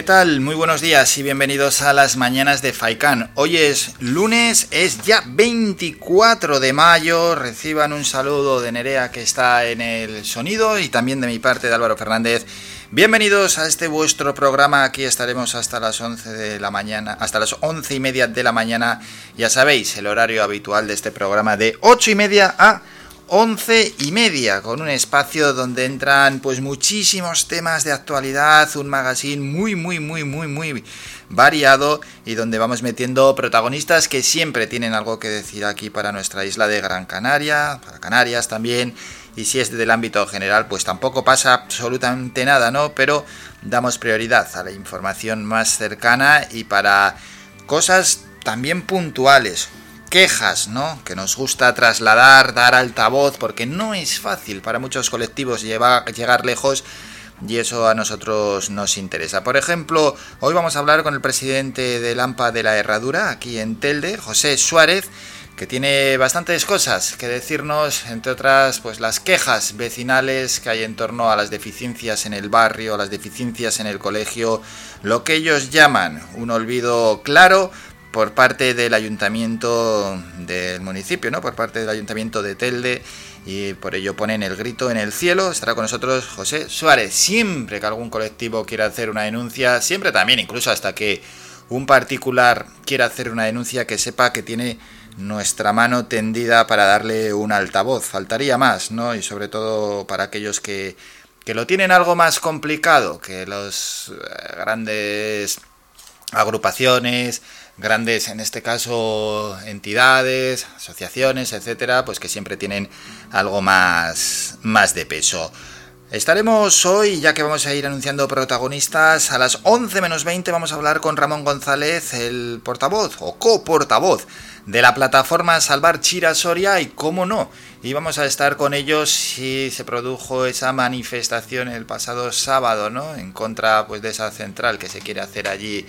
¿Qué tal? Muy buenos días y bienvenidos a las mañanas de Faikan. Hoy es lunes, es ya 24 de mayo. Reciban un saludo de Nerea que está en el sonido y también de mi parte de Álvaro Fernández. Bienvenidos a este vuestro programa. Aquí estaremos hasta las 11 de la mañana, hasta las 11 y media de la mañana. Ya sabéis, el horario habitual de este programa de 8 y media a 11 y media, con un espacio donde entran pues muchísimos temas de actualidad, un magazine muy, muy, muy, muy, muy variado y donde vamos metiendo protagonistas que siempre tienen algo que decir aquí para nuestra isla de Gran Canaria, para Canarias también, y si es del ámbito general, pues tampoco pasa absolutamente nada, ¿no? Pero damos prioridad a la información más cercana y para cosas también puntuales, quejas, ¿no? Que nos gusta trasladar, dar altavoz, porque no es fácil para muchos colectivos llegar lejos y eso a nosotros nos interesa. Por ejemplo, hoy vamos a hablar con el presidente de Lampa de la Herradura, aquí en Telde, José Suárez, que tiene bastantes cosas que decirnos, entre otras, pues las quejas vecinales que hay en torno a las deficiencias en el barrio, las deficiencias en el colegio, lo que ellos llaman un olvido claro por parte del ayuntamiento del municipio, ¿no? Por parte del ayuntamiento de Telde y por ello ponen el grito en el cielo. Estará con nosotros José Suárez. Siempre que algún colectivo quiera hacer una denuncia, siempre también, incluso hasta que un particular quiera hacer una denuncia, que sepa que tiene nuestra mano tendida para darle un altavoz. Faltaría más, ¿no? Y sobre todo para aquellos que, que lo tienen algo más complicado, que los eh, grandes agrupaciones, grandes, en este caso, entidades, asociaciones, etcétera, pues que siempre tienen algo más, más de peso. Estaremos hoy, ya que vamos a ir anunciando protagonistas, a las 11 menos 20 vamos a hablar con Ramón González, el portavoz o coportavoz de la plataforma Salvar Chira Soria y cómo no. Y vamos a estar con ellos si se produjo esa manifestación el pasado sábado, ¿no? En contra pues de esa central que se quiere hacer allí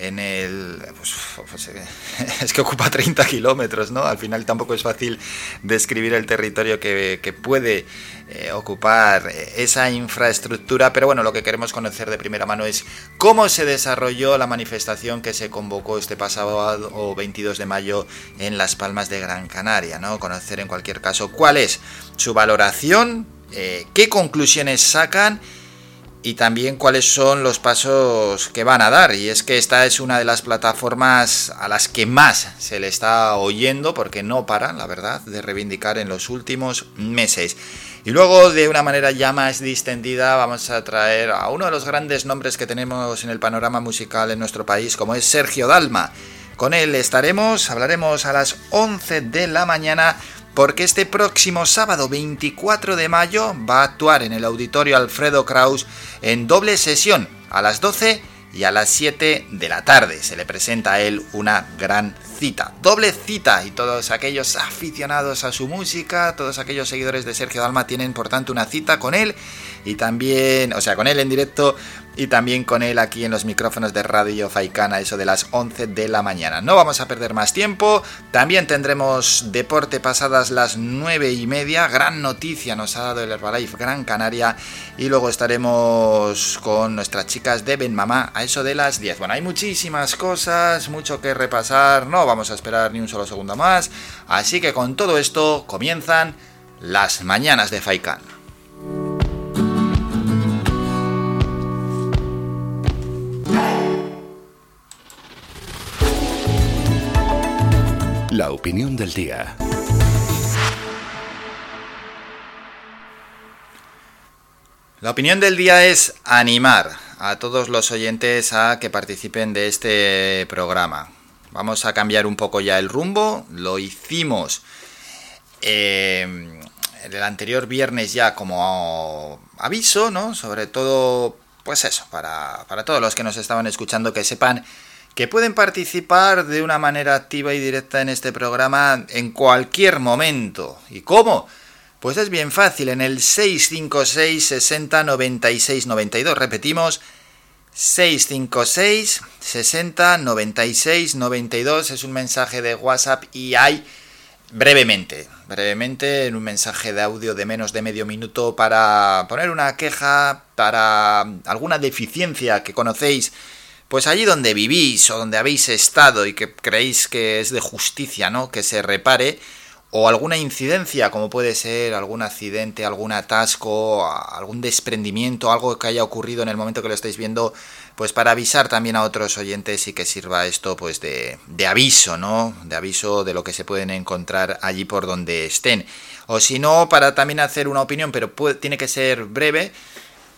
en el... Pues, pues, eh, es que ocupa 30 kilómetros, ¿no? Al final tampoco es fácil describir el territorio que, puede eh, ocupar esa infraestructura, pero bueno, lo que queremos conocer de primera mano es cómo se desarrolló la manifestación que se convocó este pasado 22 de mayo en Las Palmas de Gran Canaria, ¿no? Conocer en cualquier caso cuál es su valoración, eh, qué conclusiones sacan y también cuáles son los pasos que van a dar. Y es que esta es una de las plataformas a las que más se le está oyendo, porque no paran, la verdad, de reivindicar en los últimos meses. Y luego, de una manera ya más distendida, vamos a traer a uno de los grandes nombres que tenemos en el panorama musical en nuestro país, como es Sergio Dalma. Con él estaremos, hablaremos a las 11 de la mañana porque este próximo sábado 24 de mayo va a actuar en el auditorio Alfredo Kraus en doble sesión a las 12 y a las 7 de la tarde. Se le presenta a él una gran cita, doble cita y todos aquellos aficionados a su música, todos aquellos seguidores de Sergio Dalma tienen por tanto una cita con él y también, o sea, con él en directo y también con él aquí en los micrófonos de Radio Faicana, eso de las 11 de la mañana. No vamos a perder más tiempo, también tendremos deporte pasadas las 9 y media, gran noticia nos ha dado el Herbalife Gran Canaria y luego estaremos con nuestras chicas de Ben Mamá a eso de las 10. Bueno, hay muchísimas cosas, mucho que repasar, no vamos a esperar ni un solo segundo más, así que con todo esto comienzan las mañanas de Faikan. La opinión del día. La opinión del día es animar a todos los oyentes a que participen de este programa. Vamos a cambiar un poco ya el rumbo. Lo hicimos eh, el anterior viernes ya como aviso, ¿no? Sobre todo pues eso, para, para todos los que nos estaban escuchando que sepan que pueden participar de una manera activa y directa en este programa en cualquier momento. ¿Y cómo? Pues es bien fácil, en el 656 60 96 92. Repetimos, 656 60 96 92 es un mensaje de WhatsApp y hay brevemente, brevemente en un mensaje de audio de menos de medio minuto para poner una queja, para alguna deficiencia que conocéis, pues allí donde vivís o donde habéis estado y que creéis que es de justicia, ¿no? Que se repare o alguna incidencia, como puede ser algún accidente, algún atasco, algún desprendimiento, algo que haya ocurrido en el momento que lo estáis viendo, pues para avisar también a otros oyentes y que sirva esto pues de, de aviso, ¿no? De aviso de lo que se pueden encontrar allí por donde estén. O si no, para también hacer una opinión, pero tiene que ser breve,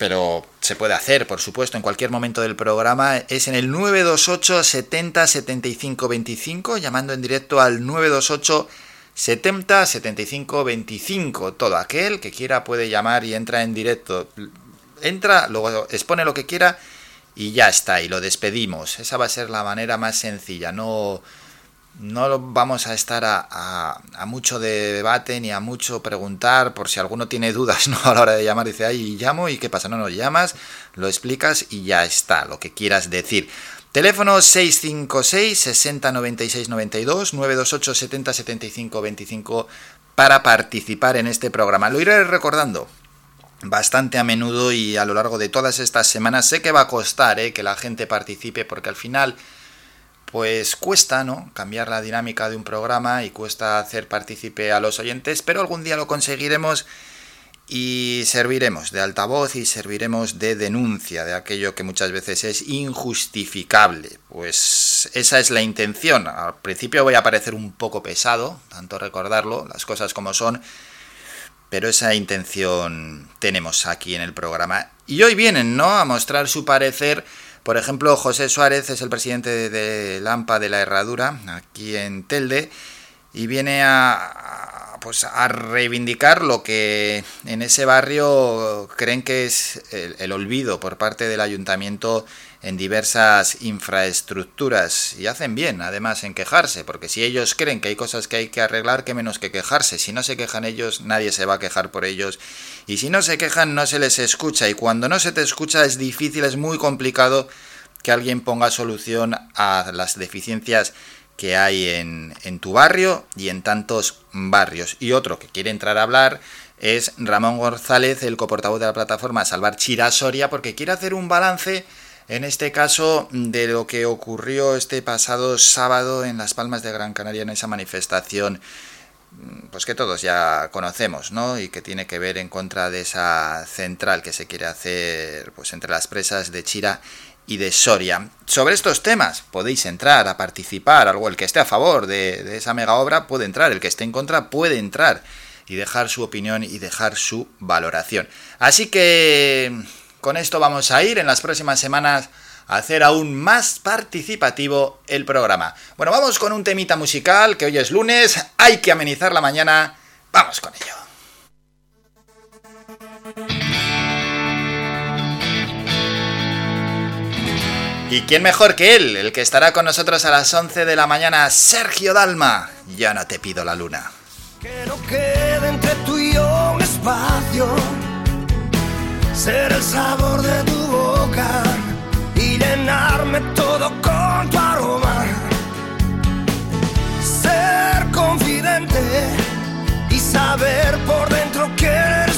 pero se puede hacer, por supuesto, en cualquier momento del programa, es en el 928 70 75 25, llamando en directo al 928 70 75 25. Todo aquel que quiera puede llamar y entra en directo. Entra, luego expone lo que quiera y ya está, y lo despedimos. Esa va a ser la manera más sencilla. No, no vamos a estar a, mucho debate ni a mucho preguntar por si alguno tiene dudas ¿no? a la hora de llamar. Dice, ay, llamo y qué pasa. No, no, llamas, lo explicas y ya está, lo que quieras decir. Teléfono 656 60 96 92 928 70 75 25 para participar en este programa. Lo iré recordando bastante a menudo y a lo largo de todas estas semanas. Sé que va a costar ¿eh? que la gente participe porque al final pues cuesta, ¿no? Cambiar la dinámica de un programa y cuesta hacer partícipe a los oyentes, pero algún día lo conseguiremos y serviremos de altavoz y serviremos de denuncia de aquello que muchas veces es injustificable. Pues esa es la intención. Al principio voy a parecer un poco pesado, tanto recordarlo, las cosas como son, pero esa intención tenemos aquí en el programa. Y hoy vienen, ¿no?, a mostrar su parecer. Por ejemplo, José Suárez es el presidente de Lampa de la Herradura, aquí en Telde, y viene a, pues a reivindicar lo que en ese barrio creen que es el, olvido por parte del ayuntamiento en diversas infraestructuras y hacen bien además en quejarse porque si ellos creen que hay cosas que hay que arreglar que menos que quejarse. Si no se quejan ellos nadie se va a quejar por ellos. Y si no se quejan no se les escucha. Y cuando no se te escucha es difícil es muy complicado que alguien ponga solución a las deficiencias que hay en, en tu barrio y en tantos barrios. Y otro que quiere entrar a hablar es Ramón González, el coportavoz de la plataforma Salvar Chira Soria, porque quiere hacer un balance, en este caso, de lo que ocurrió este pasado sábado en Las Palmas de Gran Canaria en esa manifestación pues que todos ya conocemos, ¿no? Y que tiene que ver en contra de esa central que se quiere hacer pues entre las presas de Chira y de Soria. Sobre estos temas podéis entrar a participar, algo el que esté a favor de, esa mega obra puede entrar, el que esté en contra puede entrar y dejar su opinión y dejar su valoración. Así que con esto vamos a ir en las próximas semanas a hacer aún más participativo el programa. Bueno, vamos con un temita musical que hoy es lunes, hay que amenizar la mañana, vamos con ello. ¿Y quién mejor que él? El que estará con nosotros a las 11 de la mañana, Sergio Dalma. Ya no te pido la luna. Que no quede entre y un espacio. Ser el sabor de tu boca y llenarme todo con tu aroma. Ser confidente y saber por dentro que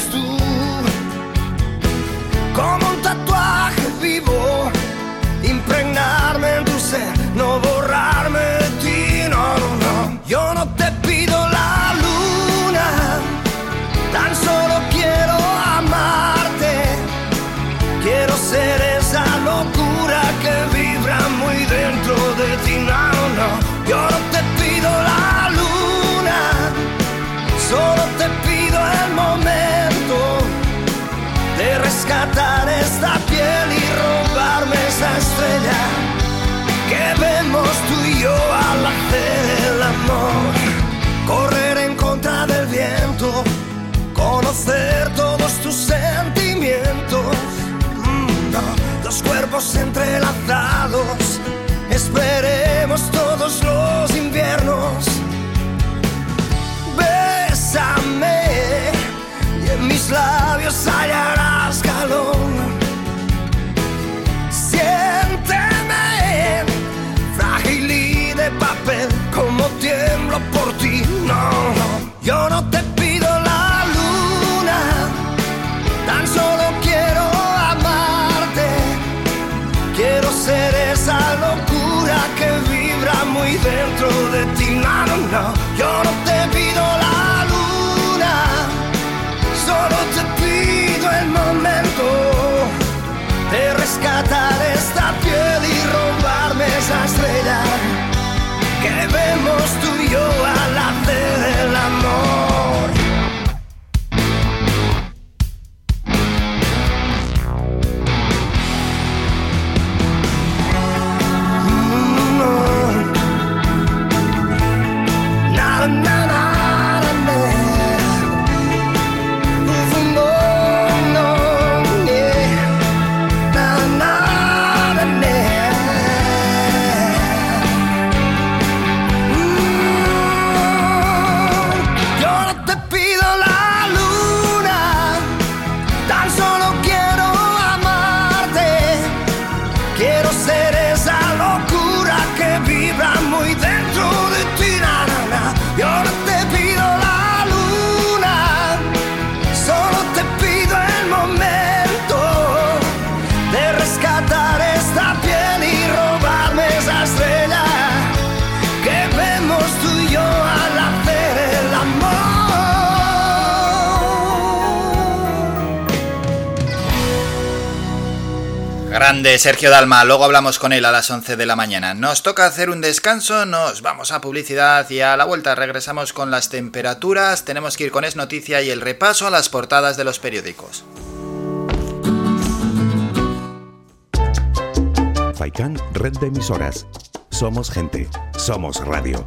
estrella que vemos tú y yo al hacer el amor. Correr en contra del viento, conocer todos tus sentimientos. Mm, los cuerpos entrelazados, esperemos todos los inviernos. Bésame y en mis labios hallarás calor No, yo no te pido la luna, tan solo quiero amarte. Quiero ser esa locura que vibra muy dentro de ti. No, no, no, yo no te Sergio Dalma, luego hablamos con él a las 11 de la mañana. Nos toca hacer un descanso, nos vamos a publicidad y a la vuelta regresamos con las temperaturas. Tenemos que ir con Es Noticia y el repaso a las portadas de los periódicos. Faikan, red de emisoras. Somos gente, somos radio.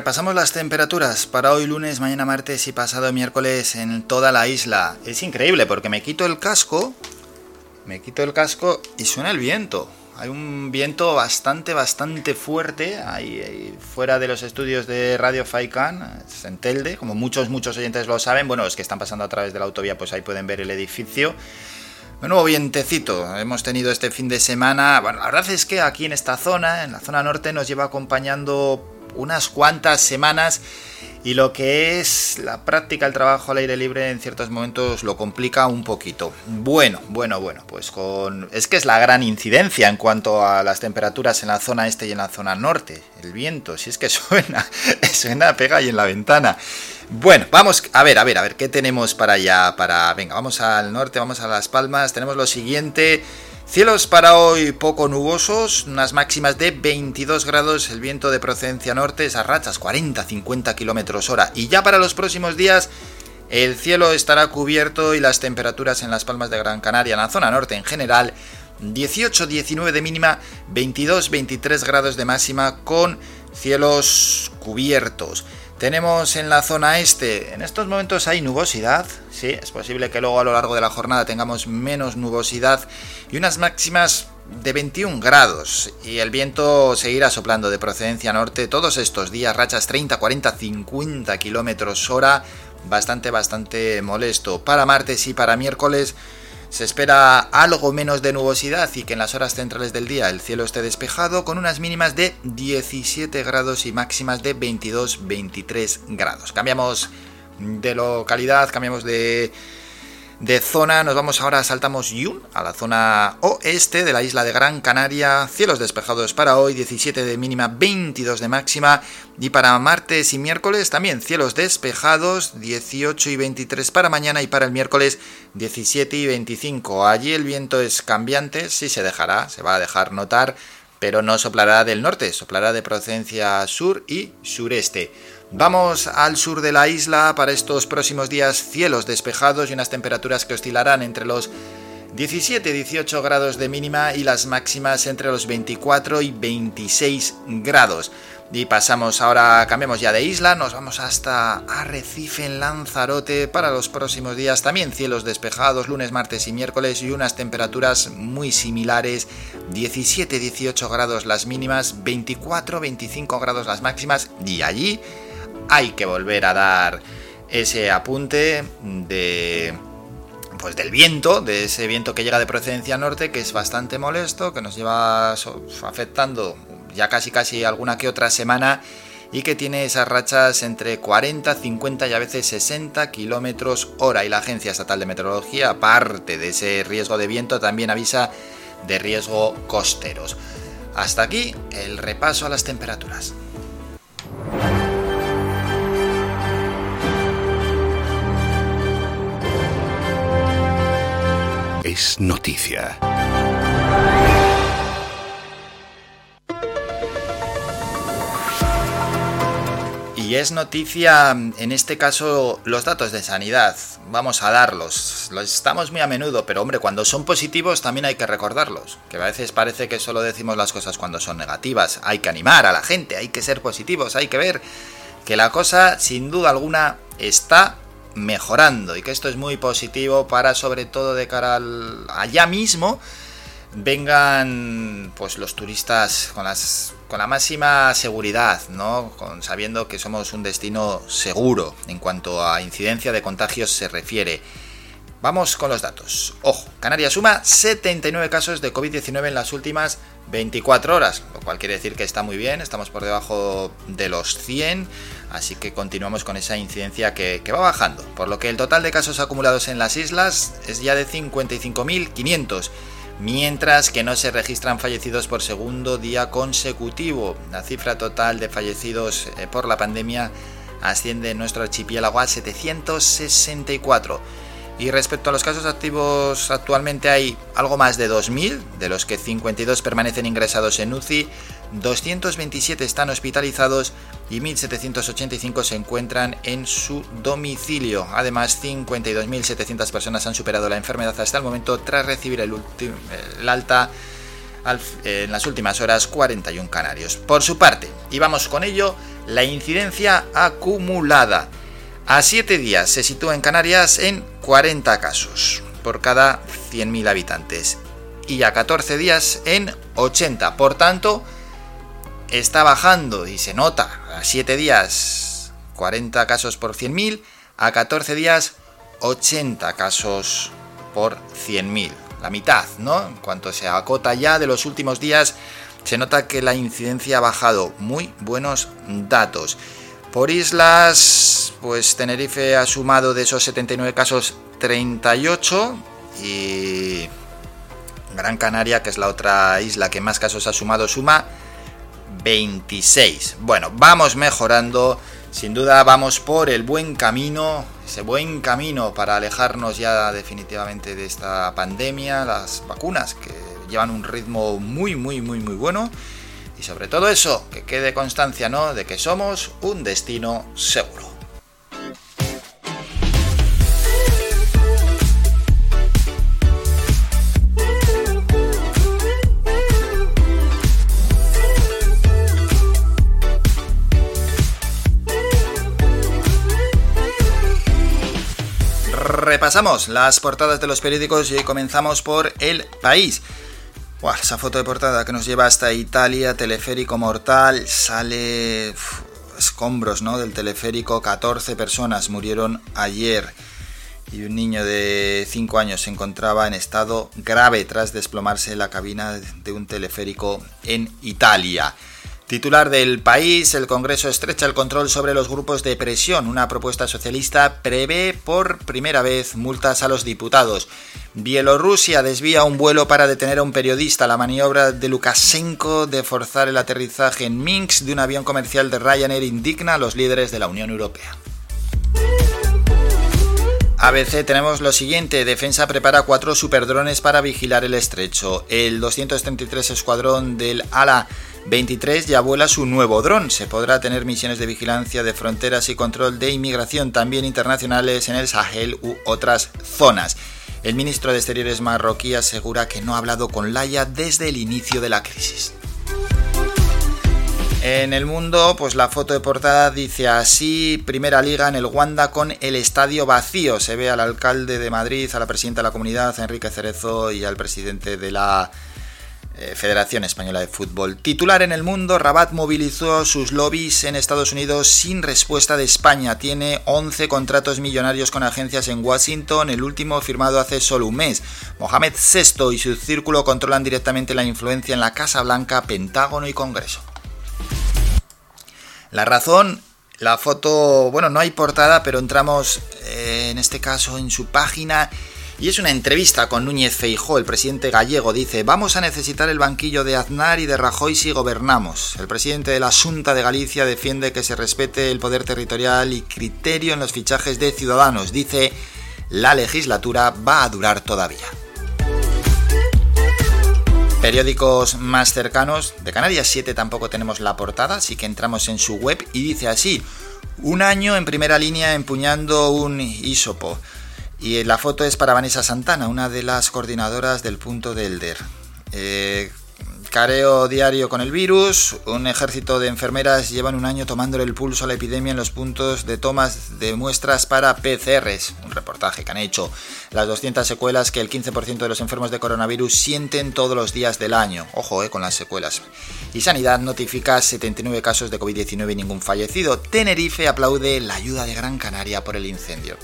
Repasamos las temperaturas para hoy lunes, mañana martes y pasado miércoles en toda la isla. Es increíble porque me quito el casco, me quito el casco y suena el viento. Hay un viento bastante, bastante fuerte ahí, fuera de los estudios de Radio Faikan, en Telde, como muchos, muchos oyentes lo saben. Bueno, los que están pasando a través de la autovía, pues ahí pueden ver el edificio. Nuevo vientecito hemos tenido este fin de semana. Bueno, la verdad es que aquí en esta zona, en la zona norte, nos lleva acompañando unas cuantas semanas y lo que es la práctica, el trabajo al aire libre en ciertos momentos lo complica un poquito. Bueno, bueno, bueno, pues con... Es que es la gran incidencia en cuanto a las temperaturas en la zona este y en la zona norte. El viento, si es que suena, suena, pega ahí en la ventana. Bueno, vamos a ver, a ver, a ver, ¿qué tenemos para allá? Para, venga, vamos al norte, vamos a Las Palmas, tenemos lo siguiente... Cielos para hoy poco nubosos, unas máximas de 22 grados, el viento de procedencia norte, esas rachas 40-50 kilómetros hora. Y ya para los próximos días, el cielo estará cubierto y las temperaturas en las palmas de Gran Canaria, en la zona norte en general, 18-19 de mínima, 22-23 grados de máxima con cielos cubiertos. Tenemos en la zona este, en estos momentos hay nubosidad, sí, es posible que luego a lo largo de la jornada tengamos menos nubosidad y unas máximas de 21 grados y el viento seguirá soplando de procedencia norte todos estos días, rachas 30, 40, 50 kilómetros hora, bastante, bastante molesto. Para martes y para miércoles se espera algo menos de nubosidad y que en las horas centrales del día el cielo esté despejado con unas mínimas de 17 grados y máximas de 22-23 grados. Cambiamos de localidad, cambiamos de de zona nos vamos ahora, saltamos Yun, a la zona oeste de la isla de Gran Canaria, cielos despejados para hoy, 17 de mínima, 22 de máxima, y para martes y miércoles también cielos despejados, 18 y 23 para mañana y para el miércoles 17 y 25. Allí el viento es cambiante, sí se dejará, se va a dejar notar, pero no soplará del norte, soplará de procedencia sur y sureste. Vamos al sur de la isla para estos próximos días cielos despejados y unas temperaturas que oscilarán entre los 17-18 grados de mínima y las máximas entre los 24 y 26 grados. Y pasamos ahora, cambiamos ya de isla, nos vamos hasta Arrecife en Lanzarote para los próximos días. También cielos despejados lunes, martes y miércoles y unas temperaturas muy similares. 17-18 grados las mínimas, 24-25 grados las máximas y allí hay que volver a dar ese apunte de pues del viento, de ese viento que llega de procedencia norte, que es bastante molesto, que nos lleva afectando ya casi casi alguna que otra semana y que tiene esas rachas entre 40, 50 y a veces 60 kilómetros hora. Y la Agencia Estatal de Meteorología, aparte de ese riesgo de viento, también avisa de riesgo costeros. Hasta aquí el repaso a las temperaturas. Es noticia. Y es noticia, en este caso, los datos de sanidad. Vamos a darlos. Los estamos muy a menudo, pero hombre, cuando son positivos también hay que recordarlos. Que a veces parece que solo decimos las cosas cuando son negativas. Hay que animar a la gente, hay que ser positivos, hay que ver que la cosa, sin duda alguna, está mejorando y que esto es muy positivo para sobre todo de cara al allá mismo vengan pues los turistas con las con la máxima seguridad, ¿no? Sabiendo que somos un destino seguro en cuanto a incidencia de contagios se refiere. Vamos con los datos. Ojo, Canarias suma 79 casos de COVID-19 en las últimas 24 horas, lo cual quiere decir que está muy bien, estamos por debajo de los 100, así que continuamos con esa incidencia que, va bajando, por lo que el total de casos acumulados en las islas es ya de 55.500 mientras que no se registran fallecidos por segundo día consecutivo. La cifra total de fallecidos eh, por la pandemia asciende en nuestro archipiélago a 764. Y respecto a los casos activos, actualmente hay algo más de 2.000, de los que 52 permanecen ingresados en UCI, 227 están hospitalizados y 1.785 se encuentran en su domicilio. Además, 52.700 personas han superado la enfermedad hasta el momento tras recibir el, alta en las últimas horas 41 canarios. Por su parte, y vamos con ello, la incidencia acumulada. A 7 días se sitúa en Canarias en 40 casos por cada 100.000 habitantes y a 14 días en 80. Por tanto, está bajando y se nota a 7 días 40 casos por 100.000, a 14 días 80 casos por 100.000. La mitad, ¿no? En cuanto se acota ya de los últimos días, se nota que la incidencia ha bajado. Muy buenos datos. Por islas, pues Tenerife ha sumado de esos 79 casos 38 y Gran Canaria, que es la otra isla que más casos ha sumado, suma 26. Bueno, vamos mejorando, sin duda vamos por el buen camino, ese buen camino para alejarnos ya definitivamente de esta pandemia, las vacunas que llevan un ritmo muy, muy, muy, muy bueno y sobre todo eso, que quede constancia, ¿no?, de que somos un destino seguro. Repasamos las portadas de los periódicos y comenzamos por El País. Buah, esa foto de portada que nos lleva hasta Italia, teleférico mortal, sale escombros ¿no? del teleférico, 14 personas murieron ayer y un niño de 5 años se encontraba en estado grave tras desplomarse la cabina de un teleférico en Italia. Titular del país, el Congreso estrecha el control sobre los grupos de presión. Una propuesta socialista prevé por primera vez multas a los diputados. Bielorrusia desvía un vuelo para detener a un periodista. La maniobra de Lukashenko de forzar el aterrizaje en Minsk de un avión comercial de Ryanair indigna a los líderes de la Unión Europea. ABC tenemos lo siguiente, Defensa prepara cuatro superdrones para vigilar el estrecho. El 233 Escuadrón del ALA 23 ya vuela su nuevo dron. Se podrá tener misiones de vigilancia de fronteras y control de inmigración también internacionales en el Sahel u otras zonas. El ministro de Exteriores marroquí asegura que no ha hablado con Laia desde el inicio de la crisis. En el mundo, pues la foto de portada dice así, primera liga en el Wanda con el estadio vacío. Se ve al alcalde de Madrid, a la presidenta de la comunidad, Enrique Cerezo, y al presidente de la eh, Federación Española de Fútbol. Titular en el mundo, Rabat movilizó sus lobbies en Estados Unidos sin respuesta de España. Tiene 11 contratos millonarios con agencias en Washington, el último firmado hace solo un mes. Mohamed VI y su círculo controlan directamente la influencia en la Casa Blanca, Pentágono y Congreso. La razón, la foto, bueno, no hay portada, pero entramos eh, en este caso en su página y es una entrevista con Núñez Feijó, el presidente gallego. Dice, vamos a necesitar el banquillo de Aznar y de Rajoy si gobernamos. El presidente de la Junta de Galicia defiende que se respete el poder territorial y criterio en los fichajes de ciudadanos. Dice, la legislatura va a durar todavía. Periódicos más cercanos, de Canarias 7 tampoco tenemos la portada, así que entramos en su web y dice así, un año en primera línea empuñando un isopo. Y la foto es para Vanessa Santana, una de las coordinadoras del punto de Elder. Eh, careo diario con el virus, un ejército de enfermeras llevan un año tomándole el pulso a la epidemia en los puntos de tomas de muestras para PCRs, un reportaje que han hecho. Las 200 secuelas que el 15% de los enfermos de coronavirus sienten todos los días del año. Ojo eh, con las secuelas. Y Sanidad notifica 79 casos de COVID-19 y ningún fallecido. Tenerife aplaude la ayuda de Gran Canaria por el incendio.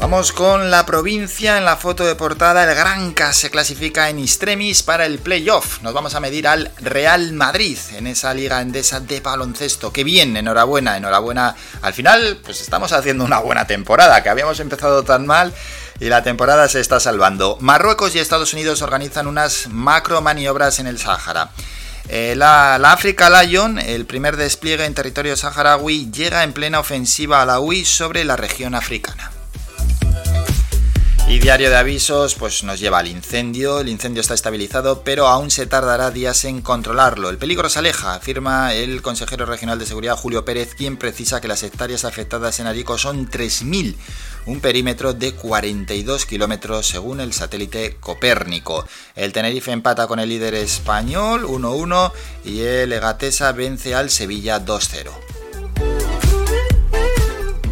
Vamos con la provincia en la foto de portada. El Granca se clasifica en extremis para el playoff. Nos vamos a medir al Real Madrid en esa liga endesa de baloncesto. Qué bien, enhorabuena, enhorabuena. Al final, pues estamos haciendo una buena temporada, que habíamos empezado tan mal y la temporada se está salvando. Marruecos y Estados Unidos organizan unas macro maniobras en el Sáhara. Eh, la, la, Africa Lion, el primer despliegue en territorio saharaui, llega en plena ofensiva a la UI sobre la región africana. Y diario de avisos pues nos lleva al incendio. El incendio está estabilizado, pero aún se tardará días en controlarlo. El peligro se aleja, afirma el consejero regional de seguridad Julio Pérez, quien precisa que las hectáreas afectadas en Arico son 3.000, un perímetro de 42 kilómetros según el satélite Copérnico. El Tenerife empata con el líder español 1-1 y el Egatesa vence al Sevilla 2-0.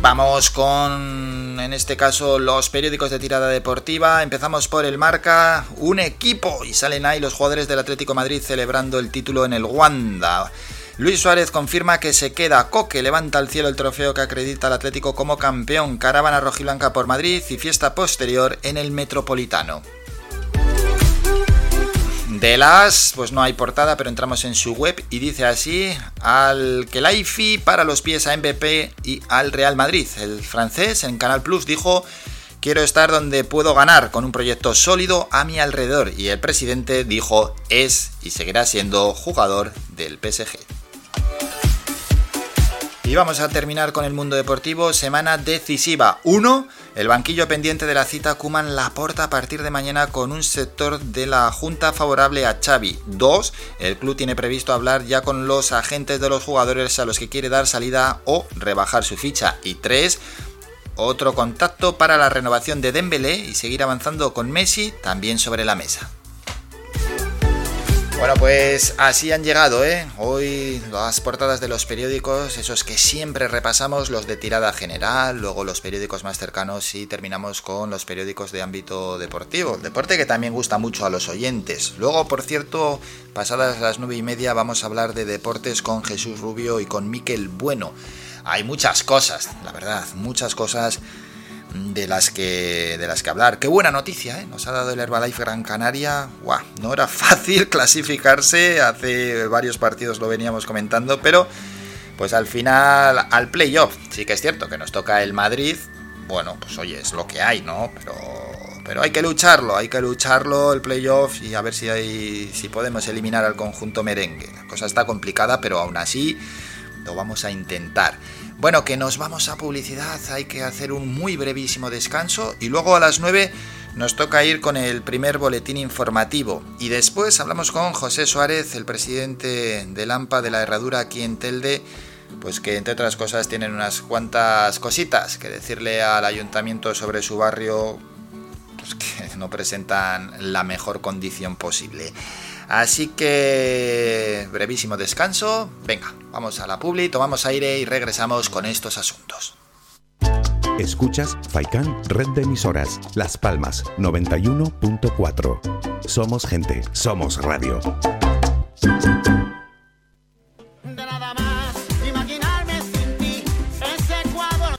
Vamos con, en este caso, los periódicos de tirada deportiva. Empezamos por el Marca, un equipo, y salen ahí los jugadores del Atlético Madrid celebrando el título en el Wanda. Luis Suárez confirma que se queda. Coque levanta al cielo el trofeo que acredita al Atlético como campeón. Caravana rojiblanca por Madrid y fiesta posterior en el Metropolitano. De las, pues no hay portada, pero entramos en su web y dice así, al Kelaifi para los pies a MVP y al Real Madrid. El francés en Canal Plus dijo, quiero estar donde puedo ganar con un proyecto sólido a mi alrededor. Y el presidente dijo, es y seguirá siendo jugador del PSG. Y vamos a terminar con el mundo deportivo. Semana decisiva. 1. El banquillo pendiente de la cita Kuman Laporta a partir de mañana con un sector de la Junta favorable a Xavi. 2. El club tiene previsto hablar ya con los agentes de los jugadores a los que quiere dar salida o rebajar su ficha. Y 3. Otro contacto para la renovación de Dembélé y seguir avanzando con Messi también sobre la mesa. Bueno, pues así han llegado, ¿eh? Hoy las portadas de los periódicos, esos que siempre repasamos, los de tirada general, luego los periódicos más cercanos y terminamos con los periódicos de ámbito deportivo. Deporte que también gusta mucho a los oyentes. Luego, por cierto, pasadas las nueve y media vamos a hablar de deportes con Jesús Rubio y con Miquel Bueno. Hay muchas cosas, la verdad, muchas cosas de las que de las que hablar. Qué buena noticia, ¿eh? Nos ha dado el Herbalife Gran Canaria. ¡Guau! No era fácil clasificarse, hace varios partidos lo veníamos comentando, pero pues al final al playoff. Sí que es cierto que nos toca el Madrid. Bueno, pues oye, es lo que hay, ¿no? Pero pero hay que lucharlo, hay que lucharlo el playoff y a ver si hay si podemos eliminar al conjunto merengue. La cosa está complicada, pero aún así lo vamos a intentar. Bueno, que nos vamos a publicidad, hay que hacer un muy brevísimo descanso y luego a las 9 nos toca ir con el primer boletín informativo y después hablamos con José Suárez, el presidente del AMPA de la Herradura aquí en Telde, pues que entre otras cosas tienen unas cuantas cositas que decirle al ayuntamiento sobre su barrio, pues que no presentan la mejor condición posible. Así que brevísimo descanso. Venga, vamos a la publi, tomamos aire y regresamos con estos asuntos. Escuchas Faikan Red de Emisoras, Las Palmas 91.4. Somos gente, somos radio.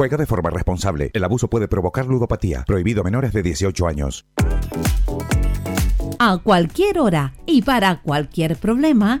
Juega de forma responsable. El abuso puede provocar ludopatía. Prohibido a menores de 18 años. A cualquier hora y para cualquier problema,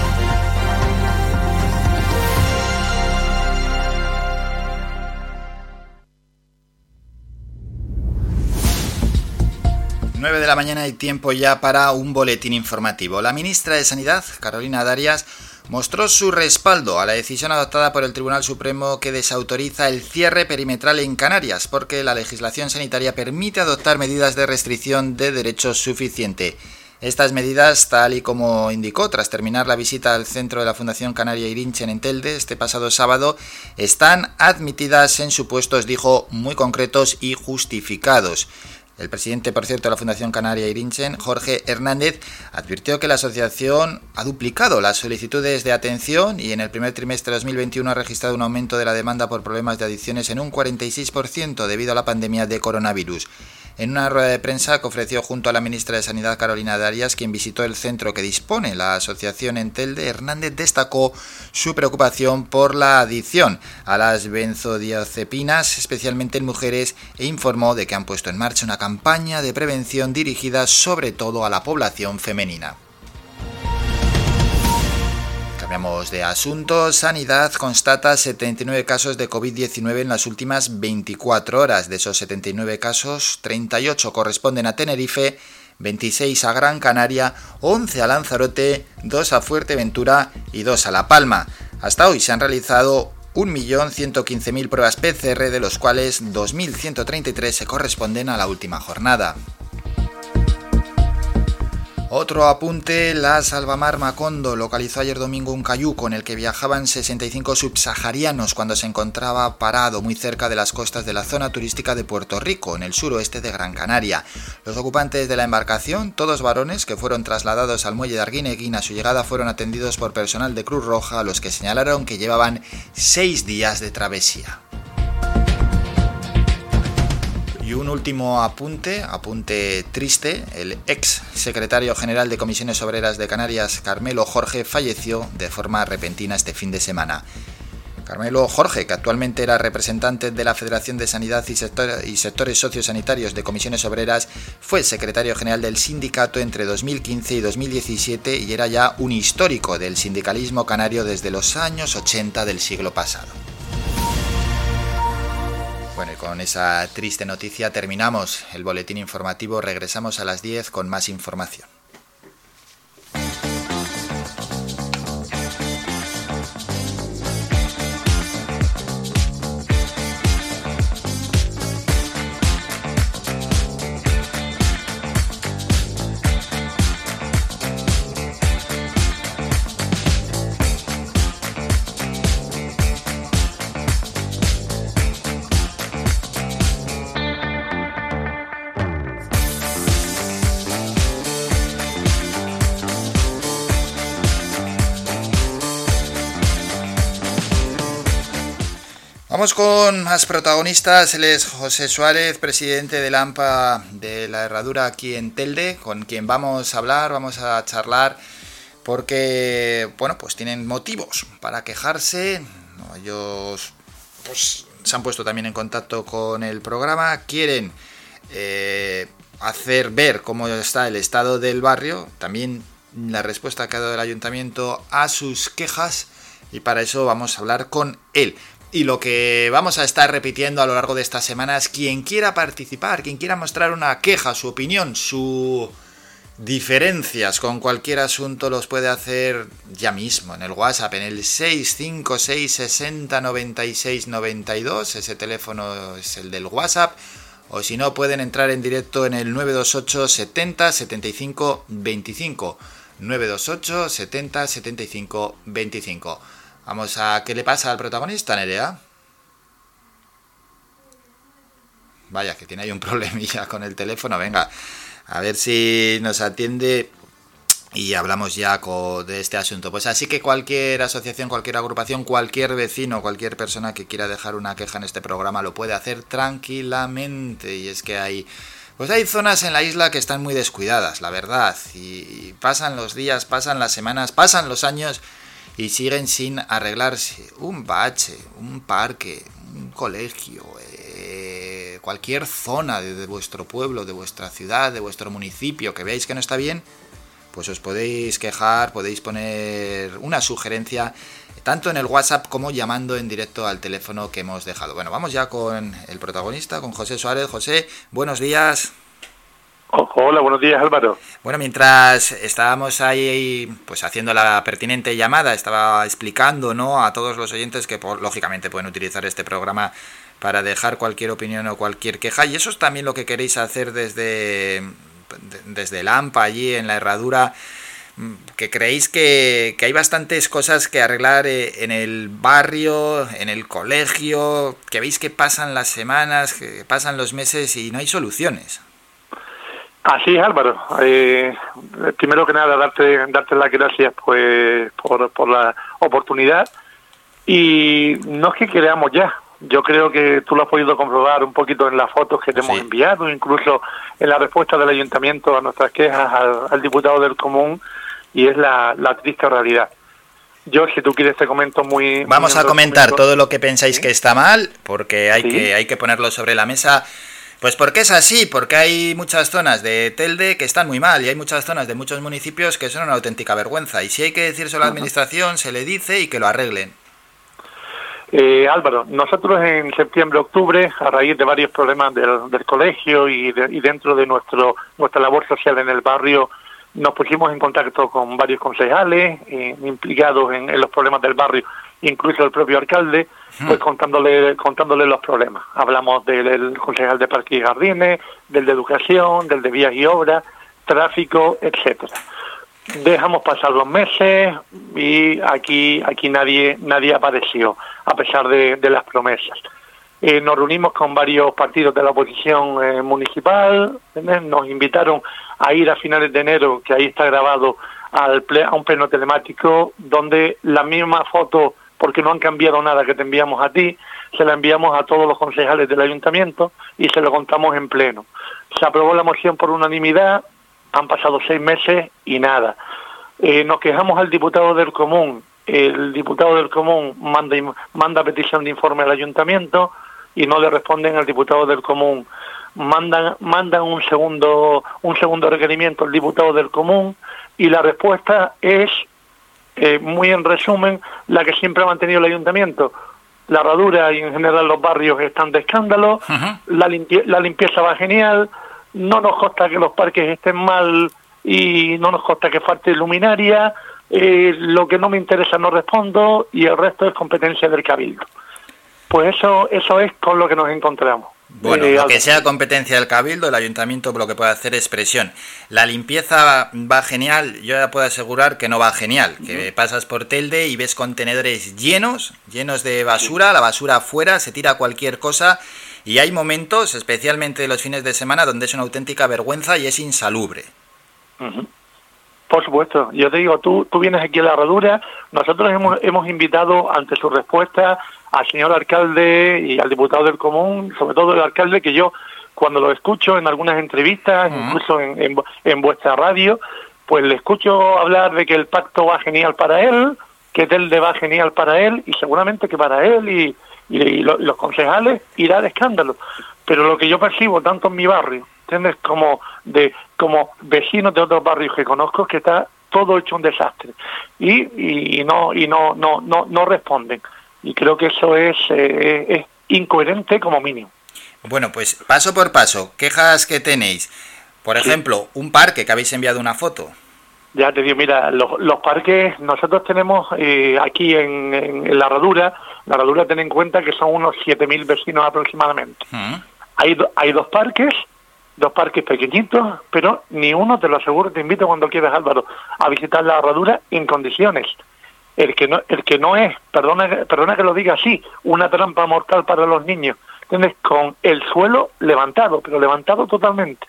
Nueve de la mañana y tiempo ya para un boletín informativo. La ministra de Sanidad, Carolina Darias, mostró su respaldo a la decisión adoptada por el Tribunal Supremo que desautoriza el cierre perimetral en Canarias, porque la legislación sanitaria permite adoptar medidas de restricción de derechos suficiente. Estas medidas, tal y como indicó tras terminar la visita al centro de la Fundación Canaria Irinchen en Telde este pasado sábado, están admitidas en supuestos, dijo, muy concretos y justificados. El presidente, por cierto, de la Fundación Canaria Irinchen, Jorge Hernández, advirtió que la asociación ha duplicado las solicitudes de atención y en el primer trimestre de 2021 ha registrado un aumento de la demanda por problemas de adicciones en un 46% debido a la pandemia de coronavirus. En una rueda de prensa que ofreció junto a la ministra de Sanidad Carolina Darias, quien visitó el centro que dispone la asociación en Telde, Hernández destacó su preocupación por la adicción a las benzodiazepinas, especialmente en mujeres, e informó de que han puesto en marcha una campaña de prevención dirigida sobre todo a la población femenina. Cambiamos de asunto. Sanidad constata 79 casos de COVID-19 en las últimas 24 horas. De esos 79 casos, 38 corresponden a Tenerife, 26 a Gran Canaria, 11 a Lanzarote, 2 a Fuerteventura y 2 a La Palma. Hasta hoy se han realizado 1.115.000 pruebas PCR, de los cuales 2.133 se corresponden a la última jornada. Otro apunte, la Salvamar Macondo localizó ayer domingo un cayuco en el que viajaban 65 subsaharianos cuando se encontraba parado muy cerca de las costas de la zona turística de Puerto Rico, en el suroeste de Gran Canaria. Los ocupantes de la embarcación, todos varones que fueron trasladados al muelle de Arguineguín a su llegada fueron atendidos por personal de Cruz Roja, los que señalaron que llevaban seis días de travesía. Y un último apunte, apunte triste, el ex secretario general de Comisiones Obreras de Canarias, Carmelo Jorge, falleció de forma repentina este fin de semana. Carmelo Jorge, que actualmente era representante de la Federación de Sanidad y, y, Sectores Sociosanitarios de Comisiones Obreras, fue secretario general del sindicato entre 2015 y 2017 y era ya un histórico del sindicalismo canario desde los años 80 del siglo pasado. Bueno, y con esa triste noticia terminamos el boletín informativo. Regresamos a las 10 con más información. Vamos con más protagonistas. Él es José Suárez, presidente del AMPA de la Herradura aquí en Telde, con quien vamos a hablar, vamos a charlar, porque, bueno, pues tienen motivos para quejarse. Ellos pues, se han puesto también en contacto con el programa, quieren eh, hacer ver cómo está el estado del barrio, también la respuesta que ha dado el ayuntamiento a sus quejas, y para eso vamos a hablar con él. Y lo que vamos a estar repitiendo a lo largo de estas semanas, quien quiera participar, quien quiera mostrar una queja, su opinión, sus diferencias con cualquier asunto, los puede hacer ya mismo en el WhatsApp, en el 656 60 96 92, ese teléfono es el del WhatsApp, o si no pueden entrar en directo en el 928 70 75 25, 928 70 75 25. Vamos a... ¿Qué le pasa al protagonista, Nerea? Vaya, que tiene ahí un problemilla con el teléfono. Venga, a ver si nos atiende y hablamos ya de este asunto. Pues así que cualquier asociación, cualquier agrupación, cualquier vecino, cualquier persona que quiera dejar una queja en este programa lo puede hacer tranquilamente. Y es que hay... Pues hay zonas en la isla que están muy descuidadas, la verdad. Y pasan los días, pasan las semanas, pasan los años y siguen sin arreglarse. Un bache, un parque, un colegio, eh, cualquier zona de, de, vuestro pueblo, de vuestra ciudad, de vuestro municipio que veáis que no está bien, pues os podéis quejar, podéis poner una sugerencia tanto en el WhatsApp como llamando en directo al teléfono que hemos dejado. Bueno, vamos ya con el protagonista, con José Suárez. José, buenos días. Hola, buenos días Álvaro. Bueno, mientras estábamos ahí pues haciendo la pertinente llamada, estaba explicando ¿no? a todos los oyentes que lógicamente pueden utilizar este programa para dejar cualquier opinión o cualquier queja y eso es también lo que queréis hacer desde, desde el AMPA allí en la herradura que creéis que, que, hay bastantes cosas que arreglar eh, en el barrio, en el colegio, que veis que pasan las semanas, que pasan los meses y no hay soluciones. Así es, Álvaro. Eh, primero que nada, darte, darte las gracias pues, por, por la oportunidad. Y no es que queramos ya, Yo creo que tú lo has podido comprobar un poquito en las fotos que te hemos enviado, incluso en la respuesta del ayuntamiento a nuestras quejas al, diputado del común, y es la, triste realidad. Yo, si tú quieres, te comento muy... Vamos a comentar todo lo que pensáis que está mal, porque hay, que, hay que ponerlo sobre la mesa. Pues porque es así, porque hay muchas zonas de Telde que están muy mal y hay muchas zonas de muchos municipios que son una auténtica vergüenza. Y si hay que decirse a la administración, se le dice y que lo arreglen. Eh, Álvaro, nosotros en septiembre-octubre, a raíz de varios problemas del, colegio y, dentro de nuestro nuestra labor social en el barrio, nos pusimos en contacto con varios concejales eh, implicados en, los problemas del barrio, incluso el propio alcalde, pues contándole, contándole los problemas. Hablamos del, concejal de Parques y Jardines, del de Educación, del de Vías y Obras, tráfico, etcétera. Dejamos pasar los meses y aquí aquí nadie nadie apareció a pesar de, las promesas. Eh, nos reunimos con varios partidos de la oposición eh, municipal nos invitaron a ir a finales de enero que ahí está grabado al a un pleno telemático donde la misma foto porque no han cambiado nada que te enviamos a ti se la enviamos a todos los concejales del ayuntamiento y se lo contamos en pleno se aprobó la moción por unanimidad han pasado seis meses y nada. Eh, nos quejamos al diputado del común. El diputado del común manda, manda petición de informe al ayuntamiento y no le responden al diputado del común. Mandan, mandan un segundo, un segundo requerimiento al diputado del común y la respuesta es, eh, muy en resumen, la que siempre ha mantenido el ayuntamiento. La herradura y en general los barrios están de escándalo, la, la limpieza va genial, no nos consta que los parques estén mal y no nos consta que falte luminaria, eh, lo que no me interesa no respondo y el resto es competencia del cabildo. Pues eso, eso es con lo que nos encontramos. Bueno, lo que sea competencia del cabildo, el ayuntamiento lo que puede hacer es presión. La limpieza va genial, yo ya puedo asegurar que no va genial, que pasas por Telde y ves contenedores llenos, llenos de basura, la basura afuera, se tira cualquier cosa y hay momentos, especialmente los fines de semana, donde es una auténtica vergüenza y es insalubre. Por supuesto, yo te digo, tú, tú vienes aquí a la herradura, nosotros hemos, hemos invitado ante su respuesta al señor alcalde y al diputado del común, sobre todo el alcalde, que yo cuando lo escucho en algunas entrevistas, incluso en, en, vuestra radio, pues le escucho hablar de que el pacto va genial para él, que Telde va genial para él y seguramente que para él y, y, los concejales irá de escándalo. Pero lo que yo percibo tanto en mi barrio, ¿entiendes? Como de como vecinos de otros barrios que conozco, que está todo hecho un desastre y, y no y no no no no responden y creo que eso es, eh, es incoherente como mínimo. Bueno, pues paso por paso, quejas que tenéis. Por ejemplo, un parque que habéis enviado una foto. Ya te digo, mira, los, los parques, nosotros tenemos eh, aquí en, en, la Herradura, la Herradura ten en cuenta que son unos 7.000 vecinos aproximadamente. Mm. Hay, hay dos parques, dos parques pequeñitos, pero ni uno, te lo aseguro, te invito cuando quieras, Álvaro, a visitar la Herradura en condiciones. El que no, el que no es, perdona, perdona que lo diga así, una trampa mortal para los niños, ¿entiendes? Con el suelo levantado, pero levantado totalmente.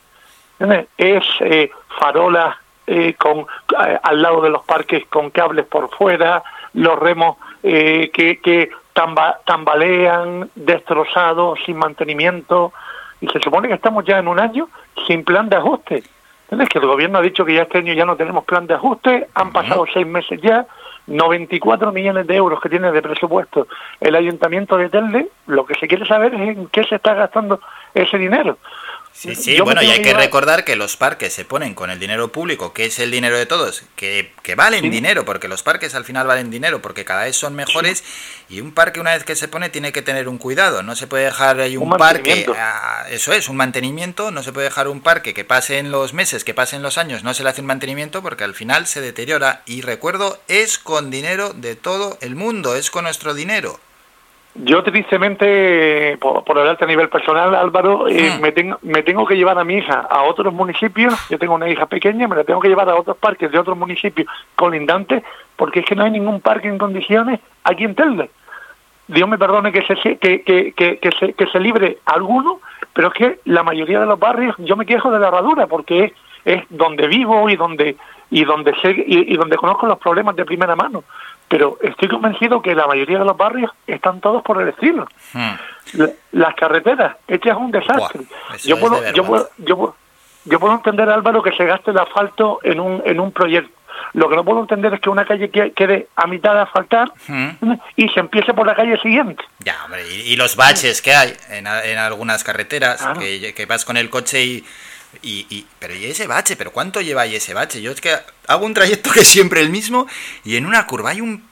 ¿entiendes? Es eh, farolas eh, con eh, al lado de los parques con cables por fuera, los remos eh, que, que tambalean, destrozados, sin mantenimiento, y se supone que estamos ya en un año sin plan de ajuste. ¿Entiendes? Que el gobierno ha dicho que ya este año ya no tenemos plan de ajuste, han pasado seis meses ya, 94 millones de euros que tiene de presupuesto el ayuntamiento de Telde, lo que se quiere saber es en qué se está gastando ese dinero. Sí, sí, bueno, y hay que, recordar que los parques se ponen con el dinero público, que es el dinero de todos, que, que valen dinero, porque los parques al final valen dinero, porque cada vez son mejores, y un parque una vez que se pone tiene que tener un cuidado, no se puede dejar ahí un, parque, ah, eso es, un mantenimiento, no se puede dejar un parque que pasen los meses, que pasen los años, no se le hace un mantenimiento, porque al final se deteriora, y recuerdo, es con dinero de todo el mundo, es con nuestro dinero. Yo tristemente, por, por hablarte a nivel personal, Álvaro, eh, me, tengo, me tengo que llevar a mi hija a otros municipios, yo tengo una hija pequeña, me la tengo que llevar a otros parques de otros municipios colindantes, porque es que no hay ningún parque en condiciones aquí en Telde. Dios me perdone que se, que, que, que, que, se, que se libre alguno, pero es que la mayoría de los barrios, yo me quejo de la herradura, porque es, es donde vivo y donde y donde sé, y donde conozco los problemas de primera mano pero estoy convencido que la mayoría de los barrios están todos por el estilo. Hmm. La- las carreteras, este es un desastre. Buah, yo, puedo, de yo, puedo, yo, puedo, yo puedo entender, Álvaro, que se gaste el asfalto en un, en un proyecto. Lo que no puedo entender es que una calle que- quede a mitad de asfaltar Hmm. y se empiece por la calle siguiente. Ya, hombre, y, y los baches que hay en, en algunas carreteras, Claro. que, que vas con el coche y, y, y- Pero ¿y ese bache? ¿Pero cuánto lleva ahí ese bache? Yo es que hago un trayecto que es siempre el mismo y en una curva hay un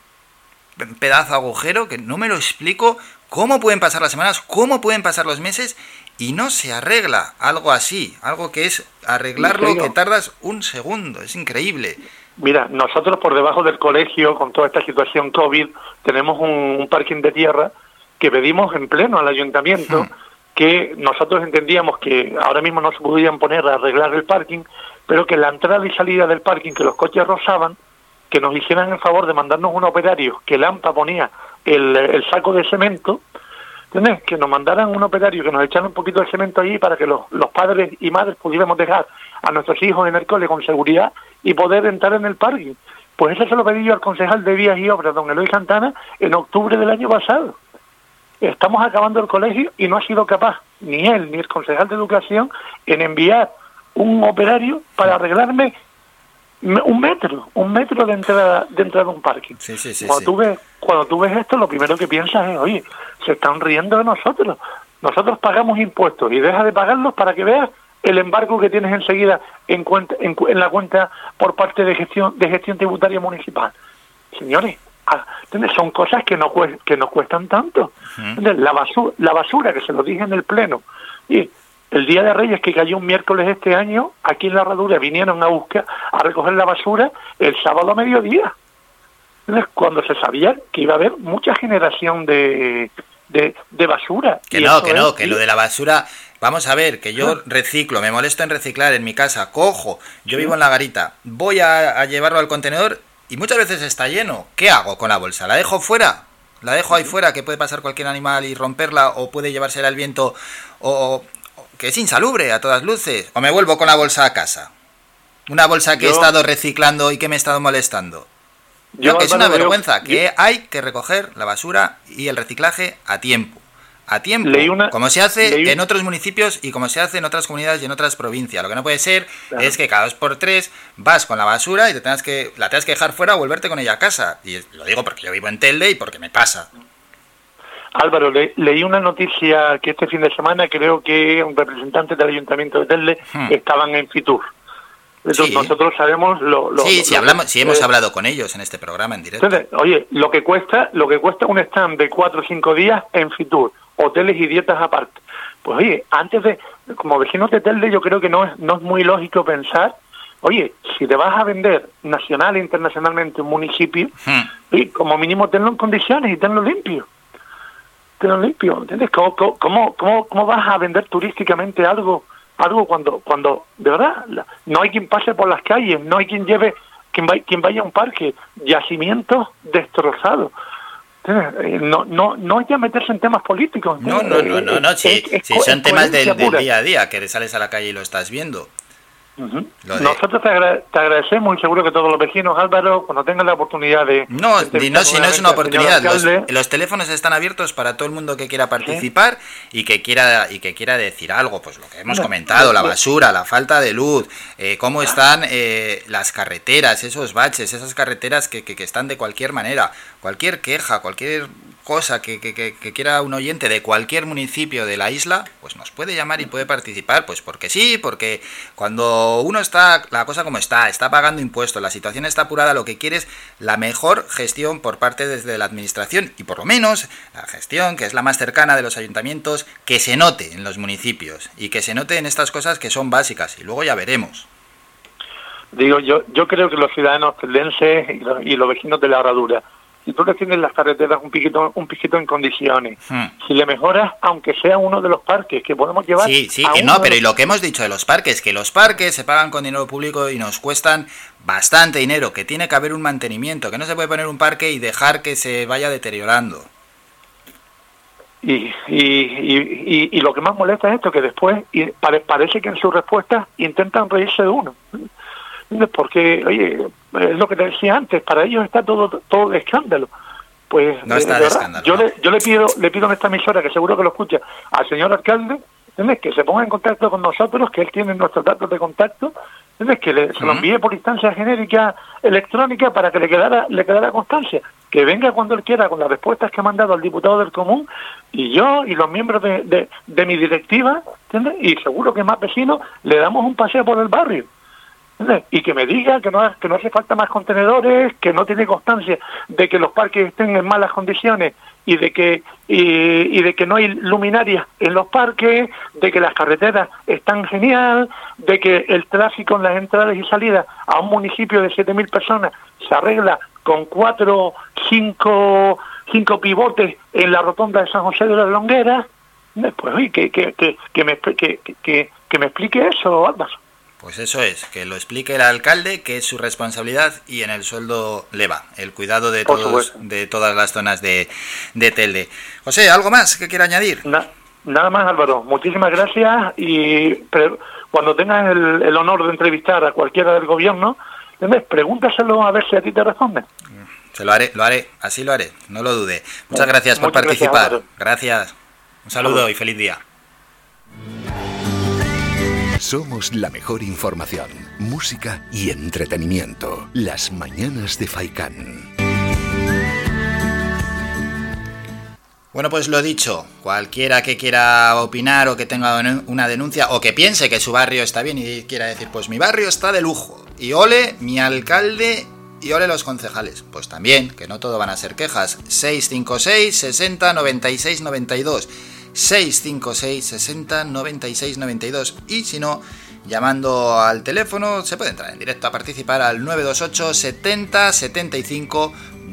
pedazo de agujero que no me lo explico cómo pueden pasar las semanas, cómo pueden pasar los meses y no se arregla algo así, algo que es arreglarlo que tardas un segundo, es increíble. Mira, nosotros por debajo del colegio, con toda esta situación COVID, tenemos un, un parking de tierra que pedimos en pleno al ayuntamiento, que nosotros entendíamos que ahora mismo no se podían poner a arreglar el parking, pero que la entrada y salida del parking, que los coches rozaban, que nos hicieran el favor de mandarnos un operario que Lampa ponía el, saco de cemento. Que nos mandaran un operario, que nos echaran un poquito de cemento allí para que los, los padres y madres pudiéramos dejar a nuestros hijos en el cole con seguridad y poder entrar en el parking. Pues eso se lo pedí yo al concejal de Vías y Obras, don Eloy Santana, en octubre del año pasado. Estamos acabando el colegio y no ha sido capaz, ni él ni el concejal de Educación, en enviar un operario para arreglarme me- un metro, un metro de entrada, de entrada a un parking. Sí, sí, sí. Cuando. Tú ves, cuando tú ves esto, lo primero que piensas es, oye, se están riendo de nosotros. Nosotros pagamos impuestos y deja de pagarlos para que veas el embargo que tienes enseguida en, cuenta, en, en la cuenta por parte de gestión de gestión tributaria municipal. Señores, ¿entiendes? son cosas que no, que nos cuestan tanto. ¿Entiendes? La, basura, la basura, que se lo dije en el Pleno, y el Día de Reyes que cayó un miércoles este año, aquí en la Herradura vinieron a buscar, a recoger la basura el sábado a mediodía. Cuando se sabía que iba a haber mucha generación de, de, de basura. Que Y no, que no, es- que lo de la basura. Vamos a ver, que yo reciclo, me molesto en reciclar en mi casa, cojo, yo vivo en la garita, voy a, a llevarlo al contenedor y muchas veces está lleno. ¿Qué hago con la bolsa? ¿La dejo fuera? ¿La dejo ahí fuera que puede pasar cualquier animal y romperla o puede llevársela al viento o, o- que es insalubre a todas luces? ¿O me vuelvo con la bolsa a casa? Una bolsa que he estado reciclando y que me he estado molestando. Yo, No, que es una vergüenza, que hay que recoger la basura y el reciclaje a tiempo. A tiempo, Leí una- como se hace leí- en otros municipios y como se hace en otras comunidades y en otras provincias. Lo que no puede ser Claro. es que cada dos por tres vas con la basura y te tengas que, la tengas que dejar fuera o volverte con ella a casa. Y lo digo porque yo vivo en Telde y porque me pasa. Álvaro, le- leí una noticia que este fin de semana creo que un representante del Ayuntamiento de Telde Hmm. estaban en Fitur. Entonces, Sí. Nosotros sabemos lo... lo- sí, lo- sí, hablamos, sí hemos eh, hablado con ellos en este programa en directo. Entonces, oye, lo que cuesta, lo que cuesta un stand de cuatro o cinco días en Fitur, hoteles y dietas aparte. Pues oye, antes de, como vecinos de Telde, yo creo que no es, no es muy lógico pensar, oye, si te vas a vender nacional e internacionalmente un municipio, Hmm. como mínimo tenlo en condiciones y tenlo limpio. Tenlo limpio, ¿entiendes? ¿Cómo, cómo, cómo, cómo, vas a vender turísticamente algo algo cuando, cuando de verdad, no hay quien pase por las calles, no hay quien lleve, quien, vaya, quien vaya a un parque, yacimientos destrozados. Eh, No, no, no hay que meterse en temas políticos. No, no, no, no, no, si, Es- es si son es temas del, del día a día, que sales a la calle y lo estás viendo. De- Nosotros te, agra- te agradecemos y seguro que todos los vecinos, Álvaro, cuando tengan la oportunidad de... No, de no, si no es una oportunidad. Los, teléfonos están abiertos para todo el mundo que quiera participar y que quiera y que quiera decir algo. Pues lo que hemos comentado, la basura, la falta de luz, eh, cómo están eh, las carreteras, esos baches, esas carreteras que, que- que están de cualquier manera. Cualquier queja, cualquier cosa que, que- que- quiera un oyente de cualquier municipio de la isla, pues nos puede llamar y puede participar. Pues porque sí, porque cuando uno está, la cosa como está, está pagando impuestos, la situación está apurada, lo que quiere es la mejor gestión por parte desde la administración y por lo menos la gestión que es la más cercana de los ayuntamientos, que se note en los municipios y que se note en estas cosas que son básicas y luego ya veremos. Digo, yo, yo creo que los ciudadanos teldenses y los, y los vecinos de la herradura, si tú le tienes las carreteras un piquito, un piquito en condiciones, Hmm. si le mejoras, aunque sea uno de los parques que podemos llevar... Sí, sí, a que no, pero y lo que hemos dicho de los parques, que los parques se pagan con dinero público y nos cuestan bastante dinero, que tiene que haber un mantenimiento, que no se puede poner un parque y dejar que se vaya deteriorando. Y, y, y, y- y lo que más molesta es esto, que después y pare- parece que en sus respuestas intentan reírse de uno. Porque, oye, es lo que te decía antes, para ellos está todo todo de escándalo. Pues no está de de verdad, escándalo, yo no. le, yo le pido le pido en esta emisora que seguro que lo escucha al señor alcalde ¿entiendes? que se ponga en contacto con nosotros que él tiene nuestros datos de contacto ¿entiendes? que le, se lo envíe por instancia genérica electrónica para que le quedara le quedara constancia que venga cuando él quiera con las respuestas que ha mandado al diputado del común y yo y los miembros de, de, mi directiva ¿entiendes? y seguro que más vecinos le damos un paseo por el barrio. Y que me diga que no, que no hace falta más contenedores, que no tiene constancia de que los parques estén en malas condiciones y de que y, de que no hay luminarias en los parques, de que las carreteras están genial, de que el tráfico en las entradas y salidas a un municipio de 7.000 personas se arregla con cuatro, cinco, cinco pivotes en la rotonda de San José de las Longueras. Pues oye, que, me, que, que me explique eso, Álvaro. Pues eso es, que lo explique el alcalde, que es su responsabilidad y en el sueldo le va, el cuidado de, todos, de todas las zonas de, de Telde. José, ¿algo más que quiera añadir? Na- nada más, Álvaro. Muchísimas gracias y pre- cuando tengas el, el honor de entrevistar a cualquiera del gobierno, pregúntaselo a ver si a ti te responden. Se lo haré, lo haré, así lo haré, no lo dude. Muchas gracias por Muchas participar. Gracias. Un saludo y feliz día. Somos la mejor información, música y entretenimiento. Las mañanas de Faikán. Bueno, pues lo dicho, cualquiera que quiera opinar o que tenga una denuncia o que piense que su barrio está bien y quiera decir, pues mi barrio está de lujo y ole mi alcalde y ole los concejales, pues también, que no todo van a ser quejas, 656 60 96 92, 656 60 96 92 y si no, llamando al teléfono se puede entrar en directo a participar al 928 70 75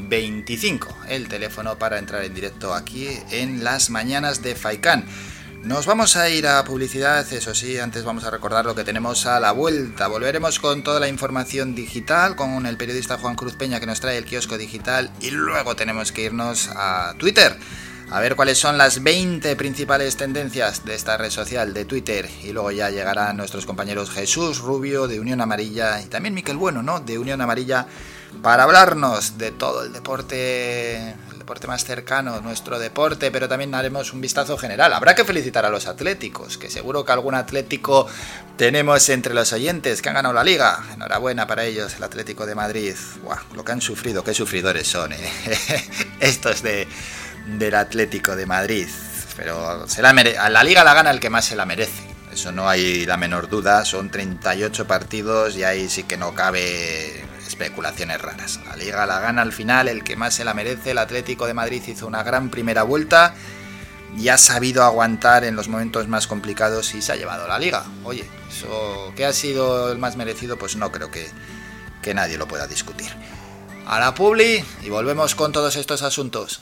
25, el teléfono para entrar en directo aquí en las mañanas de Faikán. Nos vamos a ir a publicidad, eso sí, antes vamos a recordar lo que tenemos a la vuelta. Volveremos con toda la información digital, con el periodista Juan Cruz Peña que nos trae el kiosco digital y luego tenemos que irnos a Twitter. A ver cuáles son las 20 principales tendencias de esta red social de Twitter. Y luego ya llegarán nuestros compañeros Jesús Rubio de Unión Amarilla y también Miquel Bueno, ¿no? De Unión Amarilla para hablarnos de todo el deporte, el deporte más cercano, nuestro deporte, pero también haremos un vistazo general. Habrá que felicitar a los atléticos, que seguro que algún atlético tenemos entre los oyentes que han ganado la liga. Enhorabuena para ellos, el Atlético de Madrid. Buah, lo que han sufrido, qué sufridores son, ¿eh? Estos de, del Atlético de Madrid. Pero se la, mere- a la liga la gana el que más se la merece. Eso no hay la menor duda. Son 38 partidos y ahí sí que no cabe especulaciones raras. La liga la gana al final el que más se la merece. El Atlético de Madrid hizo una gran primera vuelta y ha sabido aguantar en los momentos más complicados y se ha llevado la liga. Oye, eso que ha sido el más merecido, pues no creo que, que nadie lo pueda discutir. A la publi y volvemos con todos estos asuntos.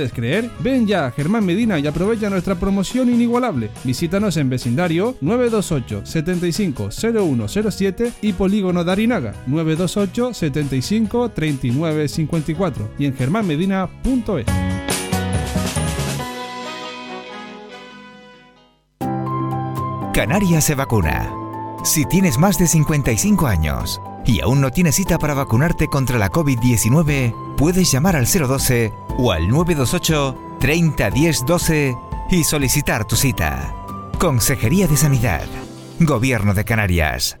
creer? Ven ya a Germán Medina y aprovecha nuestra promoción inigualable. Visítanos en vecindario 928 75 0107 y Polígono de Arinaga 928 75 39 54 y en germánmedina.es. Canarias se vacuna. Si tienes más de 55 años y aún no tienes cita para vacunarte contra la COVID-19, puedes llamar al 012 o al 928 30 10 12 y solicitar tu cita. Consejería de Sanidad. Gobierno de Canarias.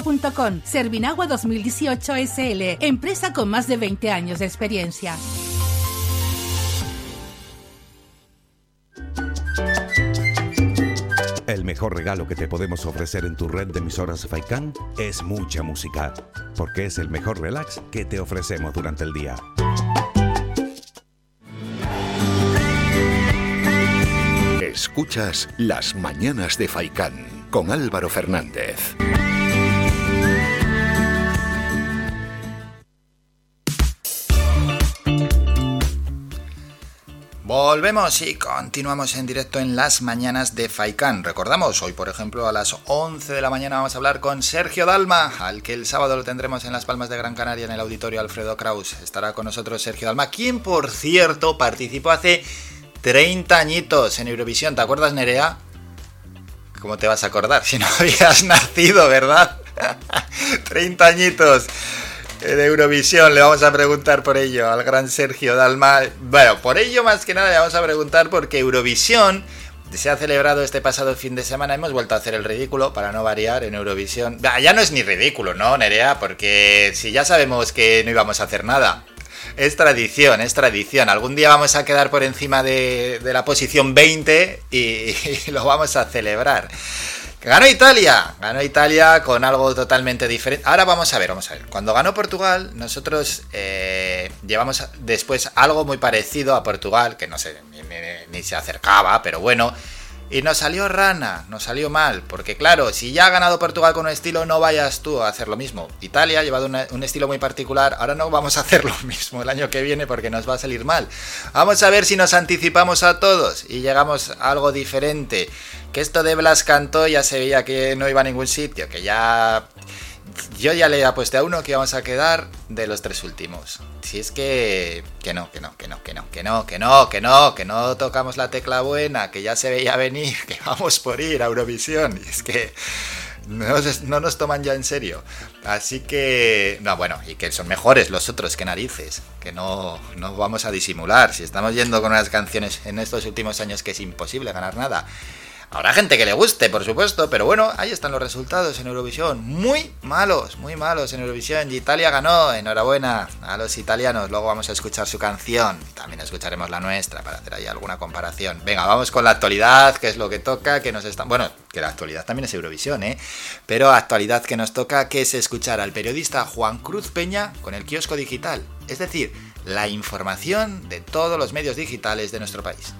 servinagua.com. Servinagua 2018 SL, empresa con más de 20 años de experiencia. El mejor regalo que te podemos ofrecer en tu red de emisoras Faikan es mucha música, porque es el mejor relax que te ofrecemos durante el día. Escuchas Las Mañanas de Faicán con Álvaro Fernández. Volvemos y continuamos en directo en las mañanas de Faikán. Recordamos, hoy por ejemplo a las 11 de la mañana vamos a hablar con Sergio Dalma, al que el sábado lo tendremos en Las Palmas de Gran Canaria en el auditorio Alfredo Kraus. Estará con nosotros Sergio Dalma, quien por cierto participó hace 30 añitos en Eurovisión. ¿Te acuerdas, Nerea? ¿Cómo te vas a acordar si no habías nacido, verdad? 30 añitos de Eurovisión. Le vamos a preguntar por ello al gran Sergio Dalma. Bueno, por ello más que nada le vamos a preguntar porque Eurovisión se ha celebrado este pasado fin de semana. Hemos vuelto a hacer el ridículo para no variar en Eurovisión. Ya no es ni ridículo, ¿no, Nerea? Porque si ya sabemos que no íbamos a hacer nada. Es tradición, es tradición. Algún día vamos a quedar por encima de, la posición 20 y, y lo vamos a celebrar. Ganó Italia, ganó Italia con algo totalmente diferente. Ahora vamos a ver, vamos a ver. Cuando ganó Portugal, nosotros eh, llevamos después algo muy parecido a Portugal, que no sé, ni, ni, ni, se acercaba, pero bueno. Y nos salió rana, nos salió mal, porque claro, si ya ha ganado Portugal con un estilo, no vayas tú a hacer lo mismo. Italia ha llevado un estilo muy particular, ahora no vamos a hacer lo mismo el año que viene porque nos va a salir mal. Vamos a ver si nos anticipamos a todos y llegamos a algo diferente. Que esto de Blas cantó ya se veía que no iba a ningún sitio, que ya... Yo ya le apuesté a uno que vamos a quedar de los tres últimos. Si es que... Que no, que no, que no, que no, que no, que no, que no, que no tocamos la tecla buena, que ya se veía venir, que vamos por ir a Eurovisión. Y es que... No, no, nos toman ya en serio. Así que, no, bueno, y que son mejores los otros que narices, que no, no vamos a disimular. Si estamos yendo con unas canciones en estos últimos años que es imposible ganar nada. Habrá gente que le guste, por supuesto, pero bueno, ahí están los resultados en Eurovisión. Muy malos, muy malos en Eurovisión. Y Italia ganó, enhorabuena a los italianos. Luego vamos a escuchar su canción. También escucharemos la nuestra para hacer ahí alguna comparación. Venga, vamos con la actualidad, que es lo que toca, que nos están... Bueno, que la actualidad también es Eurovisión, ¿eh? Pero actualidad que nos toca, que es escuchar al periodista Juan Cruz Peña con el kiosco digital. Es decir, la información de todos los medios digitales de nuestro país.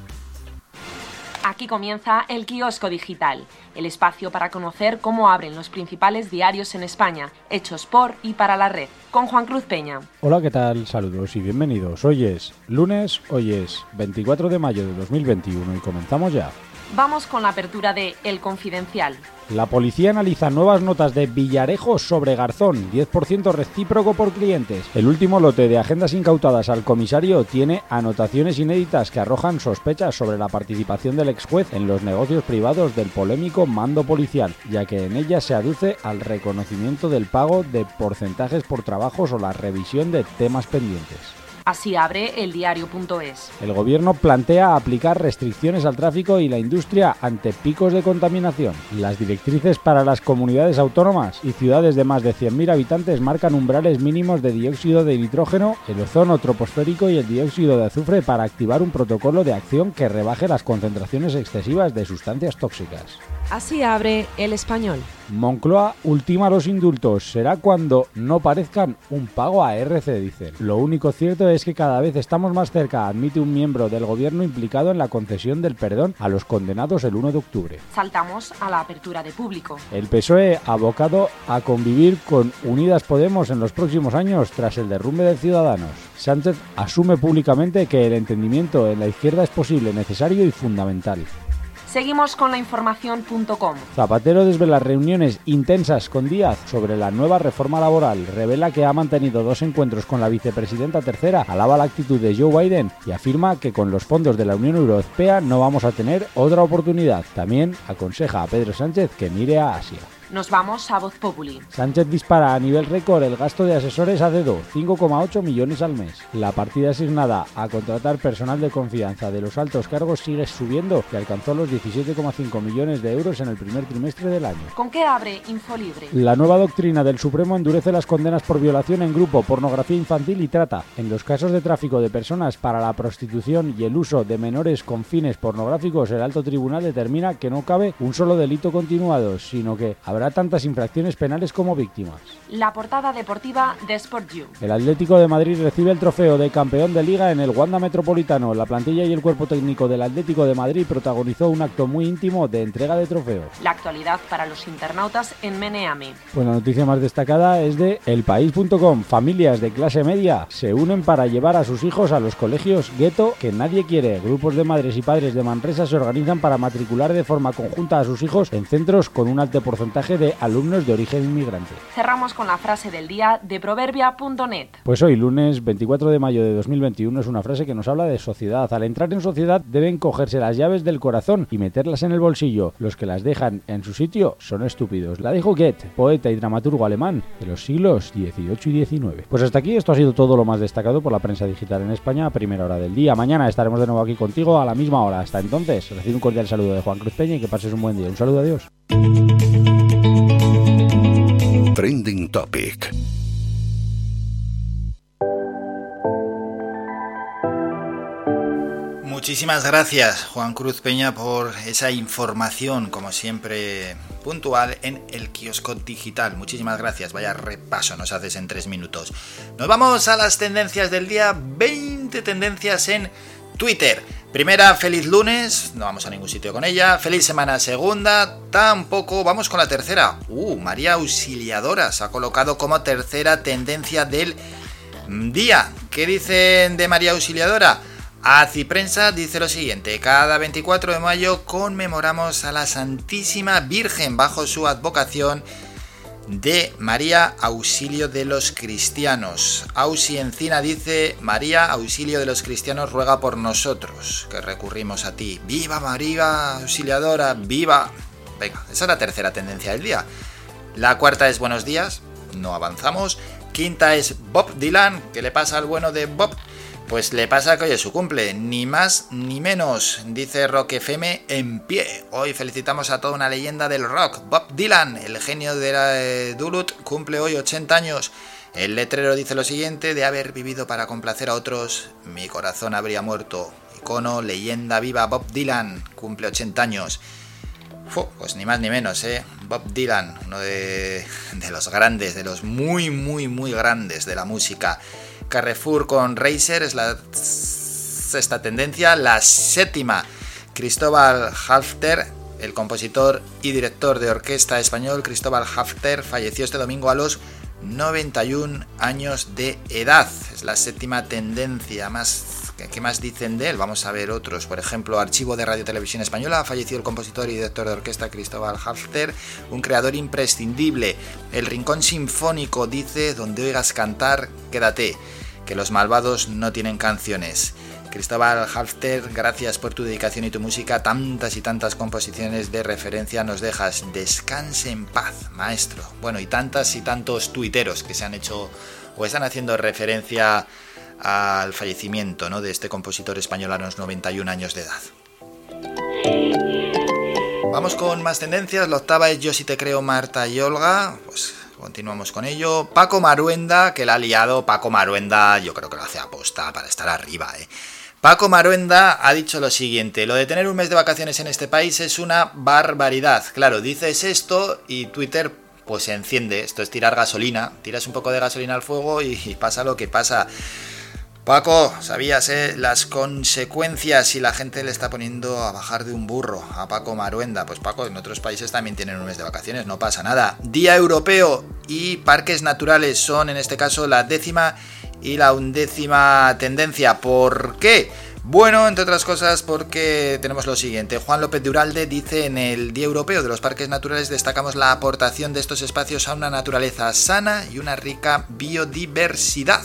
Aquí comienza el kiosco digital, el espacio para conocer cómo abren los principales diarios en España, hechos por y para la red, con Juan Cruz Peña. Hola, ¿qué tal? Saludos y bienvenidos. Hoy es lunes, hoy es 24 de mayo de 2021 y comenzamos ya. Vamos con la apertura de El Confidencial. La policía analiza nuevas notas de Villarejo sobre Garzón, 10% recíproco por clientes. El último lote de agendas incautadas al comisario tiene anotaciones inéditas que arrojan sospechas sobre la participación del ex juez en los negocios privados del polémico mando policial, ya que en ellas se aduce al reconocimiento del pago de porcentajes por trabajos o la revisión de temas pendientes. Así abre el diario.es. El gobierno plantea aplicar restricciones al tráfico y la industria ante picos de contaminación. Las directrices para las comunidades autónomas y ciudades de más de 100.000 habitantes marcan umbrales mínimos de dióxido de nitrógeno, el ozono troposférico y el dióxido de azufre para activar un protocolo de acción que rebaje las concentraciones excesivas de sustancias tóxicas. Así abre el español. Moncloa ultima los indultos. Será cuando no parezcan un pago a RC, dicen. Lo único cierto es que cada vez estamos más cerca, admite un miembro del gobierno implicado en la concesión del perdón a los condenados el 1 de octubre. Saltamos a la apertura de público. El PSOE abocado a convivir con Unidas Podemos en los próximos años tras el derrumbe de Ciudadanos. Sánchez asume públicamente que el entendimiento en la izquierda es posible, necesario y fundamental. Seguimos con la información.com. Zapatero desvela reuniones intensas con Díaz sobre la nueva reforma laboral. Revela que ha mantenido dos encuentros con la vicepresidenta tercera, alaba la actitud de Joe Biden y afirma que con los fondos de la Unión Europea no vamos a tener otra oportunidad. También aconseja a Pedro Sánchez que mire a Asia. Nos vamos a Voz Populi. Sánchez dispara a nivel récord el gasto de asesores a dedo, 5,8 millones al mes. La partida asignada a contratar personal de confianza de los altos cargos sigue subiendo y alcanzó los 17,5 millones de euros en el primer trimestre del año. ¿Con qué abre Infolibre? La nueva doctrina del Supremo endurece las condenas por violación en grupo, pornografía infantil y trata. En los casos de tráfico de personas para la prostitución y el uso de menores con fines pornográficos, el alto tribunal determina que no cabe un solo delito continuado, sino que habrá tantas infracciones penales como víctimas. La portada deportiva de Sport You. El Atlético de Madrid recibe el trofeo de campeón de liga en el Wanda Metropolitano. La plantilla y el cuerpo técnico del Atlético de Madrid protagonizó un acto muy íntimo de entrega de trofeos. La actualidad para los internautas en Meneami. Pues la noticia más destacada es de elpaís.com. Familias de clase media se unen para llevar a sus hijos a los colegios gueto que nadie quiere. Grupos de madres y padres de Manresa se organizan para matricular de forma conjunta a sus hijos en centros con un alto porcentaje de alumnos de origen inmigrante. Cerramos con la frase del día de proverbia.net. Pues hoy, lunes 24 de mayo de 2021, es una frase que nos habla de sociedad. Al entrar en sociedad deben cogerse las llaves del corazón y meterlas en el bolsillo. Los que las dejan en su sitio son estúpidos. La dijo Goethe, poeta y dramaturgo alemán de los siglos XVIII y XIX. Pues hasta aquí esto ha sido todo lo más destacado por la prensa digital en España a primera hora del día. Mañana estaremos de nuevo aquí contigo a la misma hora. Hasta entonces, recibe un cordial saludo de Juan Cruz Peña y que pases un buen día. Un saludo, adiós. Trending Topic. Muchísimas gracias Juan Cruz Peña por esa información, como siempre puntual en el kiosco digital. Muchísimas gracias, vaya repaso nos haces en tres minutos. Nos vamos a las tendencias del día, 20 tendencias en Twitter. Primera, feliz lunes, no vamos a ningún sitio con ella. Feliz semana segunda, tampoco. Vamos con la tercera. Uh, María Auxiliadora se ha colocado como tercera tendencia del día. ¿Qué dicen de María Auxiliadora? Aciprensa dice lo siguiente, cada 24 de mayo conmemoramos a la Santísima Virgen bajo su advocación de María Auxilio de los Cristianos. Ausi Encina dice, María Auxilio de los Cristianos ruega por nosotros, que recurrimos a ti. ¡Viva María Auxiliadora! ¡Viva! Venga, esa es la tercera tendencia del día. La cuarta es buenos días, no avanzamos. Quinta es Bob Dylan, ¿qué le pasa al bueno de Bob? Pues le pasa que hoy es su cumple, ni más ni menos, dice Rock FM en pie. Hoy felicitamos a toda una leyenda del rock, Bob Dylan, el genio de la, eh, Duluth, cumple hoy 80 años. El letrero dice lo siguiente, de haber vivido para complacer a otros, mi corazón habría muerto. Icono, leyenda viva, Bob Dylan, cumple 80 años. Pues ni más ni menos, ¿eh? Bob Dylan, uno de, de los grandes, de los muy, muy, muy grandes de la música. Carrefour con Racer es la sexta tendencia. La séptima, Cristóbal Halfter, el compositor y director de orquesta español Cristóbal Halfter, falleció este domingo a los 91 años de edad. Es la séptima tendencia más ¿Qué más dicen de él? Vamos a ver otros. Por ejemplo, Archivo de Radio Televisión Española. Falleció el compositor y director de orquesta Cristóbal Halfter, un creador imprescindible. El Rincón Sinfónico dice: Donde oigas cantar, quédate. Que los malvados no tienen canciones. Cristóbal Halfter, gracias por tu dedicación y tu música. Tantas y tantas composiciones de referencia nos dejas. Descanse en paz, maestro. Bueno, y tantas y tantos tuiteros que se han hecho o están haciendo referencia al fallecimiento ¿no? de este compositor español a los 91 años de edad. Vamos con más tendencias. La octava es Yo si te creo Marta y Olga. Pues continuamos con ello. Paco Maruenda, que la ha liado. Paco Maruenda, yo creo que lo hace aposta para estar arriba. ¿eh? Paco Maruenda ha dicho lo siguiente, lo de tener un mes de vacaciones en este país es una barbaridad. Claro, dices esto y Twitter pues se enciende, esto es tirar gasolina, tiras un poco de gasolina al fuego y, y pasa lo que pasa. Paco, ¿sabías eh, las consecuencias si la gente le está poniendo a bajar de un burro a Paco Maruenda? Pues Paco, en otros países también tienen un mes de vacaciones, no pasa nada. Día Europeo y parques naturales son en este caso la décima y la undécima tendencia. ¿Por qué? Bueno, entre otras cosas porque tenemos lo siguiente. Juan López Duralde dice en el Día Europeo de los Parques Naturales destacamos la aportación de estos espacios a una naturaleza sana y una rica biodiversidad.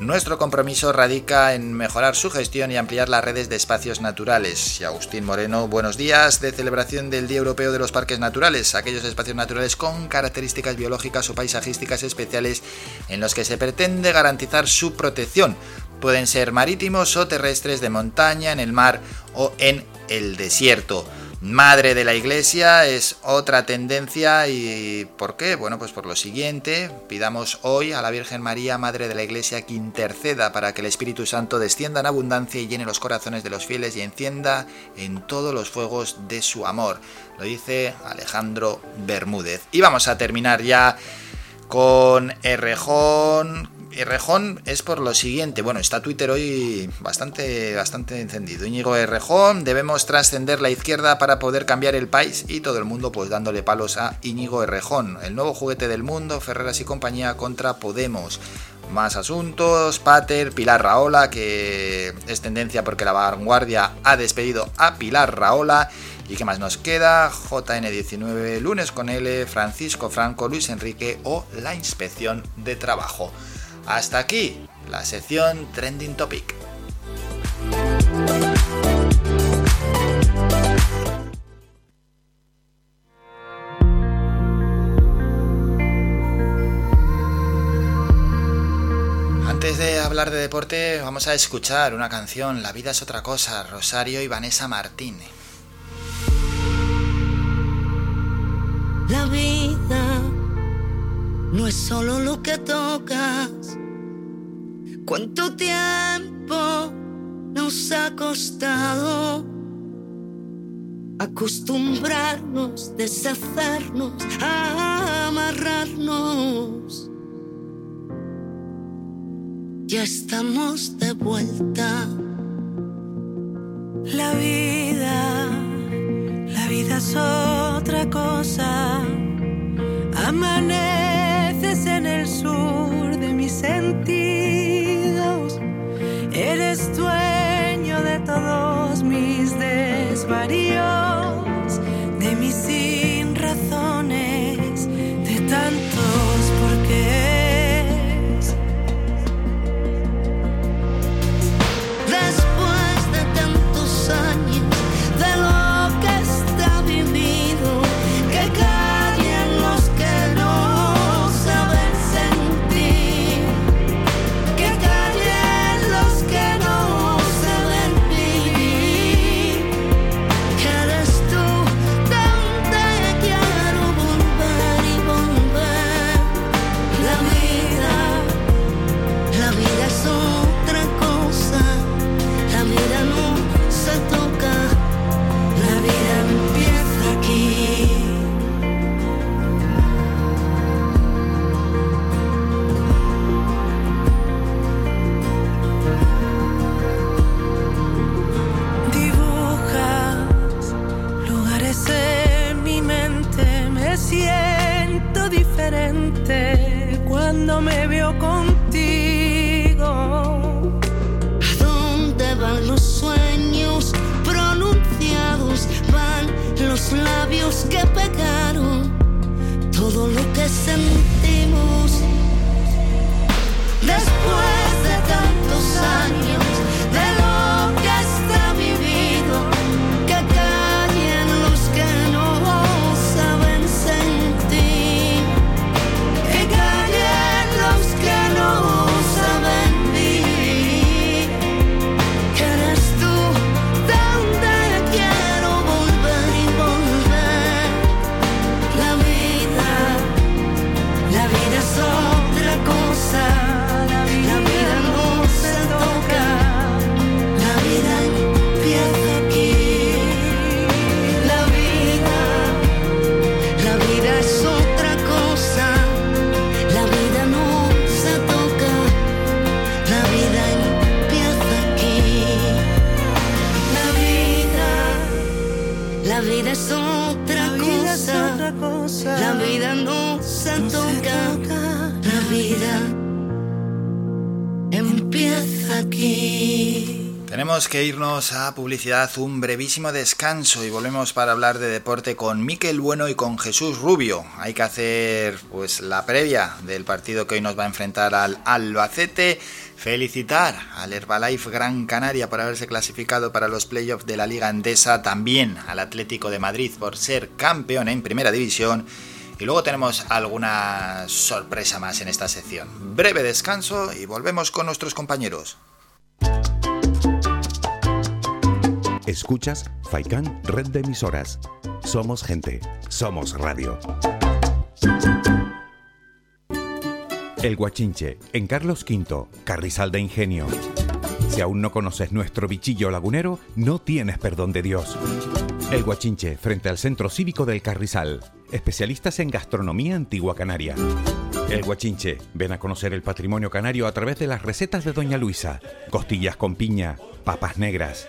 Nuestro compromiso radica en mejorar su gestión y ampliar las redes de espacios naturales. Y Agustín Moreno, buenos días de celebración del Día Europeo de los Parques Naturales, aquellos espacios naturales con características biológicas o paisajísticas especiales en los que se pretende garantizar su protección. Pueden ser marítimos o terrestres de montaña, en el mar o en el desierto. Madre de la Iglesia es otra tendencia y ¿por qué? Bueno, pues por lo siguiente, pidamos hoy a la Virgen María, Madre de la Iglesia, que interceda para que el Espíritu Santo descienda en abundancia y llene los corazones de los fieles y encienda en todos los fuegos de su amor. Lo dice Alejandro Bermúdez. Y vamos a terminar ya con Errejón, y Rejón es por lo siguiente. Bueno, está Twitter hoy bastante, bastante encendido. Íñigo Rejón, debemos trascender la izquierda para poder cambiar el país y todo el mundo pues dándole palos a Íñigo Rejón. El nuevo juguete del mundo, Ferreras y compañía contra Podemos. Más asuntos, Pater, Pilar Raola, que es tendencia porque la vanguardia ha despedido a Pilar Raola. ¿Y qué más nos queda? JN19 lunes con L, Francisco Franco, Luis Enrique o la inspección de trabajo. Hasta aquí la sección Trending Topic. Antes de hablar de deporte, vamos a escuchar una canción, La vida es otra cosa, Rosario y Vanessa Martínez. La vida no es solo lo que tocas. ¿Cuánto tiempo nos ha costado acostumbrarnos, deshacernos, amarrarnos? Ya estamos de vuelta. La vida, la vida es otra cosa. Amaneces en el sur de mis sentidos. Eres dueño de todos mis desvaríos, que irnos a publicidad, un brevísimo descanso y volvemos para hablar de deporte con Miquel Bueno y con Jesús Rubio. Hay que hacer pues la previa del partido que hoy nos va a enfrentar al Albacete. Felicitar al Herbalife Gran Canaria por haberse clasificado para los playoffs de la Liga Andesa, también al Atlético de Madrid por ser campeón en Primera División. Y luego tenemos alguna sorpresa más en esta sección. Breve descanso y volvemos con nuestros compañeros. Escuchas Faikan Red de Emisoras. Somos gente, somos radio. El Guachinche, en Carlos V, Carrizal de Ingenio. Si aún no conoces nuestro bichillo lagunero, no tienes perdón de Dios. El Guachinche, frente al Centro Cívico del Carrizal. Especialistas en gastronomía antigua canaria. El Guachinche, ven a conocer el patrimonio canario a través de las recetas de Doña Luisa. Costillas con piña, papas negras,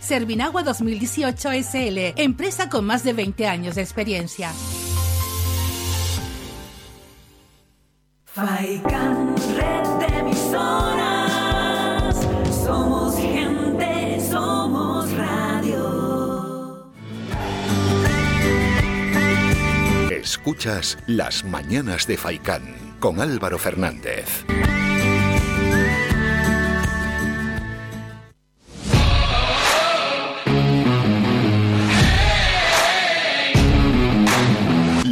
Servinagua 2018 SL, empresa con más de 20 años de experiencia. Faikan, red de emisoras. Somos gente, somos radio. Escuchas Las Mañanas de Faicán con Álvaro Fernández.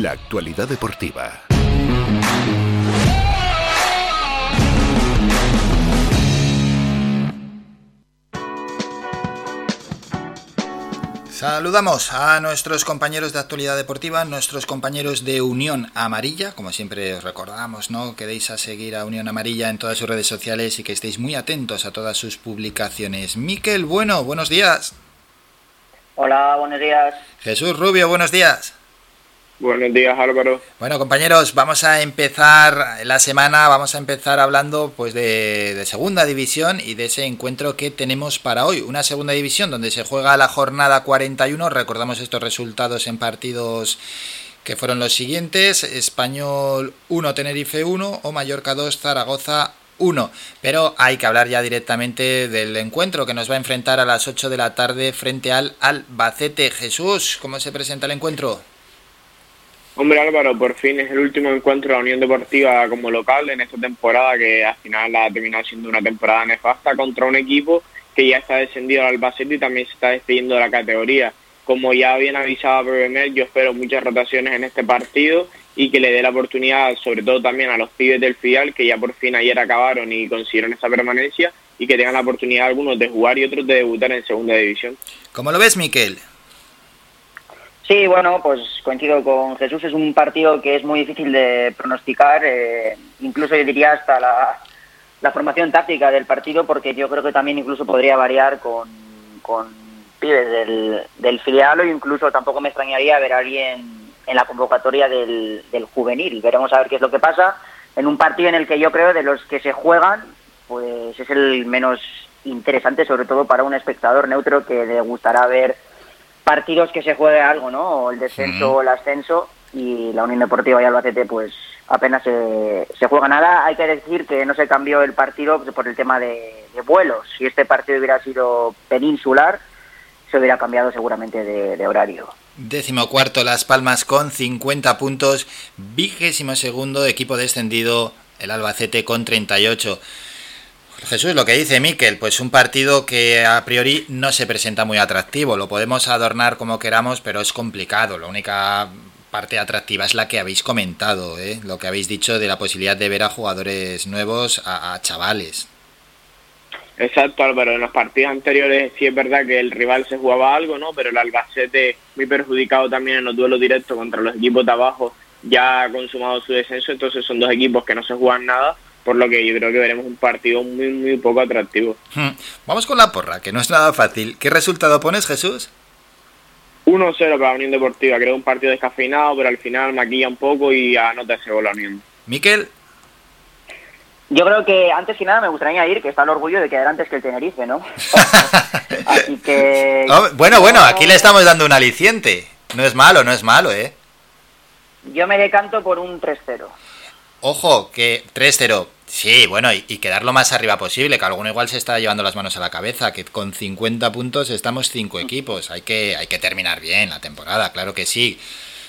La actualidad deportiva. Saludamos a nuestros compañeros de actualidad deportiva, nuestros compañeros de Unión Amarilla, como siempre os recordamos, ¿no? Que deis a seguir a Unión Amarilla en todas sus redes sociales y que estéis muy atentos a todas sus publicaciones. Miquel, bueno, buenos días. Hola, buenos días. Jesús Rubio, buenos días. Buenos días, Álvaro. Bueno, compañeros, vamos a empezar la semana, vamos a empezar hablando pues de, de, segunda división y de ese encuentro que tenemos para hoy. Una segunda división donde se juega la jornada 41. Recordamos estos resultados en partidos que fueron los siguientes: Español 1, Tenerife 1 o Mallorca 2, Zaragoza 1. Pero hay que hablar ya directamente del encuentro que nos va a enfrentar a las 8 de la tarde frente al Albacete. Jesús, ¿cómo se presenta el encuentro? Hombre Álvaro, por fin es el último encuentro de la Unión Deportiva como local en esta temporada que al final ha terminado siendo una temporada nefasta contra un equipo que ya está descendido al Albacete y también se está despidiendo de la categoría. Como ya bien avisaba Brevemer, yo espero muchas rotaciones en este partido y que le dé la oportunidad, sobre todo también a los pibes del filial que ya por fin ayer acabaron y consiguieron esa permanencia y que tengan la oportunidad algunos de jugar y otros de debutar en segunda división. ¿Cómo lo ves, Miquel? Sí, bueno, pues coincido con Jesús, es un partido que es muy difícil de pronosticar, eh, incluso yo diría hasta la, formación táctica del partido, porque yo creo que también incluso podría variar con, con pibes del, del, filial o incluso tampoco me extrañaría ver a alguien en la convocatoria del juvenil. Veremos a ver qué es lo que pasa en un partido en el que yo creo de los que se juegan, pues es el menos interesante, sobre todo para un espectador neutro que le gustará ver partidos que se juegue algo, ¿no? O el descenso o el ascenso. y la Unión Deportiva y Albacete pues apenas se, se juega nada. Hay que decir que no se cambió el partido por el tema de, de vuelos. Si este partido hubiera sido peninsular, se hubiera cambiado seguramente de, de horario. Décimo cuarto Las Palmas con 50 puntos. Vigésimo segundo equipo descendido el Albacete con 38. Jesús, lo que dice Miquel, pues un partido que a priori no se presenta muy atractivo. Lo podemos adornar como queramos, pero es complicado. La única parte atractiva es la que habéis comentado, ¿eh? lo que habéis dicho de la posibilidad de ver a jugadores nuevos, a, chavales. Exacto, Álvaro. En los partidos anteriores sí es verdad que el rival se jugaba algo, ¿no? Pero el Albacete, muy perjudicado también en los duelos directos contra los equipos de abajo, ya ha consumado su descenso. Entonces son dos equipos que no se juegan nada, por lo que yo creo que veremos un partido muy, muy poco atractivo. Hmm. Vamos con la porra, que no es nada fácil. ¿Qué resultado pones, Jesús? 1-0 para la Unión Deportiva. Creo un partido descafeinado, pero al final maquilla un poco y anota ese gol la Unión. Miquel. Yo creo que antes que nada me gustaría añadir que está el orgullo de quedar antes que el Tenerife, ¿no? Así que... Oh, bueno, bueno, aquí le estamos dando un aliciente. No es malo, no es malo, ¿eh? Yo me decanto por un 3-0. Ojo, que 3-0. Sí, bueno, y, y, quedar lo más arriba posible, que alguno igual se está llevando las manos a la cabeza, que con 50 puntos estamos cinco equipos. Hay que, hay que terminar bien la temporada, claro que sí.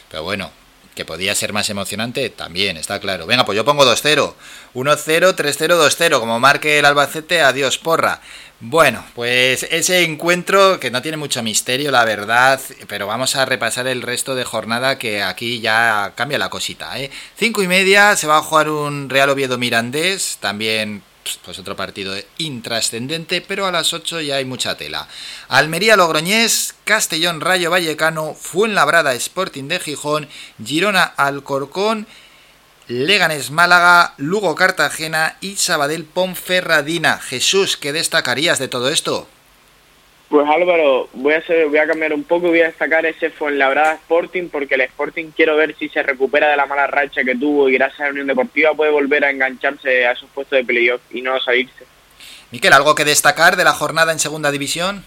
Pero bueno, que podía ser más emocionante, también, está claro. Venga, pues yo pongo 2-0. 1-0, 3-0, 2-0. Como marque el Albacete, adiós, porra. Bueno, pues ese encuentro que no tiene mucho misterio, la verdad, pero vamos a repasar el resto de jornada que aquí ya cambia la cosita. ¿eh? Cinco y media se va a jugar un Real Oviedo Mirandés, también pues otro partido intrascendente, pero a las 8 ya hay mucha tela. Almería Logroñés, Castellón Rayo Vallecano, Fuenlabrada Sporting de Gijón, Girona Alcorcón, Leganés Málaga, Lugo Cartagena y Sabadell Ponferradina. Jesús, ¿qué destacarías de todo esto? Pues Álvaro, voy a, hacer, voy a cambiar un poco y voy a destacar ese Fuenlabrada Sporting porque el Sporting quiero ver si se recupera de la mala racha que tuvo y gracias a la Unión Deportiva puede volver a engancharse a esos puestos de playoff y no salirse. Miquel, ¿algo que destacar de la jornada en segunda división?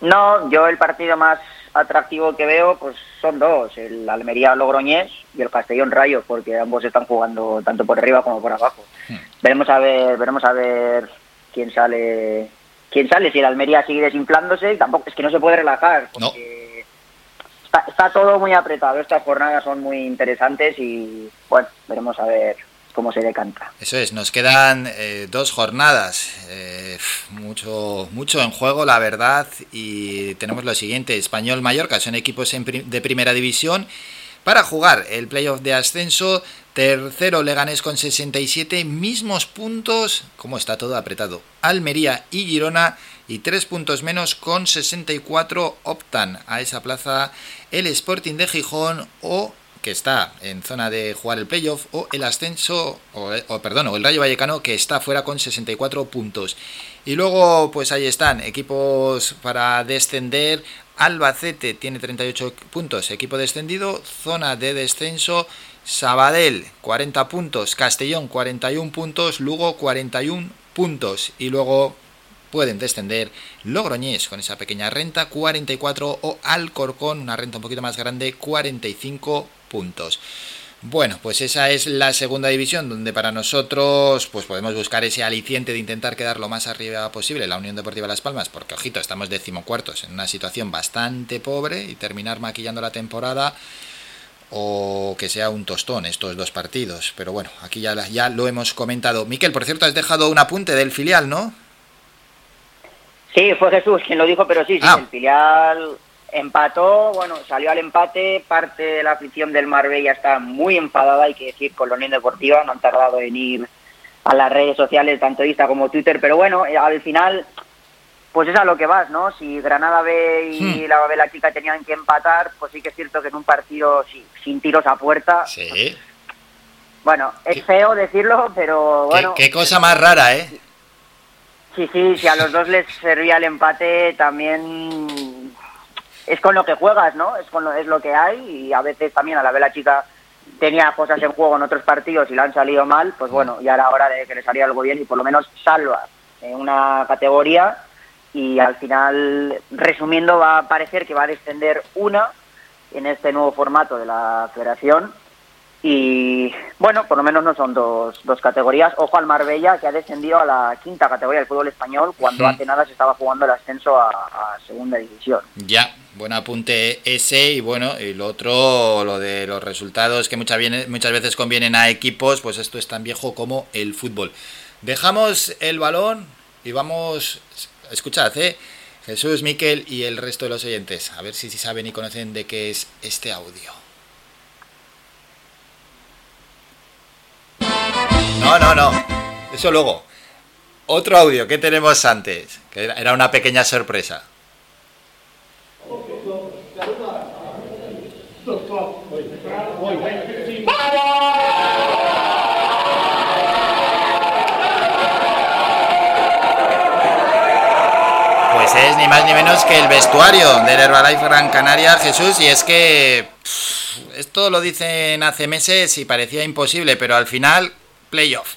No, yo el partido más atractivo que veo pues son dos, el Almería Logroñés y el Castellón Rayo, porque ambos están jugando tanto por arriba como por abajo. Hmm. Veremos a ver, veremos a ver quién sale quién sale, si el Almería sigue desinflándose, tampoco es que no se puede relajar, porque no. está, está, todo muy apretado, estas jornadas son muy interesantes y bueno, veremos a ver cómo se decanta. Eso es, nos quedan eh, dos jornadas, eh, mucho, mucho en juego, la verdad, y tenemos lo siguiente, Español Mallorca, son equipos en de primera división, para jugar el playoff de ascenso, tercero Leganés con 67, mismos puntos, como está todo apretado, Almería y Girona, y tres puntos menos con 64 optan a esa plaza el Sporting de Gijón o que está en zona de jugar el playoff, o el ascenso, o, perdón, o el Rayo Vallecano, que está fuera con 64 puntos. Y luego, pues ahí están, equipos para descender. Albacete tiene 38 puntos, equipo descendido, zona de descenso. Sabadell 40 puntos, Castellón 41 puntos, Lugo 41 puntos. Y luego pueden descender Logroñés con esa pequeña renta 44 o Alcorcón, una renta un poquito más grande 45 puntos. Bueno, pues esa es la segunda división donde para nosotros pues podemos buscar ese aliciente de intentar quedar lo más arriba posible la Unión Deportiva Las Palmas, porque ojito, estamos decimocuartos en una situación bastante pobre y terminar maquillando la temporada o que sea un tostón estos dos partidos, pero bueno, aquí ya, ya lo hemos comentado. Miquel, por cierto, has dejado un apunte del filial, ¿no? Sí, fue Jesús quien lo dijo, pero sí, sí, ah. el filial empató, bueno, salió al empate, parte de la afición del Marbella está muy enfadada, hay que decir, con la Unión Deportiva, no han tardado en ir a las redes sociales, tanto Insta como Twitter, pero bueno, eh, al final, pues es a lo que vas, ¿no? Si Granada B y Hmm. la Babela Chica tenían que empatar, pues sí que es cierto que en un partido sí, sin tiros a puerta, Sí. bueno, es feo decirlo, pero bueno... Qué, qué cosa más rara, ¿eh? Sí, sí, si a los dos les servía el empate, también es con lo que juegas, ¿no? Es, con lo, es lo que hay y a veces también a la vela chica tenía cosas en juego en otros partidos y le han salido mal, pues bueno, ya era hora de que le saliera algo bien y por lo menos salva en una categoría y al final, resumiendo, va a parecer que va a descender una en este nuevo formato de la federación. Y bueno, por lo menos no son dos, dos categorías. Ojo al Marbella, que ha descendido a la quinta categoría del fútbol español cuando hace nada se estaba jugando el ascenso a, a segunda división. Ya, buen apunte ese y bueno, y lo otro, lo de los resultados que muchas, viene- muchas veces convienen a equipos, pues esto es tan viejo como el fútbol. Dejamos el balón y vamos, escuchad, ¿eh? Jesús, Miquel y el resto de los oyentes, a ver si, si saben y conocen de qué es este audio. No, no, no, eso luego. Otro audio que tenemos antes, que era- una pequeña sorpresa. Pues es ni más ni menos que el vestuario del Herbalife Gran Canaria, Jesús, y es que pff, esto lo dicen hace meses y parecía imposible, pero al final, playoff.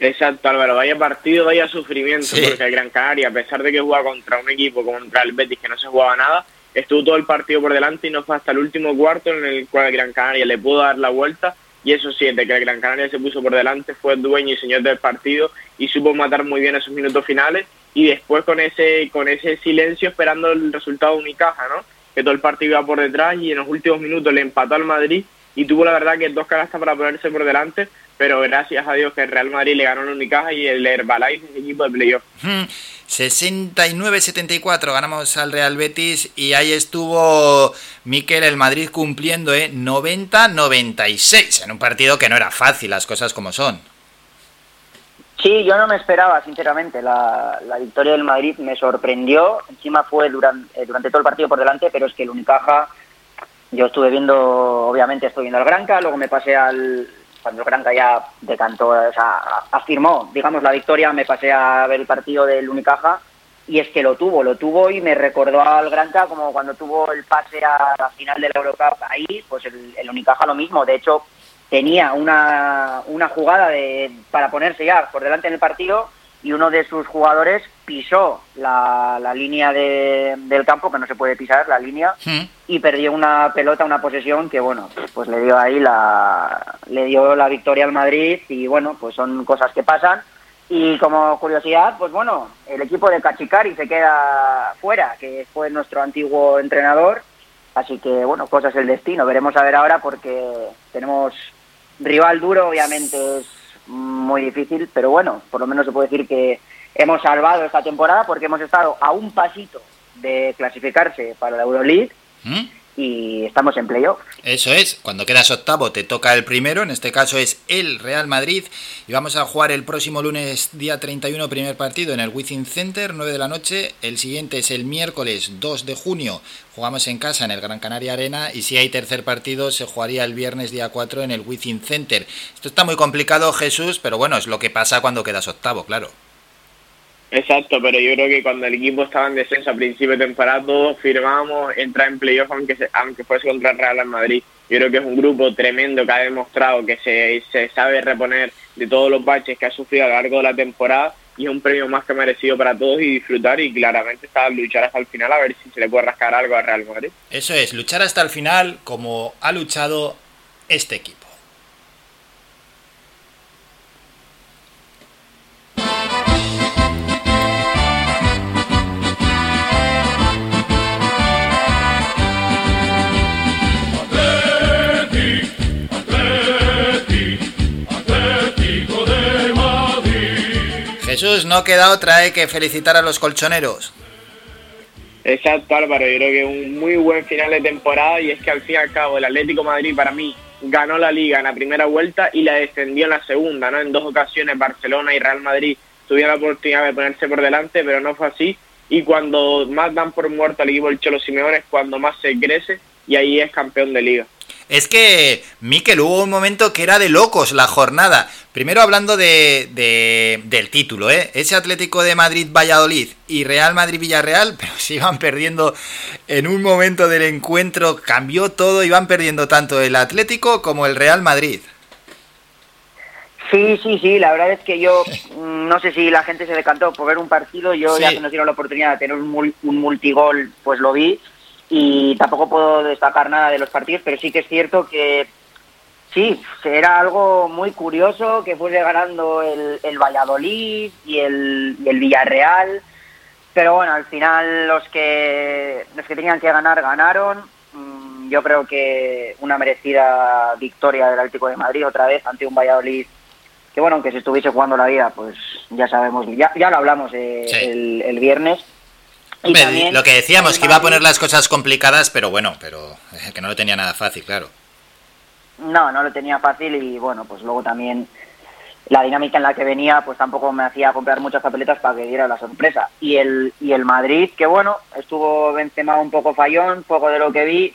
Exacto, Álvaro, vaya partido, vaya sufrimiento, Sí. porque el Gran Canaria, a pesar de que jugaba contra un equipo como contra el Betis, que no se jugaba nada, estuvo todo el partido por delante y no fue hasta el último cuarto en el cual el Gran Canaria le pudo dar la vuelta. Y eso sí, de que el Gran Canaria se puso por delante, fue dueño y señor del partido y supo matar muy bien esos minutos finales. Y después con ese con ese silencio esperando el resultado de Unicaja, ¿no? Que todo el partido iba por detrás y en los últimos minutos le empató al Madrid y tuvo la verdad que dos canastas para ponerse por delante, pero gracias a Dios que el Real Madrid le ganó al Unicaja y el Herbalife es equipo de playoff. Hmm, 69-74 ganamos al Real Betis y ahí estuvo Miquel el Madrid cumpliendo ¿eh? 90-96 en un partido que no era fácil, las cosas como son. Sí, yo no me esperaba, sinceramente. La, la victoria del Madrid me sorprendió. Encima fue durante, durante todo el partido por delante, pero es que el Unicaja, yo estuve viendo, obviamente estoy viendo al Granca, luego me pasé al. Cuando el Granca ya decantó, o sea, afirmó, digamos, la victoria, me pasé a ver el partido del Unicaja y es que lo tuvo, lo tuvo y me recordó al Granca como cuando tuvo el pase a la final de la Eurocup ahí, pues el, el Unicaja lo mismo. De hecho, tenía una, una jugada de, para ponerse ya por delante en el partido y uno de sus jugadores pisó la, la línea de- del campo, que no se puede pisar la línea, y perdió una pelota, una posesión que, bueno, pues le dio ahí la, le dio la victoria al Madrid y, bueno, pues son cosas que pasan. Y como curiosidad, pues bueno, el equipo de Cachicari se queda fuera, que fue nuestro antiguo entrenador, Así que, bueno, cosas del destino. Veremos a ver ahora porque tenemos rival duro, obviamente es muy difícil, pero bueno, por lo menos se puede decir que hemos salvado esta temporada porque hemos estado a un pasito de clasificarse para la Euroleague ¿Mm? Y estamos en playoff. Eso es, cuando quedas octavo te toca el primero, en este caso es el Real Madrid y vamos a jugar el próximo lunes día 31 primer partido en el Wizzing Center, 9 de la noche, el siguiente es el miércoles 2 de junio, jugamos en casa en el Gran Canaria Arena y si hay tercer partido se jugaría el viernes día 4 en el Wizzing Center. Esto está muy complicado Jesús, pero bueno, es lo que pasa cuando quedas octavo, claro. Exacto, pero yo creo que cuando el equipo estaba en descenso a principio de temporada, todos firmábamos entrar en playoff aunque, aunque fuese contra Real Madrid. Yo creo que es un grupo tremendo que ha demostrado que se, se sabe reponer de todos los baches que ha sufrido a lo largo de la temporada y es un premio más que merecido para todos y disfrutar y claramente está a luchar hasta el final a ver si se le puede rascar algo al Real Madrid. Eso es, luchar hasta el final como ha luchado este equipo. Jesús, no queda otra hay que felicitar a los colchoneros. Exacto, Álvaro. Yo creo que un muy buen final de temporada y es que al fin y al cabo el Atlético Madrid para mí ganó la liga en la primera vuelta y la descendió en la segunda, ¿no? En dos ocasiones Barcelona y Real Madrid tuvieron la oportunidad de ponerse por delante, pero no fue así. Y cuando más dan por muerto al equipo del Cholo Simeone es cuando más se crece y ahí es campeón de liga. Es que, Miquel, hubo un momento que era de locos la jornada. Primero hablando de, de- del título, ¿eh? Ese Atlético de Madrid-Valladolid y Real Madrid-Villarreal, pero se iban perdiendo en un momento del encuentro, cambió todo, iban perdiendo tanto el Atlético como el Real Madrid. Sí, sí, sí, la verdad es que yo mm, no sé si la gente se decantó por ver un partido, yo Sí. ya que nos dieron la oportunidad de tener un, un multigol, pues lo vi. Y tampoco puedo destacar nada de los partidos, pero sí que es cierto que sí, era algo muy curioso que fuese ganando el, el Valladolid y el, y el Villarreal, pero bueno, al final los que, los que tenían que ganar ganaron. Mm, Yo creo que una merecida victoria del Atlético de Madrid otra vez ante un Valladolid que bueno, aunque se estuviese jugando la vida, pues ya sabemos, ya, ya lo hablamos eh, Sí. el, el viernes. Y Hombre, también lo que decíamos, que iba a poner las cosas complicadas, pero bueno, pero eh, que no lo tenía nada fácil, claro. No, no lo tenía fácil y bueno, pues luego también la dinámica en la que venía pues tampoco me hacía comprar muchas papeletas para que diera la sorpresa. Y el, y el Madrid, que bueno, estuvo Benzema un poco fallón, poco de lo que vi,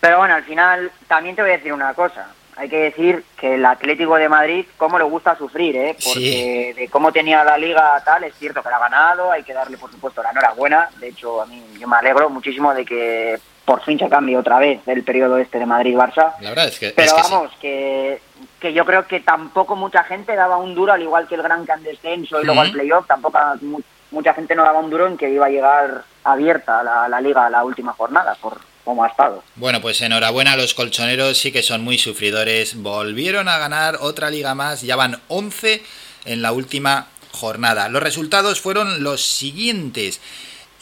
pero bueno, al final también te voy a decir una cosa. Hay que decir que el Atlético de Madrid, cómo le gusta sufrir, ¿eh? Porque de cómo tenía la liga tal, es cierto que la ha ganado, hay que darle por supuesto la enhorabuena. De hecho, a mí yo me alegro muchísimo de que por fin se cambie otra vez el periodo este de Madrid-Barça. La verdad es que, Pero es que sí. vamos, que, que yo creo que tampoco mucha gente daba un duro, al igual que el Gran Can descenso y luego Ujú. al playoff, tampoco mu- mucha gente no daba un duro en que iba a llegar abierta la, la liga a la última jornada, por cómo ha estado. Bueno, pues enhorabuena a los colchoneros, sí que son muy sufridores. Volvieron a ganar otra liga más, ya van 11 en la última jornada. Los resultados fueron los siguientes.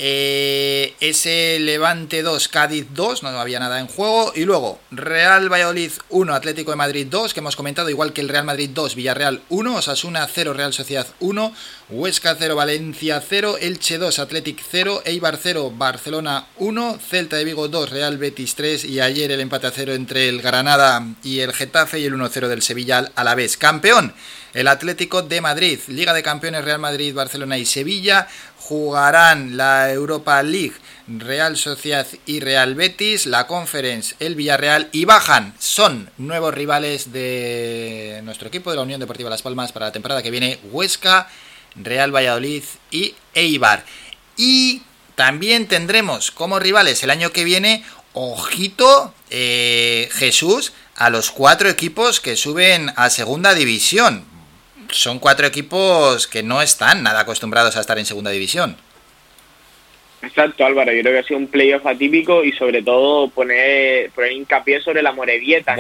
Eh, ese Levante 2, Cádiz 2, no había nada en juego. Y luego Real Valladolid 1, Atlético de Madrid 2, que hemos comentado, igual que el Real Madrid 2, Villarreal 1, Osasuna 0, Real Sociedad 1, Huesca 0, Valencia 0, Elche 2, Athletic 0, Eibar 0, Barcelona 1, Celta de Vigo 2, Real Betis 3 y ayer el empate a 0 entre el Granada y el Getafe y el 1-0 del Sevilla a la vez. Campeón, el Atlético de Madrid, Liga de Campeones Real Madrid, Barcelona y Sevilla jugarán la Europa League Real Sociedad y Real Betis, la Conference el Villarreal y bajan, son nuevos rivales de nuestro equipo de la Unión Deportiva Las Palmas para la temporada que viene Huesca, Real Valladolid y Eibar. Y también tendremos como rivales el año que viene, ojito, eh, Jesús, a los cuatro equipos que suben a segunda división. Son cuatro equipos que no están nada acostumbrados a estar en segunda división. Exacto, Álvaro. Yo creo que ha sido un playoff atípico y sobre todo poner, poner hincapié sobre la Morevieta,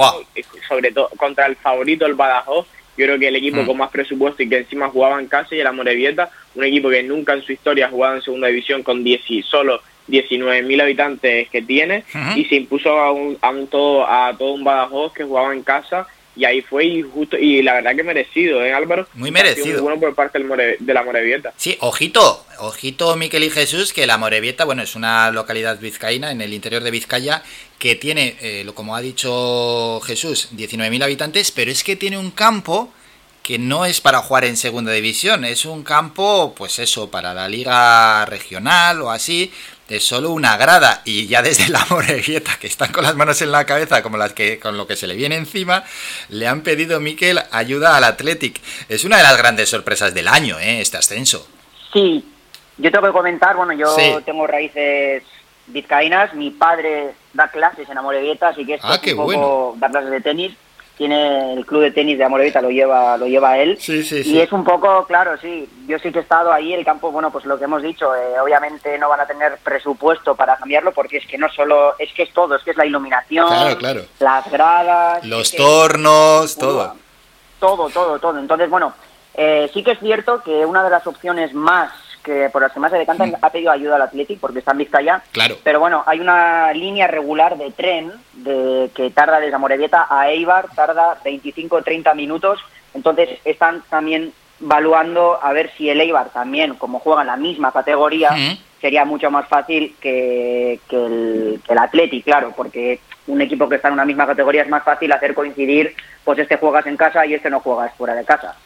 sobre todo contra el favorito, el Badajoz. Yo creo que el equipo Mm. con más presupuesto y que encima jugaba en casa y el Amorebieta, un equipo que nunca en su historia ha jugado en segunda división con 10 y solo 19.000 habitantes que tiene y se impuso a un, a un todo a todo un Badajoz que jugaba en casa y ahí fue y justo y la verdad que merecido, ¿eh, Álvaro? Muy merecido. Muy bueno por parte del More- de la Morevieta. Sí, ojito, ojito Miquel y Jesús, que la Morevieta, bueno, es una localidad vizcaína en el interior de Vizcaya que tiene, eh, lo- como ha dicho Jesús, 19.000 habitantes, pero es que tiene un campo que no es para jugar en segunda división, es un campo, pues eso, para la liga regional o así, es solo una grada y ya desde la Morevieta, que están con las manos en la cabeza como las que con lo que se le viene encima, le han pedido Miquel ayuda al Athletic. Es una de las grandes sorpresas del año, ¿eh? este ascenso. Sí, yo tengo que comentar, bueno, yo Sí. tengo raíces vizcaínas, mi padre da clases en Amorebieta, así que esto Ah, es un poco bueno. dar clases de tenis. Tiene el club de tenis de Amorebieta, lo lleva, lo lleva él. Sí, sí, y sí. es un poco, claro, sí, yo sí que he estado ahí, el campo, bueno, pues lo que hemos dicho, eh, obviamente no van a tener presupuesto para cambiarlo porque es que no solo, es que es todo, es que es la iluminación, Claro, claro. las gradas, Los es que- tornos, todo. todo, todo, todo. Entonces, bueno, eh, sí que es cierto que una de las opciones más que por las que más se decantan ha pedido ayuda al Athletic porque está en Vizcaya. Claro. Pero bueno, hay una línea regular de tren de, que tarda desde Amorebieta a Eibar, tarda 25-30 minutos. Entonces están también evaluando a ver si el Eibar también, como juega en la misma categoría, Ujú. sería mucho más fácil que, que el, que el Athletic, claro, porque un equipo que está en una misma categoría es más fácil hacer coincidir, pues este juegas en casa y este no juegas fuera de casa.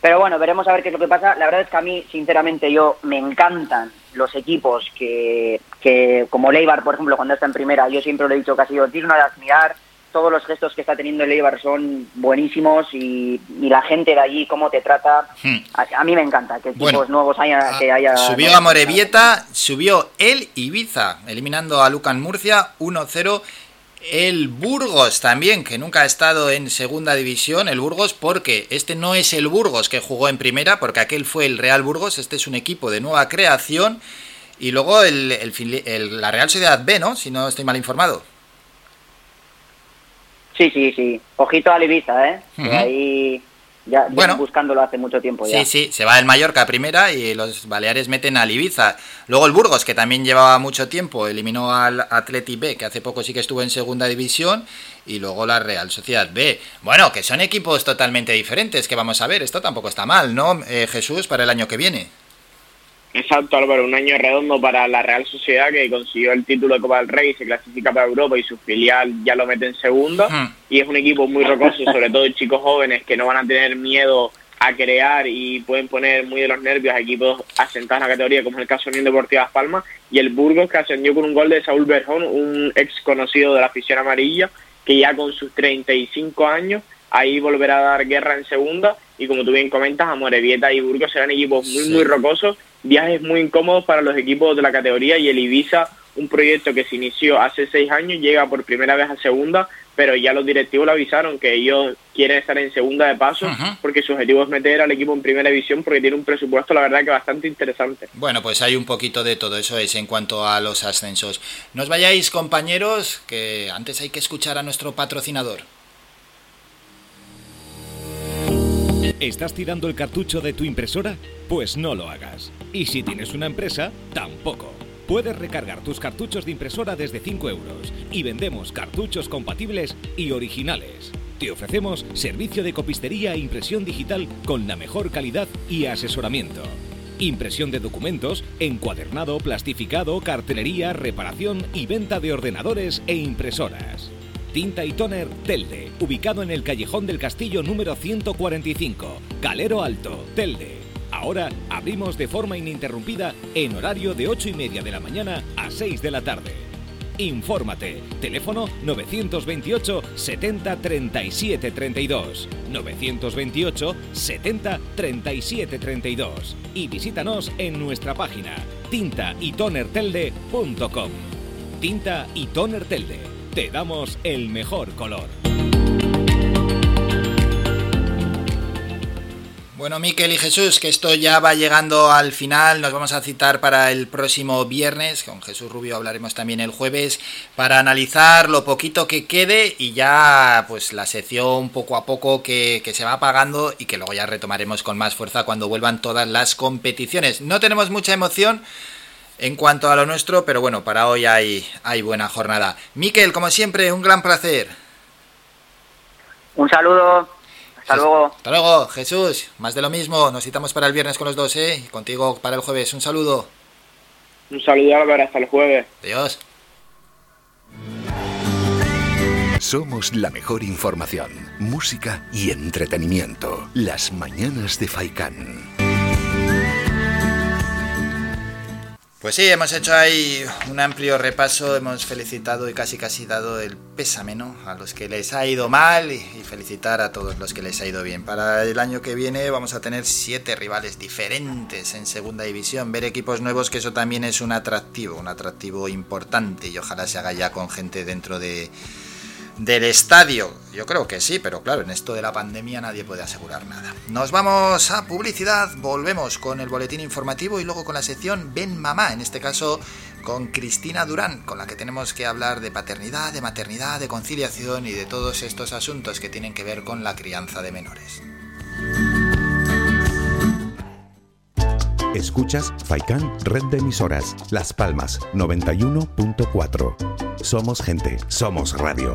Pero bueno, veremos a ver qué es lo que pasa. La verdad es que a mí, sinceramente, yo me encantan los equipos que, que como Leibar, por ejemplo, cuando está en primera, yo siempre lo he dicho que ha sido digno de admirar. Todos los gestos que está teniendo el Eibar son buenísimos y, y la gente de allí, cómo te trata. Hmm. A, a mí me encanta que equipos Bueno, nuevos haya, que haya. Subió a Morevieta, subió el Ibiza, eliminando a Lucan Murcia 1-0. El Burgos también, que nunca ha estado en segunda división, el Burgos, porque este no es el Burgos que jugó en primera, porque aquel fue el Real Burgos, este es un equipo de nueva creación. Y luego el, el fili- el- la Real Sociedad B, ¿no? Si no estoy mal informado. Sí, sí, sí. Ojito al Ibiza, ¿eh? Ujú. ahí ya Bueno. buscándolo hace mucho tiempo ya. Sí, sí, se va el Mallorca a primera y los Baleares meten al Ibiza. Luego el Burgos, que también llevaba mucho tiempo, eliminó al Atleti B, que hace poco sí que estuvo en segunda división, y luego la Real Sociedad B. Bueno, que son equipos totalmente diferentes, que vamos a ver, esto tampoco está mal, ¿no, eh, Jesús, para el año que viene? Exacto, Álvaro, un año redondo para la Real Sociedad que consiguió el título de Copa del Rey, se clasifica para Europa y su filial ya lo mete en segunda. Y es un equipo muy rocoso, sobre todo chicos jóvenes que no van a tener miedo a crear y pueden poner muy de los nervios a equipos asentados en la categoría, como es el caso de Unión Deportiva Las Palmas. Y el Burgos que ascendió con un gol de Saúl Berjón, un ex conocido de la afición amarilla, que ya con sus 35 años ahí volverá a dar guerra en segunda y como tú bien comentas, Amorebieta y Burgos serán equipos muy Sí. muy rocosos, viajes muy incómodos para los equipos de la categoría y el Ibiza, un proyecto que se inició hace seis años, llega por primera vez a segunda, pero ya los directivos le avisaron que ellos quieren estar en segunda de paso porque su objetivo es meter al equipo en primera división porque tiene un presupuesto la verdad que bastante interesante. Bueno, pues hay un poquito de todo eso es en cuanto a los ascensos. No os vayáis, compañeros, que antes hay que escuchar a nuestro patrocinador. ¿Estás tirando el cartucho de tu impresora? Pues no lo hagas. Y si tienes una empresa, tampoco. Puedes recargar tus cartuchos de impresora desde 5 euros y vendemos cartuchos compatibles y originales. Te ofrecemos servicio de copistería e impresión digital con la mejor calidad y asesoramiento. Impresión de documentos, encuadernado, plastificado, cartelería, reparación y venta de ordenadores e impresoras. Tinta y Toner Telde, ubicado en el Callejón del Castillo número 145, Calero Alto, Telde. Ahora abrimos de forma ininterrumpida en horario de 8 y media de la mañana a 6 de la tarde. Infórmate. Teléfono 928 70 37 32. 928 70 37 32. Y visítanos en nuestra página tintaytonertelde.com. Tinta y Toner Telde. Te damos el mejor color. Bueno, Miquel y Jesús, que esto ya va llegando al final. Nos vamos a citar para el próximo viernes. Con Jesús Rubio hablaremos también el jueves para analizar lo poquito que quede y ya pues la sección poco a poco que, que se va apagando y que luego ya retomaremos con más fuerza cuando vuelvan todas las competiciones. No tenemos mucha emoción en cuanto a lo nuestro, pero bueno, para hoy hay, hay buena jornada. Miquel, como siempre, un gran placer. Un saludo. Hasta luego. Hasta luego, Jesús. Más de lo mismo. Nos citamos para el viernes con los dos, ¿eh? Y contigo para el jueves. Un saludo. Un saludo Álvaro, hasta el jueves. Adiós. Somos la mejor información, música y entretenimiento. Las mañanas de Faikán. Pues sí, hemos hecho ahí un amplio repaso, hemos felicitado y casi casi dado el pésame, ¿no? A los que les ha ido mal y, felicitar a todos los que les ha ido bien. Para el año que viene vamos a tener siete rivales diferentes en segunda división, ver equipos nuevos que eso también es un atractivo, un atractivo importante y ojalá se haga ya con gente dentro de del estadio. Yo creo que sí, pero claro, en esto de la pandemia nadie puede asegurar nada. Nos vamos a publicidad, volvemos con el boletín informativo y luego con la sección Ven Mamá, en este caso con Cristina Durán, con la que tenemos que hablar de paternidad, de maternidad, de conciliación y de todos estos asuntos que tienen que ver con la crianza de menores. Escuchas Faikan Red de Emisoras, Las Palmas 91.4. Somos gente, somos radio.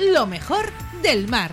Lo mejor del mar.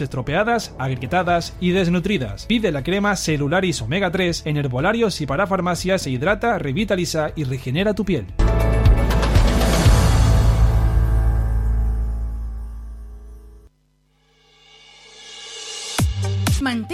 estropeadas, agrietadas y desnutridas. Pide la crema Celularis Omega 3 en herbolarios y para farmacias e hidrata, revitaliza y regenera tu piel.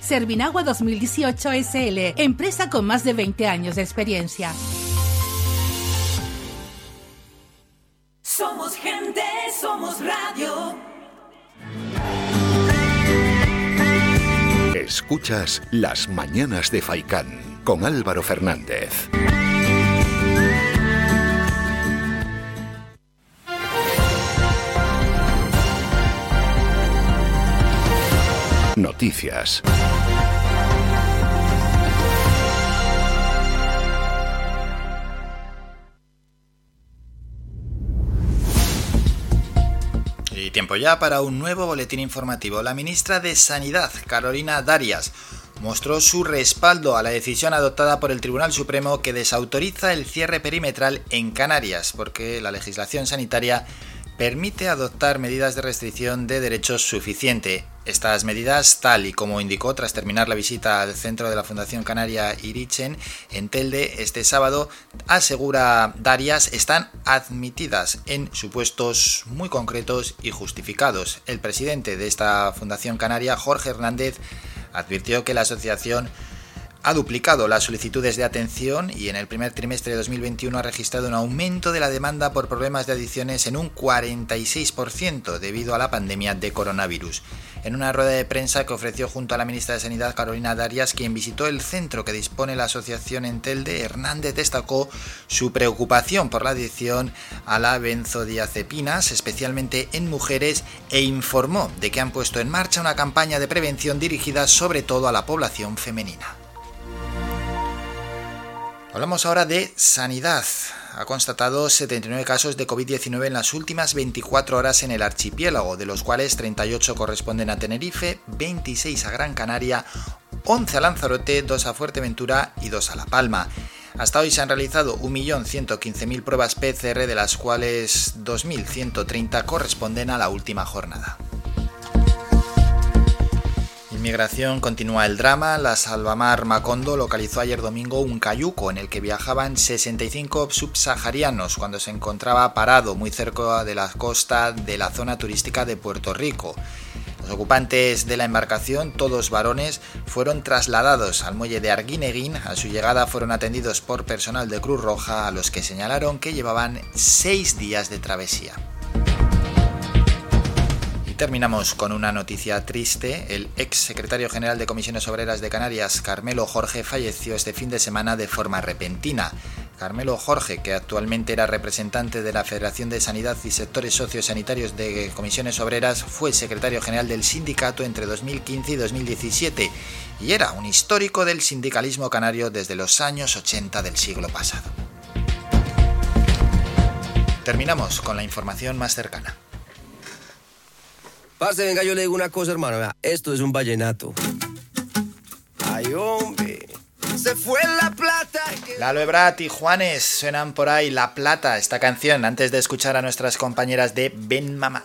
Servinagua 2018 SL, empresa con más de 20 años de experiencia. Somos gente, somos radio. Escuchas Las Mañanas de Faicán con Álvaro Fernández. Noticias. Y tiempo ya para un nuevo boletín informativo. La ministra de Sanidad, Carolina Darias, mostró su respaldo a la decisión adoptada por el Tribunal Supremo que desautoriza el cierre perimetral en Canarias, porque la legislación sanitaria permite adoptar medidas de restricción de derechos suficiente. Estas medidas, tal y como indicó tras terminar la visita al centro de la Fundación Canaria Irichen en Telde este sábado, asegura Darias, están admitidas en supuestos muy concretos y justificados. El presidente de esta Fundación Canaria, Jorge Hernández, advirtió que la asociación ha duplicado las solicitudes de atención y en el primer trimestre de 2021 ha registrado un aumento de la demanda por problemas de adicciones en un 46% debido a la pandemia de coronavirus. En una rueda de prensa que ofreció junto a la ministra de Sanidad Carolina Darias, quien visitó el centro que dispone la asociación en Telde, Hernández destacó su preocupación por la adicción a la benzodiazepinas, especialmente en mujeres, e informó de que han puesto en marcha una campaña de prevención dirigida sobre todo a la población femenina. Hablamos ahora de sanidad. Ha constatado 79 casos de COVID-19 en las últimas 24 horas en el archipiélago, de los cuales 38 corresponden a Tenerife, 26 a Gran Canaria, 11 a Lanzarote, 2 a Fuerteventura y 2 a La Palma. Hasta hoy se han realizado 1.115.000 pruebas PCR, de las cuales 2.130 corresponden a la última jornada. Inmigración continúa el drama. La Salvamar Macondo localizó ayer domingo un cayuco en el que viajaban 65 subsaharianos cuando se encontraba parado muy cerca de la costa de la zona turística de Puerto Rico. Los ocupantes de la embarcación, todos varones, fueron trasladados al muelle de Arguineguín. A su llegada fueron atendidos por personal de Cruz Roja, a los que señalaron que llevaban seis días de travesía. Terminamos con una noticia triste. El ex secretario general de Comisiones Obreras de Canarias, Carmelo Jorge, falleció este fin de semana de forma repentina. Carmelo Jorge, que actualmente era representante de la Federación de Sanidad y Sectores Sociosanitarios de Comisiones Obreras, fue secretario general del sindicato entre 2015 y 2017 y era un histórico del sindicalismo canario desde los años 80 del siglo pasado. Terminamos con la información más cercana. Parce, venga, yo le digo una cosa, hermano. esto es un vallenato. Ay, hombre. Se fue la plata. Lalo Ebrat y Juanes suenan por ahí La Plata, esta canción, antes de escuchar a nuestras compañeras de Ben Mamá.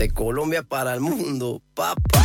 De Colombia para el mundo, papá.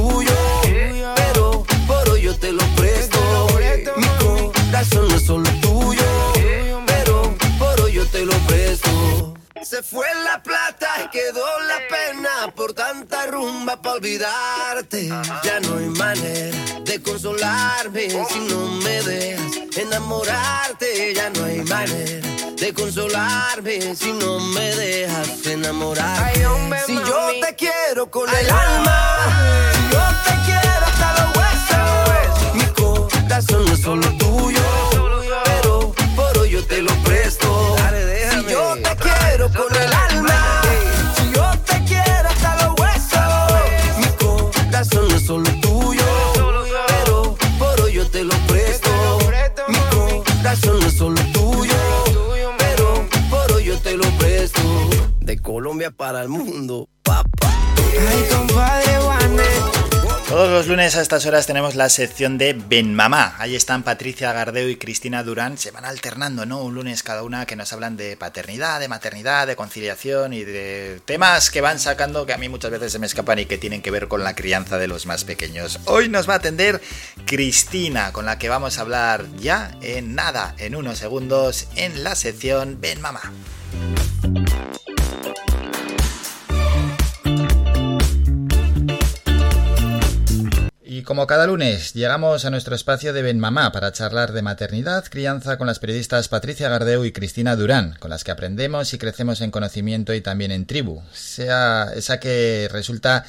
la plata quedó la pena por tanta rumba para olvidarte. Ya no hay manera de consolarme si no me dejas enamorarte. Ya no hay manera de consolarme si no me dejas enamorarte. Si yo te quiero con el alma, si yo te quiero hasta los huesos, mi corazón no es solo tuyo, pero por hoy yo te lo presto. Colombia para el mundo, papá. Ay, compadre Juanes Todos los lunes a estas horas tenemos la sección de Ben Mamá. Ahí están Patricia Gardeo y Cristina Durán. Se van alternando, ¿no? Un lunes cada una que nos hablan de paternidad, de maternidad, de conciliación y de temas que van sacando que a mí muchas veces se me escapan y que tienen que ver con la crianza de los más pequeños. Hoy nos va a atender Cristina, con la que vamos a hablar ya en nada, en unos segundos, en la sección Ben Mamá. Y como cada lunes, llegamos a nuestro espacio de Ben Mamá para charlar de maternidad, crianza con las periodistas Patricia Gardeu y Cristina Durán, con las que aprendemos y crecemos en conocimiento y también en tribu, sea esa que resulta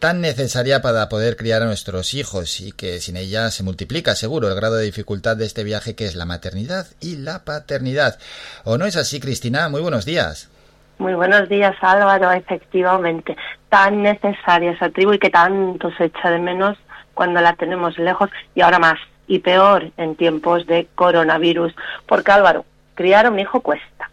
tan necesaria para poder criar a nuestros hijos y que sin ella se multiplica seguro el grado de dificultad de este viaje que es la maternidad y la paternidad. ¿O no es así, Cristina? Muy buenos días. Muy buenos días, Álvaro. Efectivamente, tan necesaria esa tribu y que tanto se echa de menos cuando la tenemos lejos y ahora más y peor en tiempos de coronavirus. Porque Álvaro, criar a un hijo cuesta.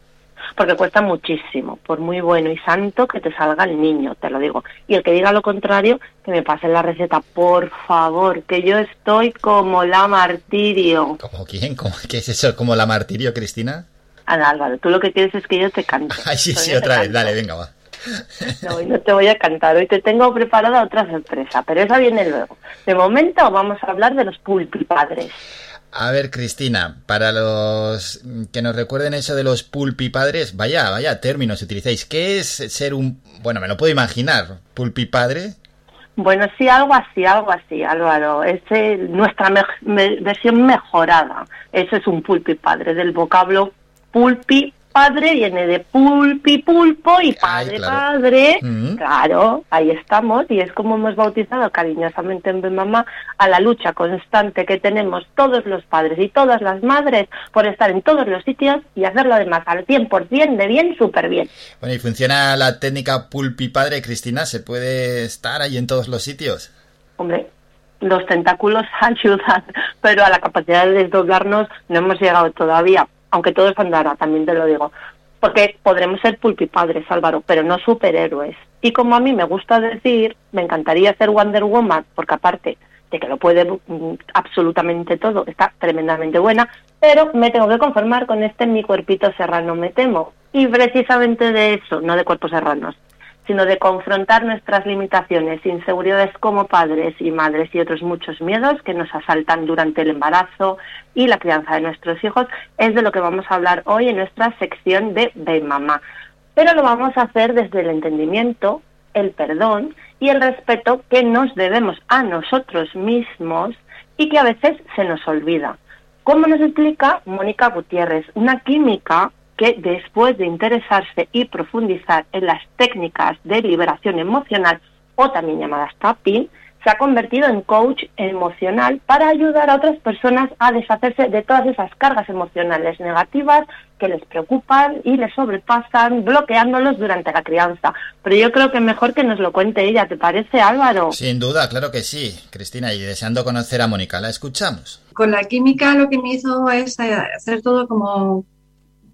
Porque cuesta muchísimo, por muy bueno y santo que te salga el niño, te lo digo. Y el que diga lo contrario, que me pase la receta, por favor, que yo estoy como la martirio. ¿Como quién? ¿Cómo- ¿Qué es eso? ¿Como la martirio, Cristina? Ana Álvaro, tú lo que quieres es que yo te cante. Ay, sí, sí, otra vez. Dale, venga, va. No, hoy no te voy a cantar, hoy te tengo preparada otra sorpresa, pero esa viene luego. De momento vamos a hablar de los pulpipadres. A ver, Cristina, para los que nos recuerden eso de los pulpipadres, vaya, vaya términos utilizáis. ¿Qué es ser un... Bueno, me lo puedo imaginar. ¿Pulpipadre? Bueno, sí, algo así, algo así, Álvaro. Es nuestra me- me- versión mejorada. Eso es un pulpipadre, del vocablo pulpi padre viene de pulpi pulpo y padre claro. padre. Mm. Claro, ahí estamos y es como hemos bautizado cariñosamente en Ben Mamá a la lucha constante que tenemos todos los padres y todas las madres por estar en todos los sitios y hacerlo además al 100% de bien, súper bien. Bueno, ¿y funciona la técnica pulpipadre, Cristina? ¿Se puede estar ahí en todos los sitios? Hombre, los tentáculos ayudan, pero a la capacidad de desdoblarnos no hemos llegado todavía. Aunque todo es andará, también te lo digo. Porque podremos ser pulpipadres, Álvaro, pero no superhéroes. Y como a mí me gusta decir, me encantaría ser Wonder Woman, porque aparte de que lo puede mm, absolutamente todo, está tremendamente buena, pero me tengo que conformar con este mi cuerpito serrano, me temo. Y precisamente de eso, no de cuerpos serranos, sino de confrontar nuestras limitaciones, inseguridades como padres y madres y otros muchos miedos que nos asaltan durante el embarazo y la crianza de nuestros hijos, es de lo que vamos a hablar hoy en nuestra sección de Ve Mamá. Pero lo vamos a hacer desde el entendimiento, el perdón y el respeto que nos debemos a nosotros mismos y que a veces se nos olvida. Como nos explica Mónica Gutiérrez, una química que después de interesarse y profundizar en las técnicas de liberación emocional o también llamadas tapping, se ha convertido en coach emocional para ayudar a otras personas a deshacerse de todas esas cargas emocionales negativas que les preocupan y les sobrepasan, bloqueándolos durante la crianza. Pero yo creo que mejor que nos lo cuente ella, ¿te parece Álvaro? Sin duda, claro que sí, Cristina, y deseando conocer a Mónica, la escuchamos. Con la química lo que me hizo es eh, hacer todo como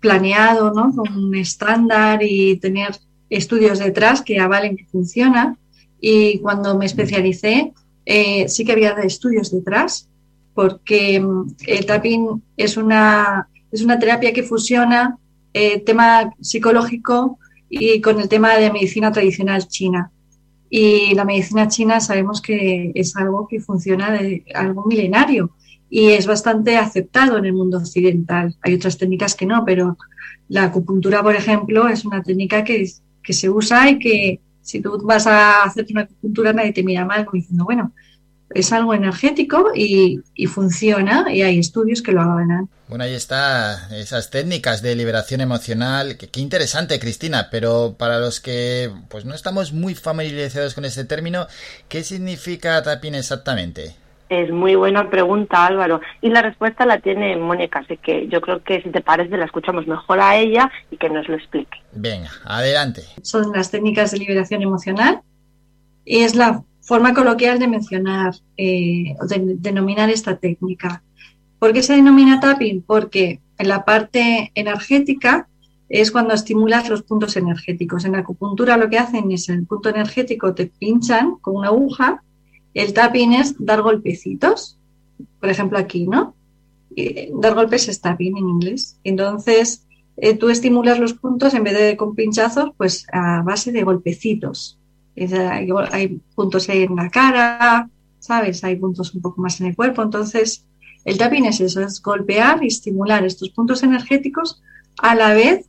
planeado, ¿no? Con un estándar y tener estudios detrás que avalen que funciona. Y cuando me especialicé, eh, sí que había estudios detrás, porque mm, el tapping es una, es una terapia que fusiona el tema psicológico y con el tema de medicina tradicional china. Y la medicina china sabemos que es algo que funciona de algo milenario y es bastante aceptado en el mundo occidental. Hay otras técnicas que no, pero la acupuntura, por ejemplo, es una técnica que, que se usa y que si tú vas a hacer una acupuntura nadie te mira mal diciendo, bueno, es algo energético y, y funciona y hay estudios que lo avalan. Bueno, ahí está, esas técnicas de liberación emocional. Qué, interesante, Cristina, pero para los que pues no estamos muy familiarizados con ese término, ¿qué significa tapping exactamente? Es muy buena pregunta, Álvaro. Y la respuesta la tiene Mónica, así que yo creo que si te parece la escuchamos mejor a ella y que nos lo explique. Venga, adelante. Son las técnicas de liberación emocional y es la forma coloquial de mencionar eh, o de denominar esta técnica. ¿Por qué se denomina tapping? Porque en la parte energética es cuando estimulas los puntos energéticos. En la acupuntura lo que hacen es en el punto energético te pinchan con una aguja. El tapping es dar golpecitos, por ejemplo aquí, ¿no? Eh, dar golpes es tapping en inglés. Entonces eh, tú estimulas los puntos en vez de con pinchazos, pues a base de golpecitos. Es, hay, hay puntos en la cara, ¿sabes? Hay puntos un poco más en el cuerpo. Entonces, el tapping es eso, es golpear y estimular estos puntos energéticos a la vez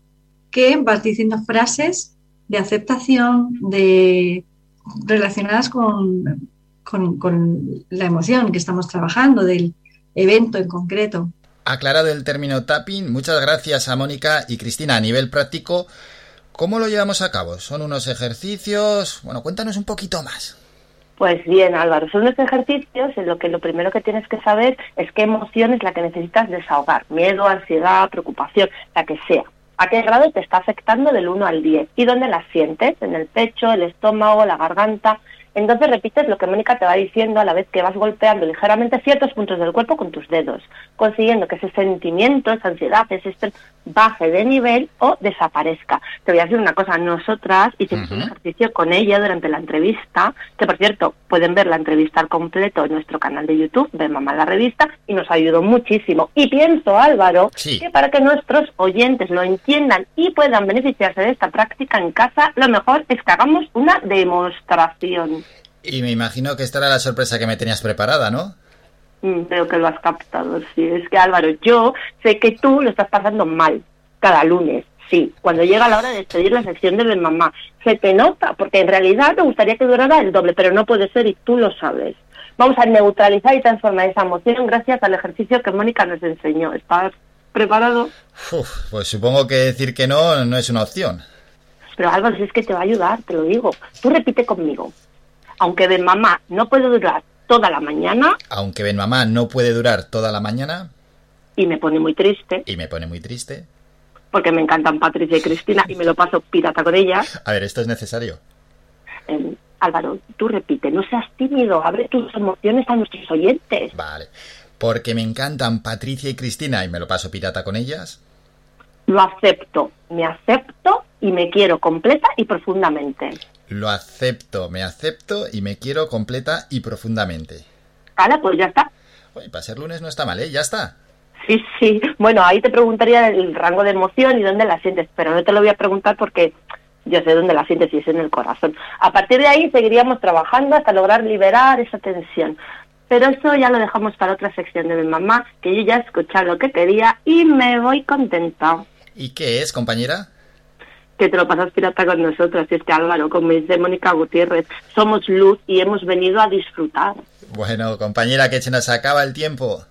que vas diciendo frases de aceptación, de relacionadas con, con, con la emoción que estamos trabajando, del evento en concreto. Aclarado el término tapping, muchas gracias a Mónica y Cristina. A nivel práctico, ¿cómo lo llevamos a cabo? ¿Son unos ejercicios? Bueno, cuéntanos un poquito más. Pues bien, Álvaro, son unos ejercicios en lo que lo primero que tienes que saber es qué emoción es la que necesitas desahogar. Miedo, ansiedad, preocupación, la que sea. ¿A qué grado te está afectando del 1 al 10? ¿Y dónde la sientes? ¿En el pecho, el estómago, la garganta? Entonces repites lo que Mónica te va diciendo a la vez que vas golpeando ligeramente ciertos puntos del cuerpo con tus dedos, consiguiendo que ese sentimiento, esa ansiedad, ese estrés baje de nivel o desaparezca. Te voy a decir una cosa, nosotras hicimos un ejercicio con ella durante la entrevista, que por cierto pueden ver la entrevista al completo en nuestro canal de YouTube, de Mamá la Revista, y nos ayudó muchísimo. Y pienso, Álvaro, Sí. que para que nuestros oyentes lo entiendan y puedan beneficiarse de esta práctica en casa, lo mejor es que hagamos una demostración. Y me imagino que esta era la sorpresa que me tenías preparada, ¿no? Mm, Creo que lo has captado, sí. Es que Álvaro, yo sé que tú lo estás pasando mal cada lunes, sí. Cuando llega la hora de despedir la sección de Mamá, se te nota, porque en realidad me gustaría que durara el doble, pero no puede ser y tú lo sabes. Vamos a neutralizar y transformar esa emoción gracias al ejercicio que Mónica nos enseñó. ¿Estás preparado? Uf, pues supongo que decir que no no es una opción. Pero Álvaro, si es que te va a ayudar, te lo digo. Tú repite conmigo. Aunque Ven Mamá no puede durar toda la mañana Aunque ven mamá no puede durar toda la mañana y me pone muy triste, y me pone muy triste. porque me encantan Patricia y Cristina y me lo paso pirata con ellas. A ver, esto es necesario. Eh, Álvaro, tú repite, no seas tímido, abre tus emociones a nuestros oyentes. Vale. Porque me encantan Patricia y Cristina y me lo paso pirata con ellas. Lo acepto, me acepto y me quiero completa y profundamente. Lo acepto, me acepto y me quiero completa y profundamente. Vale, pues ya está. Oye, para ser lunes no está mal, ¿eh? Ya está. Sí, sí. Bueno, ahí te preguntaría el rango de emoción y dónde la sientes, pero no te lo voy a preguntar porque yo sé dónde la sientes y es en el corazón. A partir de ahí seguiríamos trabajando hasta lograr liberar esa tensión. Pero eso ya lo dejamos para otra sección de mi mamá, que yo ya he escuchado lo que quería y me voy contenta. ¿Y qué es, compañera? Que te lo pasas pirata con nosotros, este Álvaro, como dice Mónica Gutiérrez. Somos luz y hemos venido a disfrutar. Bueno, compañera, que se nos acaba el tiempo.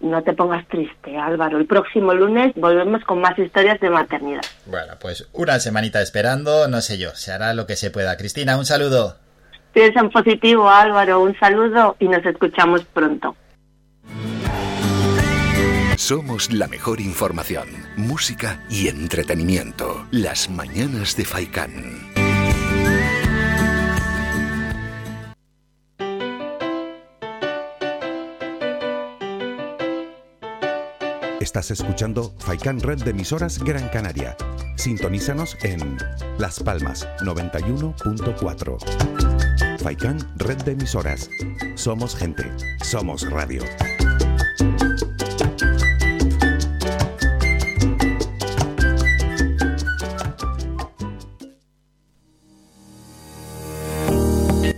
No te pongas triste, Álvaro. El próximo lunes volvemos con más historias de maternidad. Bueno, pues una semanita esperando, no sé yo, se hará lo que se pueda. Cristina, un saludo. Piensa en positivo, Álvaro. Un saludo y nos escuchamos pronto. Somos la mejor información, música y entretenimiento. Las mañanas de Faikán. Estás escuchando Faikan Red de emisoras Gran Canaria. Sintonízanos en Las Palmas 91.4. Faikan Red de emisoras. Somos gente, somos radio.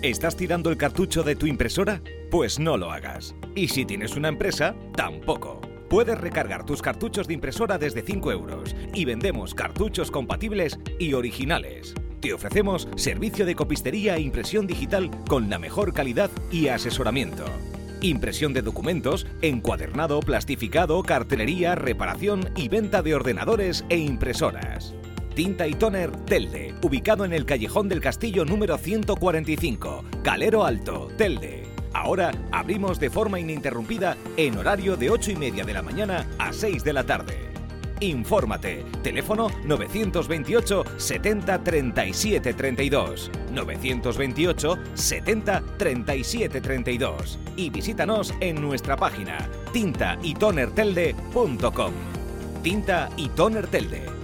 ¿Estás tirando el cartucho de tu impresora? Pues no lo hagas. Y si tienes una empresa, tampoco. Puedes recargar tus cartuchos de impresora desde 5 euros y vendemos cartuchos compatibles y originales. Te ofrecemos servicio de copistería e impresión digital con la mejor calidad y asesoramiento. Impresión de documentos, encuadernado, plastificado, cartelería, reparación y venta de ordenadores e impresoras. Tinta y Toner Telde, ubicado en el Callejón del Castillo número 145, Calero Alto, Telde. Ahora abrimos de forma ininterrumpida en horario de 8 y media de la mañana a 6 de la tarde. Infórmate. Teléfono 928 70 37 32. 928 70 37 32. Y visítanos en nuestra página tintaytonertelde.com. Tinta y Toner Telde.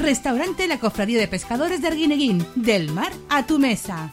Restaurante La Cofradía de Pescadores de Arguineguín. Del mar a tu mesa.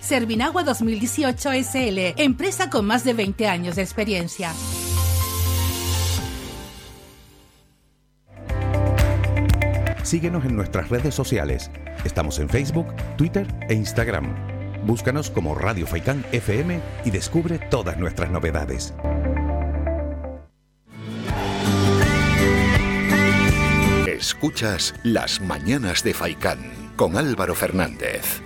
Servinagua 2018 SL, empresa con más de 20 años de experiencia. Síguenos en nuestras redes sociales. Estamos en Facebook, Twitter e Instagram. Búscanos como Radio Faikán FM y descubre todas nuestras novedades. Escuchas Las Mañanas de Faikán con Álvaro Fernández.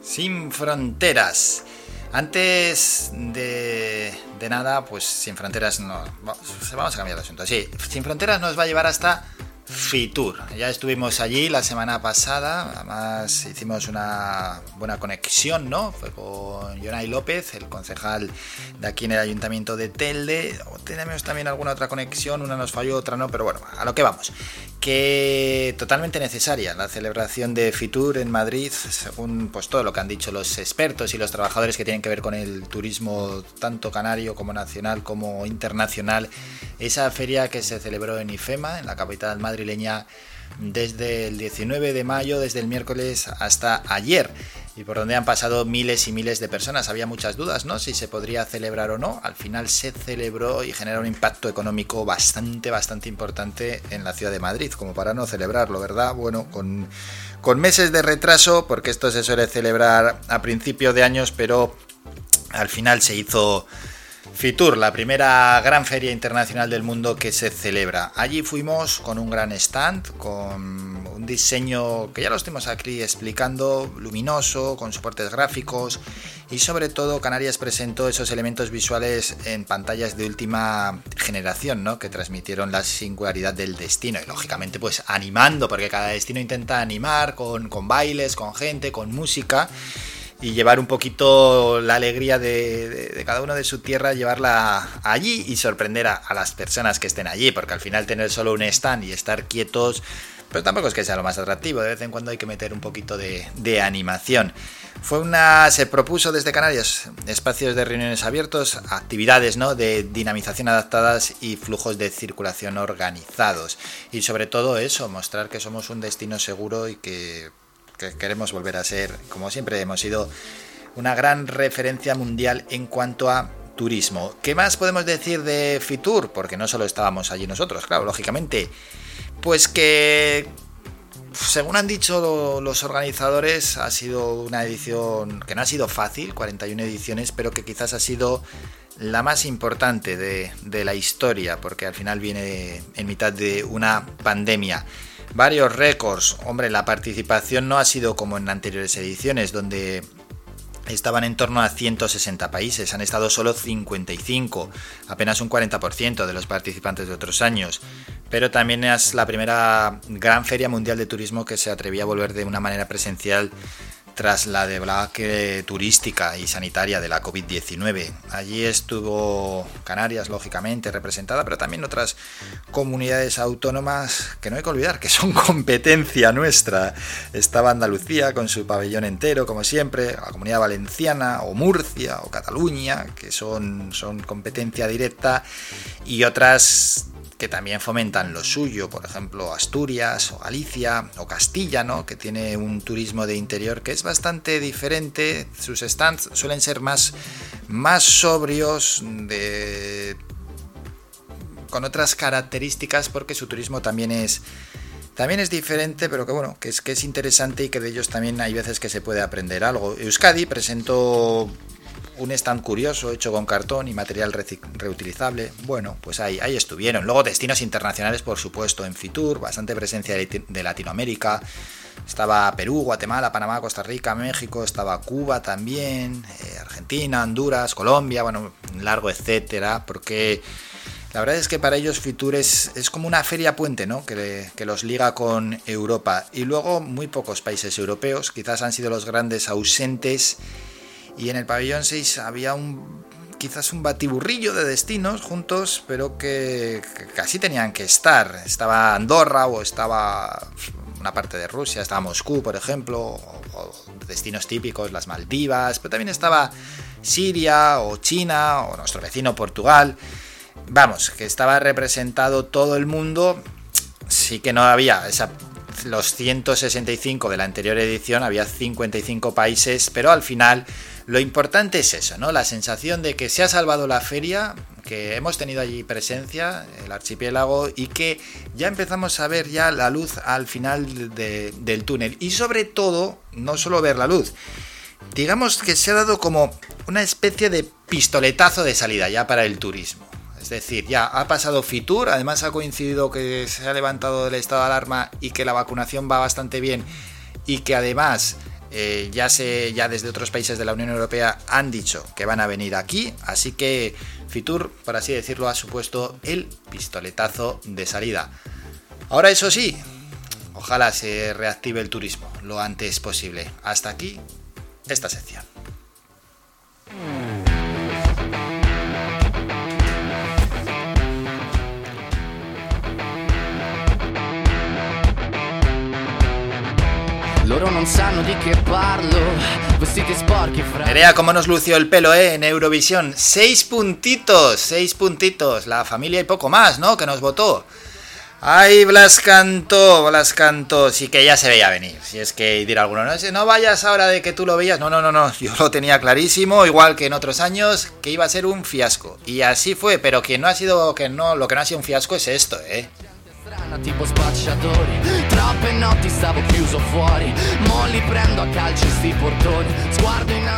Sin fronteras. Antes de, de nada, pues Sin Fronteras no. Vamos a cambiar de asunto. Sí, Sin Fronteras nos va a llevar hasta Fitur. Ya estuvimos allí la semana pasada, además hicimos una buena conexión, ¿no? Fue con Jonay López, el concejal de aquí en el Ayuntamiento de Telde. Tenemos también alguna otra conexión, una nos falló, otra no, pero bueno, a lo que vamos. Que totalmente necesaria la celebración de Fitur en Madrid, según pues todo lo que han dicho los expertos y los trabajadores que tienen que ver con el turismo tanto canario como nacional como internacional. Esa feria que se celebró en IFEMA, en la capital madrileña, desde el 19 de mayo, desde el miércoles hasta ayer, y por donde han pasado miles y miles de personas. Había muchas dudas, ¿no? Si se podría celebrar o no. Al final se celebró y genera un impacto económico bastante, bastante importante en la ciudad de Madrid, como para no celebrarlo, ¿verdad? Bueno, con, con meses de retraso, porque esto se suele celebrar a principio de años, pero al final se hizo Fitur, la primera gran feria internacional del mundo que se celebra. Allí fuimos con un gran stand, con un diseño que ya lo estuvimos aquí explicando, luminoso, con soportes gráficos y sobre todo Canarias presentó esos elementos visuales en pantallas de última generación, ¿no? Que transmitieron la singularidad del destino y lógicamente pues animando, porque cada destino intenta animar con, con bailes, con gente, con música y llevar un poquito la alegría de, cada uno de su tierra, llevarla allí y sorprender a, a, las personas que estén allí, porque al final tener solo un stand y estar quietos, pues tampoco es que sea lo más atractivo, de vez en cuando hay que meter un poquito de, de animación. Fue una, se propuso desde Canarias espacios de reuniones abiertos, actividades ¿no? de dinamización adaptadas y flujos de circulación organizados. Y sobre todo eso, mostrar que somos un destino seguro y que que queremos volver a ser, como siempre hemos sido, una gran referencia mundial en cuanto a turismo. ¿Qué más podemos decir de Fitur? Porque no solo estábamos allí nosotros, claro, lógicamente. Pues que, según han dicho los organizadores, ha sido una edición que no ha sido fácil, 41 ediciones, pero que quizás ha sido la más importante de, de la historia, porque al final viene en mitad de una pandemia varios récords. Hombre, la participación no ha sido como en anteriores ediciones, donde estaban en torno a 160 países, han estado solo 55, apenas un 40% de los participantes de otros años. Pero también es la primera gran feria mundial de turismo que se atrevía a volver de una manera presencial tras la debacle turística y sanitaria de la COVID-19. Allí estuvo Canarias, lógicamente, representada, pero también otras comunidades autónomas que no hay que olvidar que son competencia nuestra. Estaba Andalucía con su pabellón entero, como siempre, la comunidad valenciana, o Murcia, o Cataluña, que son, son competencia directa, y otras que también fomentan lo suyo, por ejemplo Asturias o Galicia o Castilla, ¿no? que tiene un turismo de interior que es bastante diferente, sus stands suelen ser más, más sobrios, de... con otras características porque su turismo también es también es diferente, pero que bueno, que es que es interesante y que de ellos también hay veces que se puede aprender algo. Euskadi presentó un stand curioso hecho con cartón y material reutilizable. Bueno, pues ahí, ahí estuvieron. Luego destinos internacionales, por supuesto, en Fitur, bastante presencia de, Latinoamérica. Estaba Perú, Guatemala, Panamá, Costa Rica, México, estaba Cuba también, eh, Argentina, Honduras, Colombia, bueno, largo etcétera, porque la verdad es que para ellos Fitur es, es como una feria puente, ¿no? Que, que, los liga con Europa. Y luego muy pocos países europeos, quizás han sido los grandes ausentes y en el pabellón 6 había un quizás un batiburrillo de destinos juntos, pero que, casi tenían que estar. Estaba Andorra o estaba una parte de Rusia, estaba Moscú, por ejemplo, o, o destinos típicos, las Maldivas, pero también estaba Siria o China o nuestro vecino Portugal. Vamos, que estaba representado todo el mundo, sí que no había esa los 165 de la anterior edición, había 55 países, pero al final lo importante es eso, ¿no? La sensación de que se ha salvado la feria, que hemos tenido allí presencia, el archipiélago, y que ya empezamos a ver ya la luz al final de, del túnel. Y sobre todo, no solo ver la luz, digamos que se ha dado como una especie de pistoletazo de salida ya para el turismo. Es decir, ya ha pasado Fitur, además ha coincidido que se ha levantado el estado de alarma y que la vacunación va bastante bien y que además eh, ya, se, ya desde otros países de la Unión Europea han dicho que van a venir aquí, así que Fitur, por así decirlo, ha supuesto el pistoletazo de salida. Ahora eso sí, ojalá se reactive el turismo lo antes posible. Hasta aquí esta sección. Loro cómo nos lució el pelo, ¿eh? En Eurovisión. Seis puntitos, seis puntitos. La familia y poco más, ¿no? Que nos votó. Ay, Blas cantó, Blas cantó. Sí que ya se veía venir. Si es que dirá alguno, no, no vayas ahora de que tú lo veías. No, no, no, no. Yo lo tenía clarísimo, igual que en otros años, que iba a ser un fiasco. Y así fue, pero quien no ha sido, que no, lo que no ha sido un fiasco es esto, ¿eh?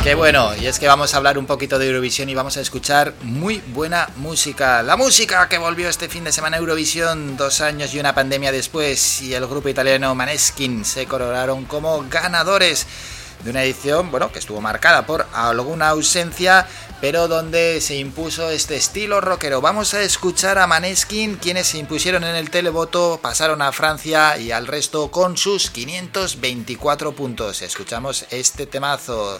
Qué bueno, y es que vamos a hablar un poquito de Eurovisión y vamos a escuchar muy buena música. La música que volvió este fin de semana a Eurovisión, dos años y una pandemia después, y el grupo italiano Maneskin se coronaron como ganadores de una edición, bueno, que estuvo marcada por alguna ausencia, pero donde se impuso este estilo rockero. Vamos a escuchar a Maneskin, quienes se impusieron en el televoto, pasaron a Francia y al resto con sus 524 puntos. Escuchamos este temazo,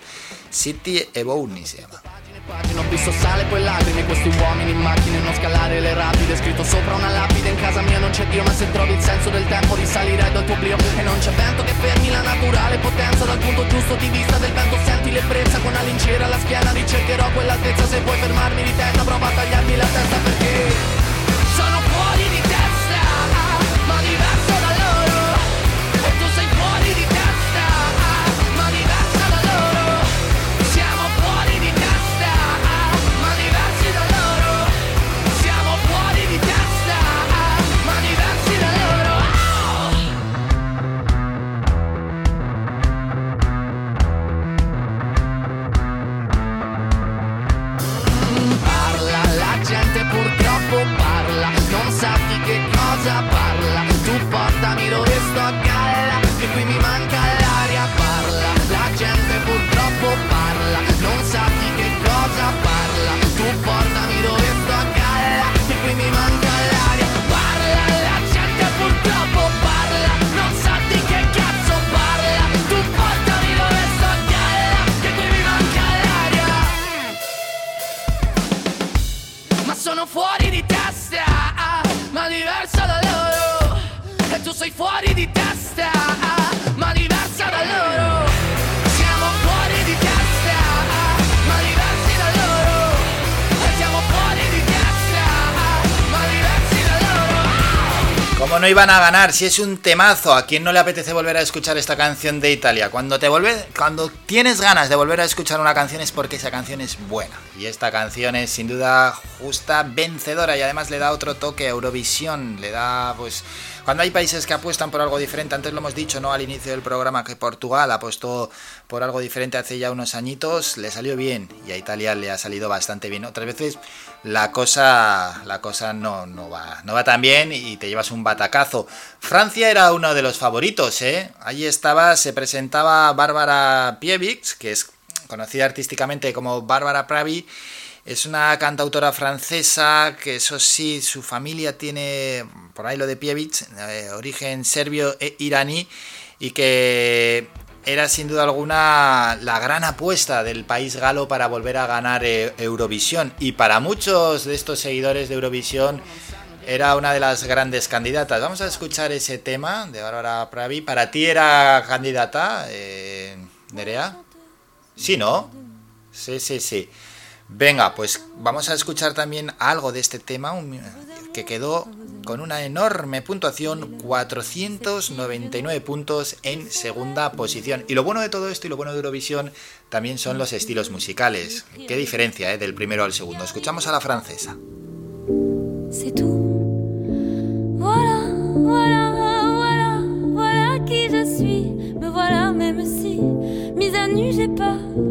City Ebony se llama. Pagine Ho visto sale poi lacrime. Questi uomini in macchine non scalare le rapide. Scritto sopra una lapide In casa mia non c'è Dio Ma se trovi il senso del tempo Risalirai dal tuo oblio. E non c'è vento che fermi la naturale potenza. Dal punto giusto di vista del vento Senti l'ebbrezza. Con una lincera alla schiena Ricercherò quell'altezza. Se vuoi fermarmi di testa Prova a tagliarmi la testa perché E. Como no iban a ganar, si es un temazo, ¿a quién no le apetece volver a escuchar esta canción de Italia? Cuando te vuelve, cuando tienes ganas de volver a escuchar una canción es porque esa canción es buena. Y esta canción es sin duda justa, vencedora y además le da otro toque a Eurovisión, le da pues cuando hay países que apuestan por algo diferente, antes lo hemos dicho, ¿no? Al inicio del programa que Portugal apostó por algo diferente hace ya unos añitos, le salió bien y a Italia le ha salido bastante bien. Otras veces la cosa la cosa no, no va no va tan bien y te llevas un batacazo. Francia era uno de los favoritos, ¿eh? Allí estaba, se presentaba Bárbara Pievix, que es conocida artísticamente como Bárbara Pravi. Es una cantautora francesa que eso sí, su familia tiene, por ahí lo de Pievich, eh, origen serbio e iraní y que era sin duda alguna la gran apuesta del país galo para volver a ganar eh, Eurovisión. Y para muchos de estos seguidores de Eurovisión era una de las grandes candidatas. Vamos a escuchar ese tema de Bárbara Pravi. ¿Para ti era candidata, eh, Nerea? Sí, ¿no? Sí, sí, sí. Venga, pues vamos a escuchar también algo de este tema que quedó con una enorme puntuación, 499 puntos en segunda posición. Y lo bueno de todo esto y lo bueno de Eurovisión también son los estilos musicales. Qué diferencia, ¿eh? Del primero al segundo. Escuchamos a la francesa. Voilà, même si, j'ai.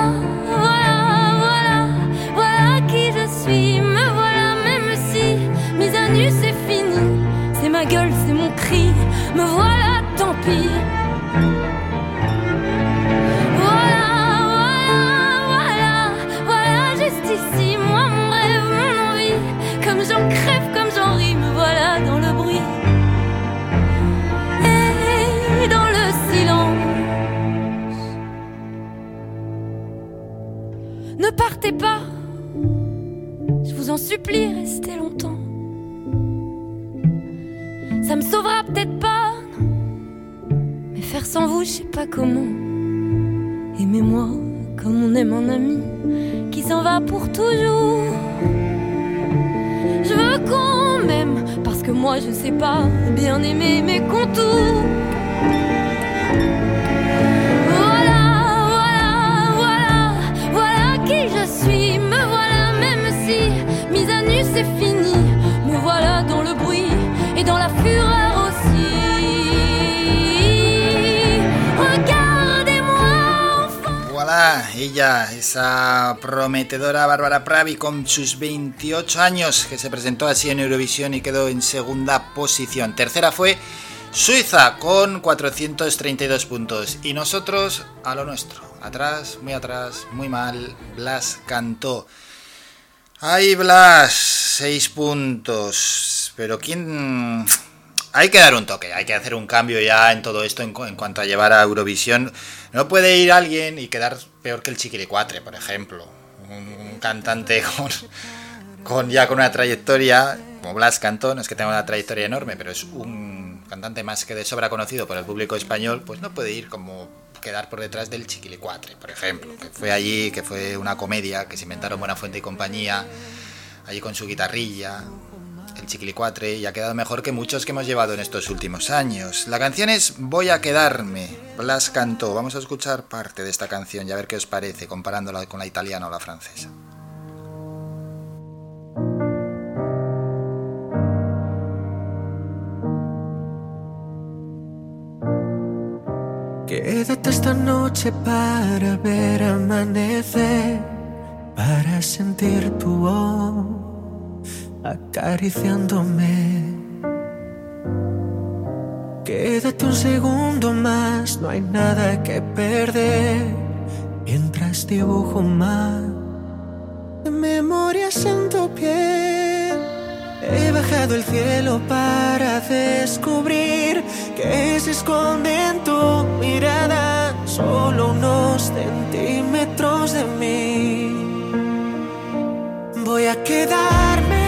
ma gueule, c'est mon cri. Me voilà, tant pis. Voilà, voilà, voilà, voilà, juste ici, moi, mon rêve, mon envie. Comme j'en crève, comme j'en ris, me voilà dans le bruit. Et dans le silence. Ne partez pas, je vous en supplie, restez longtemps. Sauvera peut-être pas, mais faire sans vous, je sais pas comment. Aimez-moi comme on aime un ami qui s'en va pour toujours. Je veux qu'on m'aime parce que moi je sais pas bien aimer mes contours. Voilà, voilà, voilà, voilà qui je suis. Me voilà, même si mise à nu c'est fini. Et dans la ella, esa prometedora Bárbara Pravi con sus 28 años, que se presentó así en Eurovisión y quedó en segunda posición. Tercera fue Suiza con 432 puntos. Y nosotros a lo nuestro. Atrás, muy atrás, muy mal. Blas cantó. Ay, Blas, 6 puntos. Pero ¿quién...? Hay que dar un toque, hay que hacer un cambio ya en todo esto en, en cuanto a llevar a Eurovisión. No puede ir alguien y quedar peor que el Chiquilicuatre, por ejemplo. Un, cantante con, con ya con una trayectoria, como Blas Cantó, no es que tenga una trayectoria enorme, pero es un cantante más que de sobra conocido por el público español, pues no puede ir como quedar por detrás del Chiquilicuatre, por ejemplo, que fue allí, que fue una comedia, que se inventaron Buenafuente y compañía, allí con su guitarrilla, el Chiquilicuatre, y ha quedado mejor que muchos que hemos llevado en estos últimos años. La canción es Voy a quedarme, Blas Cantó. Vamos a escuchar parte de esta canción y a ver qué os parece, comparándola con la italiana o la francesa. Quédate esta noche para ver amanecer, para sentir tu voz acariciándome. Quédate un segundo más, no hay nada que perder. Mientras dibujo más de memorias en tu piel. He bajado el cielo para descubrir que se esconde en tu mirada solo unos centímetros de mí. Voy a quedarme,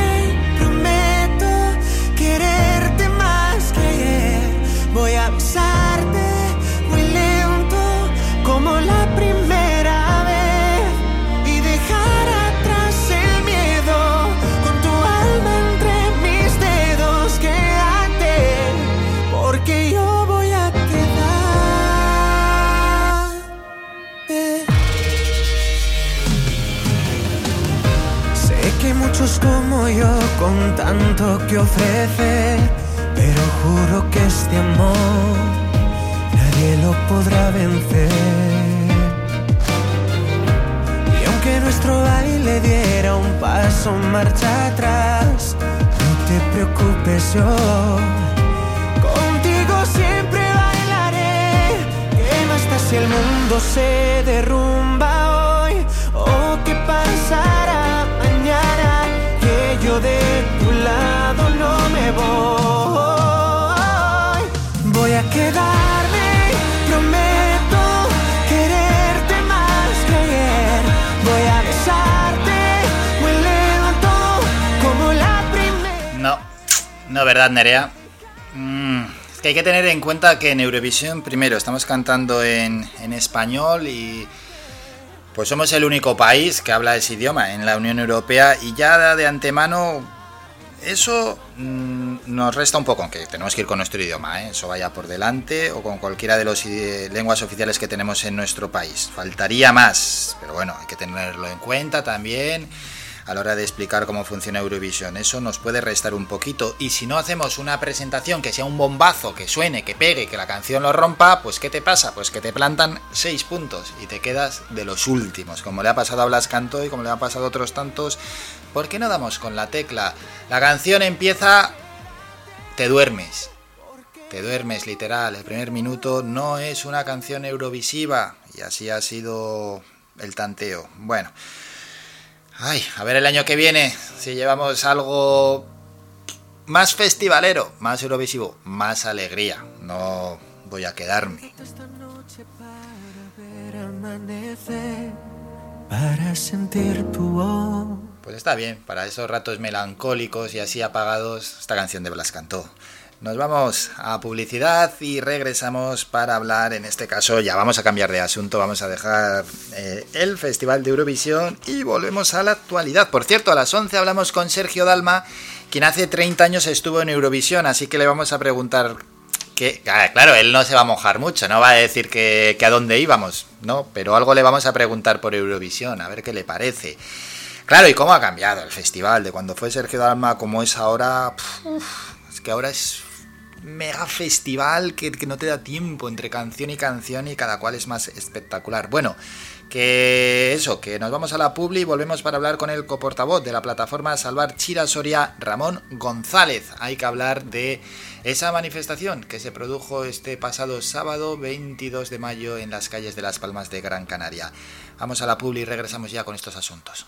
yo con tanto que ofrecer, pero juro que este amor nadie lo podrá vencer. Y aunque nuestro baile diera un paso marcha atrás, no te preocupes yo. Contigo siempre bailaré. ¿Qué más da si el mundo se derrumba voy. A quedarme, prometo quererte más que. Voy a besarte muy lento como la primera. No, no, ¿verdad, Nerea? Mm, es que hay que tener en cuenta que en Eurovisión, primero, estamos cantando en español y pues somos el único país que habla ese idioma en la Unión Europea y ya de antemano eso mm, nos resta un poco, aunque tenemos que ir con nuestro idioma, ¿eh? eso vaya por delante o con cualquiera de las lenguas oficiales que tenemos en nuestro país. Faltaría más, pero bueno, hay que tenerlo en cuenta también. a la hora de explicar cómo funciona Eurovisión. Eso nos puede restar un poquito. Y si no hacemos una presentación que sea un bombazo, que suene, que pegue, que la canción lo rompa, pues ¿qué te pasa? Pues que te plantan seis puntos y te quedas de los últimos, como le ha pasado a Blas Canto y como le ha pasado a otros tantos. ¿Por qué no damos con la tecla? La canción empieza, te duermes. Te duermes, literal. El primer minuto no es una canción eurovisiva. Y así ha sido el tanteo. Bueno. Ay, a ver el año que viene si llevamos algo más festivalero, más eurovisivo, más alegría. No voy a quedarme. Para sentir tu voz. Pues está bien, para esos ratos melancólicos y así apagados, esta canción de Blas cantó. Nos vamos a publicidad y regresamos para hablar, en este caso ya vamos a cambiar de asunto, vamos a dejar eh, el Festival de Eurovisión y volvemos a la actualidad. Por cierto, a las 11 hablamos con Sergio Dalma, quien hace 30 años estuvo en Eurovisión, así que le vamos a preguntar que, ah, claro, él no se va a mojar mucho, no va a decir que, que a dónde íbamos, ¿no? Pero algo le vamos a preguntar por Eurovisión, a ver qué le parece. Claro, y cómo ha cambiado el festival de cuando fue Sergio Dalma como es ahora. Es que ahora es mega festival que, que, no te da tiempo entre canción y canción y cada cual es más espectacular. Bueno, que eso, que nos vamos a la publi y volvemos para hablar con el coportavoz de la plataforma Salvar Chira Soria, Ramón González. Hay que hablar de esa manifestación que se produjo este pasado sábado 22 de mayo en las calles de Las Palmas de Gran Canaria. Vamos a la publi y regresamos ya con estos asuntos.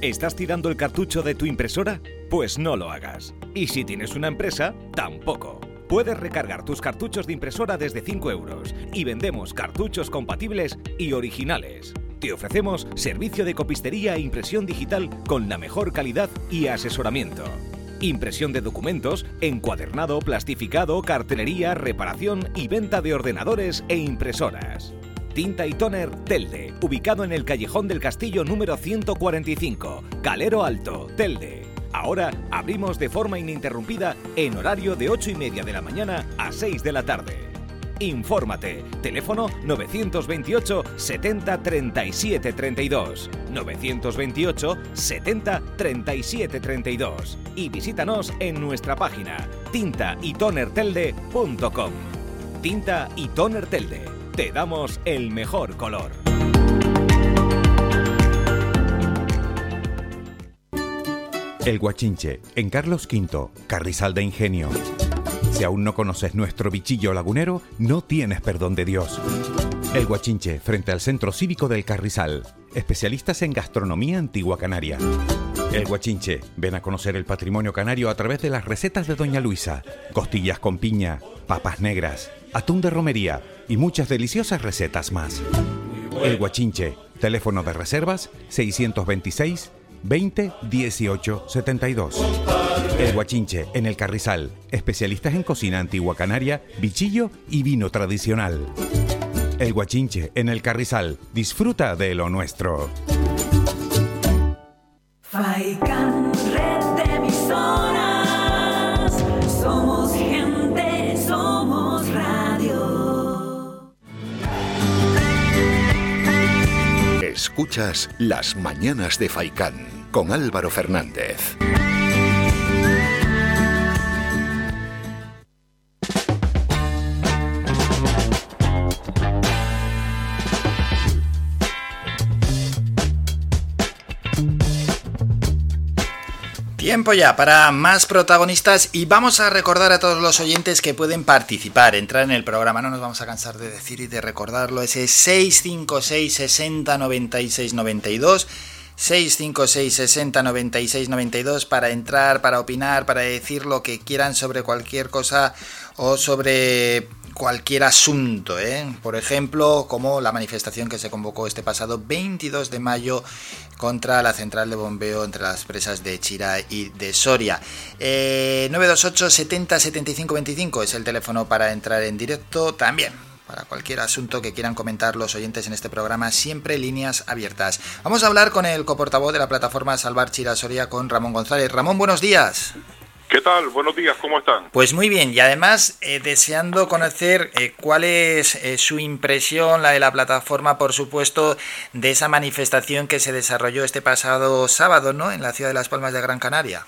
¿Estás tirando el cartucho de tu impresora? Pues no lo hagas. Y si tienes una empresa, tampoco. Puedes recargar tus cartuchos de impresora desde 5 euros y vendemos cartuchos compatibles y originales. Te ofrecemos servicio de copistería e impresión digital con la mejor calidad y asesoramiento. Impresión de documentos, encuadernado, plastificado, cartelería, reparación y venta de ordenadores e impresoras. Tinta y Toner Telde, ubicado en el Callejón del Castillo número 145, Calero Alto, Telde. Ahora abrimos de forma ininterrumpida en horario de 8 y media de la mañana a 6 de la tarde. Infórmate. Teléfono 928 70 37 32. 928 70 37 32. Y visítanos en nuestra página tintaytonertelde.com. Tinta y Toner Telde. Te damos el mejor color. El Guachinche, en Carlos V, Carrizal de Ingenio. Si aún no conoces nuestro bichillo lagunero, no tienes perdón de Dios. El Guachinche, frente al Centro Cívico del Carrizal. Especialistas en gastronomía antigua canaria. El Guachinche, ven a conocer el patrimonio canario a través de las recetas de Doña Luisa. Costillas con piña, papas negras, atún de romería y muchas deliciosas recetas más. El Guachinche, teléfono de reservas 626 20 18 72. El Guachinche, en el Carrizal. Especialistas en cocina antigua canaria, bichillo y vino tradicional. El Guachinche, en el Carrizal. Disfruta de lo nuestro. Faikan, red de emisoras. Somos gente, somos radio. Escuchas Las Mañanas de Faicán con Álvaro Fernández. Tiempo ya para más protagonistas y vamos a recordar a todos los oyentes que pueden participar, entrar en el programa, no nos vamos a cansar de decir y de recordarlo, ese 656 60 96 92 656 60 96 92 para entrar, para opinar, para decir lo que quieran sobre cualquier cosa o sobre cualquier asunto, ¿eh? por ejemplo, como la manifestación que se convocó este pasado 22 de mayo contra la central de bombeo entre las presas de Chira y de Soria. Eh, 928 70 75 25 es el teléfono para entrar en directo también. Para cualquier asunto que quieran comentar los oyentes en este programa, siempre líneas abiertas. Vamos a hablar con el coportavoz de la plataforma Salvar Chira Soria, con Ramón González. Ramón, buenos días. ¿Qué tal? Buenos días, ¿cómo están? Pues muy bien, y además eh, deseando conocer eh, cuál es eh, su impresión, la de la plataforma, por supuesto, de esa manifestación que se desarrolló este pasado sábado, ¿no? En la ciudad de Las Palmas de Gran Canaria.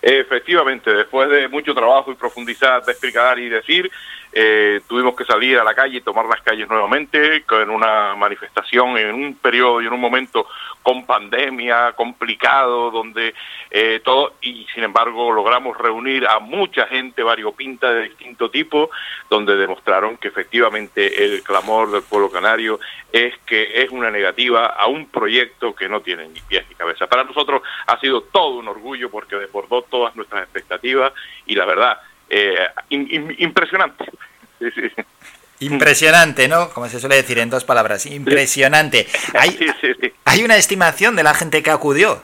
Efectivamente, después de mucho trabajo y profundizar, de explicar y decir, eh, tuvimos que salir a la calle y tomar las calles nuevamente con una manifestación en un periodo y en un momento con pandemia, complicado, donde eh, todo, y sin embargo logramos reunir a mucha gente variopinta de distinto tipo, donde demostraron que efectivamente el clamor del pueblo canario es que es una negativa a un proyecto que no tiene ni pies ni cabeza. Para nosotros ha sido todo un orgullo porque desbordó todas nuestras expectativas y la verdad, eh, im- im- impresionante. Impresionante, ¿no? Como se suele decir en dos palabras, impresionante. Hay, hay una estimación de la gente que acudió.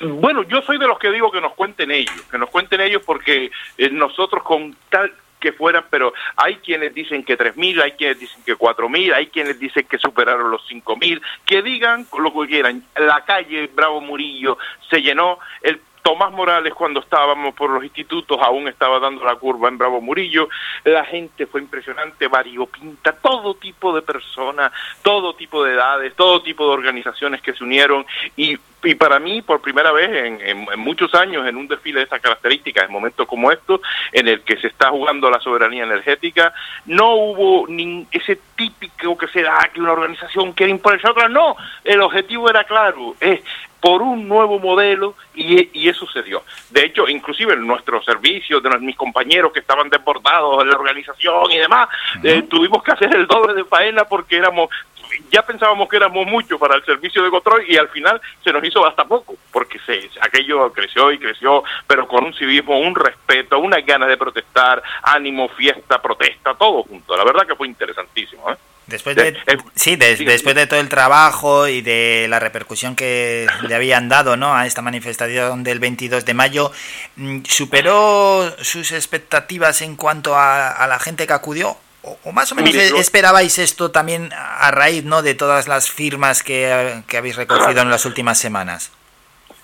Bueno, yo soy de los que digo que nos cuenten ellos, que nos cuenten ellos porque eh, nosotros con tal que fueran, pero hay quienes dicen que 3.000, hay quienes dicen que 4.000, hay quienes dicen que superaron los 5.000, que digan lo que quieran. La calle Bravo Murillo se llenó, el Tomás Morales cuando estábamos por los institutos aún estaba dando la curva en Bravo Murillo, la gente fue impresionante, variopinta, todo tipo de personas, todo tipo de edades, todo tipo de organizaciones que se unieron. Y, y para mí por primera vez en, muchos años en un desfile de estas características, en momentos como estos, en el que se está jugando la soberanía energética, no hubo ni ese típico que se da que una organización quiere imponerse a otra, no, el objetivo era claro, es por un nuevo modelo y, y eso se dio. De hecho, inclusive en nuestros servicios, de los- mis compañeros que estaban desbordados en la organización y demás, eh, tuvimos que hacer el doble de faena porque éramos ya pensábamos que éramos muchos para el servicio de control y al final se nos hizo hasta poco, porque se, aquello creció y creció, pero con un civismo, un respeto, unas ganas de protestar, ánimo, fiesta, protesta, todo junto. La verdad que fue interesantísimo. ¿eh? Después de, sí, des- después de todo el trabajo y de la repercusión que le habían dado ¿no? a esta manifestación del 22 de mayo, mm, ¿superó sus expectativas en cuanto a, a la gente que acudió? ¿O, o más o menos Mire, esperabais esto también a raíz ¿no? de todas las firmas que, que habéis recogido en las últimas semanas?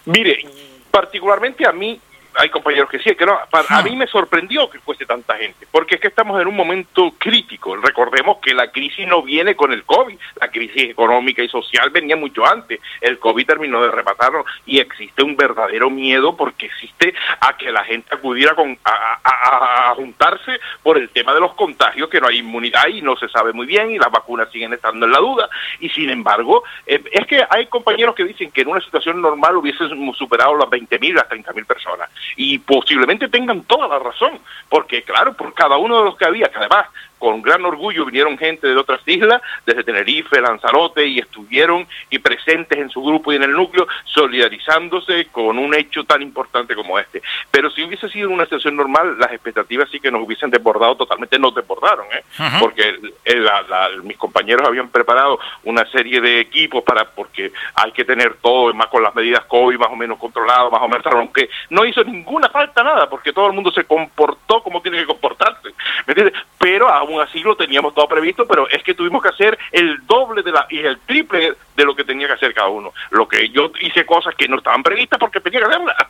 Mire, particularmente a mí, hay compañeros que sí, que no, pa- a mí me sorprendió que fuese tanta gente, porque es que estamos en un momento crítico. Recordemos que la crisis no viene con el COVID, la crisis económica y social venía mucho antes. El COVID terminó de rematarnos y existe un verdadero miedo porque existe a que la gente acudiera con, a, a- a juntarse por el tema de los contagios, que no hay inmunidad y no se sabe muy bien y las vacunas siguen estando en la duda. Y sin embargo, eh, es que hay compañeros que dicen que en una situación normal hubiésemos superado las 20.000, las 30.000 personas. Y posiblemente tengan toda la razón, porque claro, por cada uno de los que había, que además con gran orgullo vinieron gente de otras islas, desde Tenerife, Lanzarote, y estuvieron y presentes en su grupo y en el núcleo, solidarizándose con un hecho tan importante como este. Pero si hubiese sido una situación normal, las expectativas sí que nos hubiesen desbordado totalmente, nos desbordaron, ¿eh? Porque el- el- la- la- mis compañeros habían preparado una serie de equipos para, porque hay que tener todo, más con las medidas COVID más o menos controlado, más o menos, aunque no hizo ninguna falta nada, porque todo el mundo se comportó como tiene que comportarse, ¿me entiendes? Pero aún así lo teníamos todo previsto, pero es que tuvimos que hacer el doble de la y el triple de lo que tenía que hacer cada uno. Lo que yo hice cosas que no estaban previstas porque tenía que hacerlas.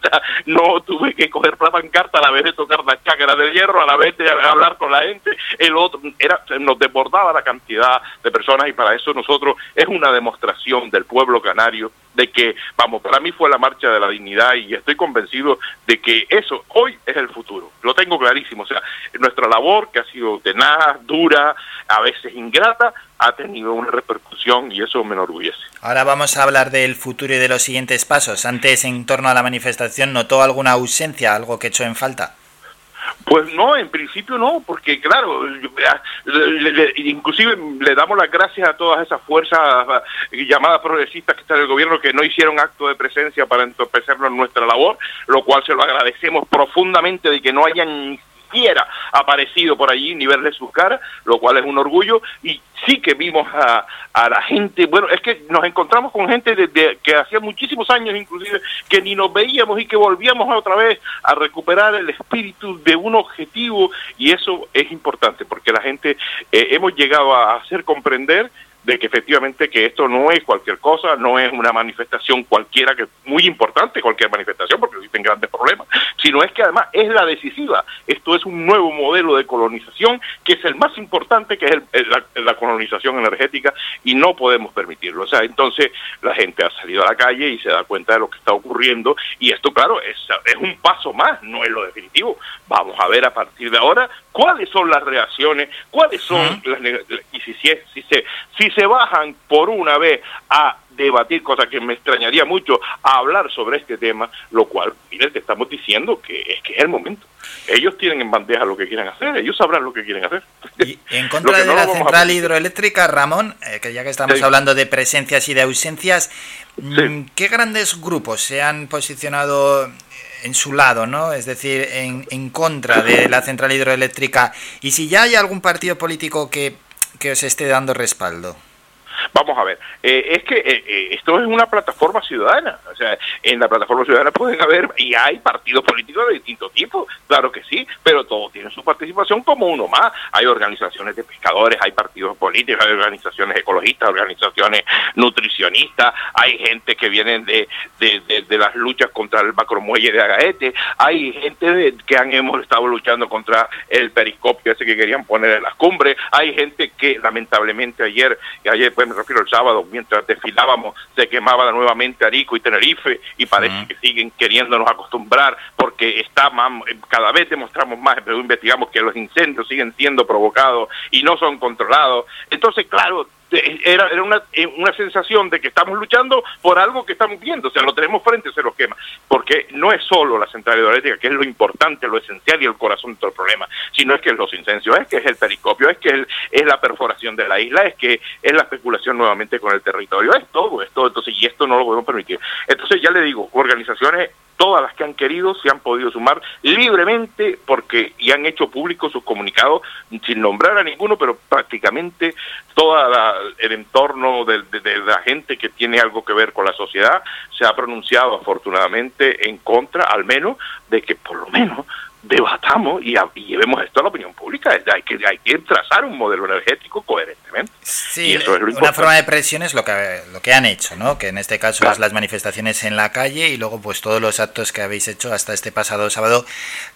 No tuve que coger plata en carta a la vez de tocar la chácara de hierro, a la vez de hablar con la gente. El otro era nos desbordaba la cantidad de personas y para eso nosotros es una demostración del pueblo canario de que, vamos, para mí fue la marcha de la dignidad y estoy convencido de que eso hoy es el futuro. Lo tengo clarísimo. O sea, nuestra labor, que ha sido tenaz, dura, a veces ingrata, ha tenido una repercusión y eso me enorgullece. Ahora vamos a hablar del futuro y de los siguientes pasos. Antes, en torno a la manifestación, ¿notó alguna ausencia, algo que echó en falta? Pues no, en principio no, porque claro, le- le- inclusive le damos las gracias a todas esas fuerzas ah, llamadas progresistas que están en el gobierno que no hicieron acto de presencia para entorpecernos en nuestra labor, lo cual se lo agradecemos profundamente de que no hayan siquiera aparecido por allí ni verle sus caras, lo cual es un orgullo. Y sí que vimos a, a la gente, bueno, es que nos encontramos con gente desde que hacía muchísimos años inclusive que ni nos veíamos y que volvíamos otra vez a recuperar el espíritu de un objetivo. Y eso es importante porque la gente eh, hemos llegado a hacer comprender de que efectivamente que esto no es cualquier cosa, no es una manifestación cualquiera que muy importante cualquier manifestación porque existen grandes problemas, sino es que además es la decisiva. Esto es un nuevo modelo de colonización que es el más importante, que es el- la, la colonización energética y no podemos permitirlo. O sea, entonces la gente ha salido a la calle y se da cuenta de lo que está ocurriendo y esto, claro, es, es un paso más, no es lo definitivo. Vamos a ver a partir de ahora cuáles son las reacciones, cuáles son las y si, si, es- si se si se bajan por una vez a debatir, cosa que me extrañaría mucho, a hablar sobre este tema, lo cual, mire, te estamos diciendo que es que es el momento. Ellos tienen en bandeja lo que quieren hacer, ellos sabrán lo que quieren hacer. En contra de no la central hidroeléctrica, Ramón, eh, que ya que estamos Sí. hablando de presencias y de ausencias, mm, ¿qué grandes grupos se han posicionado en su lado, ¿no? Es decir, en, en contra de la central hidroeléctrica. Y si ya hay algún partido político que, que os esté dando respaldo. Vamos a ver, eh, es que eh, eh, esto es una plataforma ciudadana, o sea, en la plataforma ciudadana pueden haber, y hay partidos políticos de distintos tipos, claro que sí, pero todos tienen su participación como uno más. Hay organizaciones de pescadores, hay partidos políticos, hay organizaciones ecologistas, organizaciones nutricionistas, hay gente que viene de, de, de- de las luchas contra el macromuelle de Agaete, hay gente que han, hemos estado luchando contra el periscopio ese que querían poner en las cumbres, hay gente que lamentablemente ayer, ayer pues me refiero al sábado, mientras desfilábamos, se quemaba nuevamente Arico y Tenerife y parece que siguen queriéndonos acostumbrar porque está más, cada vez demostramos más, pero investigamos que los incendios siguen siendo provocados y no son controlados. Entonces, claro, era, era una, eh, una sensación de que estamos luchando por algo que estamos viendo, o sea, lo tenemos frente, se nos quema, porque no es solo la central hidroeléctrica, que es lo importante, lo esencial y el corazón de todo el problema, sino es que los incendios, es que es el periscopio, es que es, es la perforación de la isla, es que es la especulación nuevamente con el territorio, es todo, es todo, entonces, y esto no lo podemos permitir. Entonces, ya le digo, organizaciones todas las que han querido se han podido sumar libremente porque y han hecho públicos sus comunicados sin nombrar a ninguno, pero prácticamente todo el entorno de- de la gente que tiene algo que ver con la sociedad se ha pronunciado afortunadamente en contra, al menos, de que por lo menos debatamos y, llevemos esto a la opinión pública. Hay que, hay que trazar un modelo energético coherentemente. Sí, y eso es lo una importante. forma de presión es lo que, lo que han hecho, ¿no? Que en este caso es las manifestaciones en la calle y luego pues todos los actos que habéis hecho hasta este pasado sábado,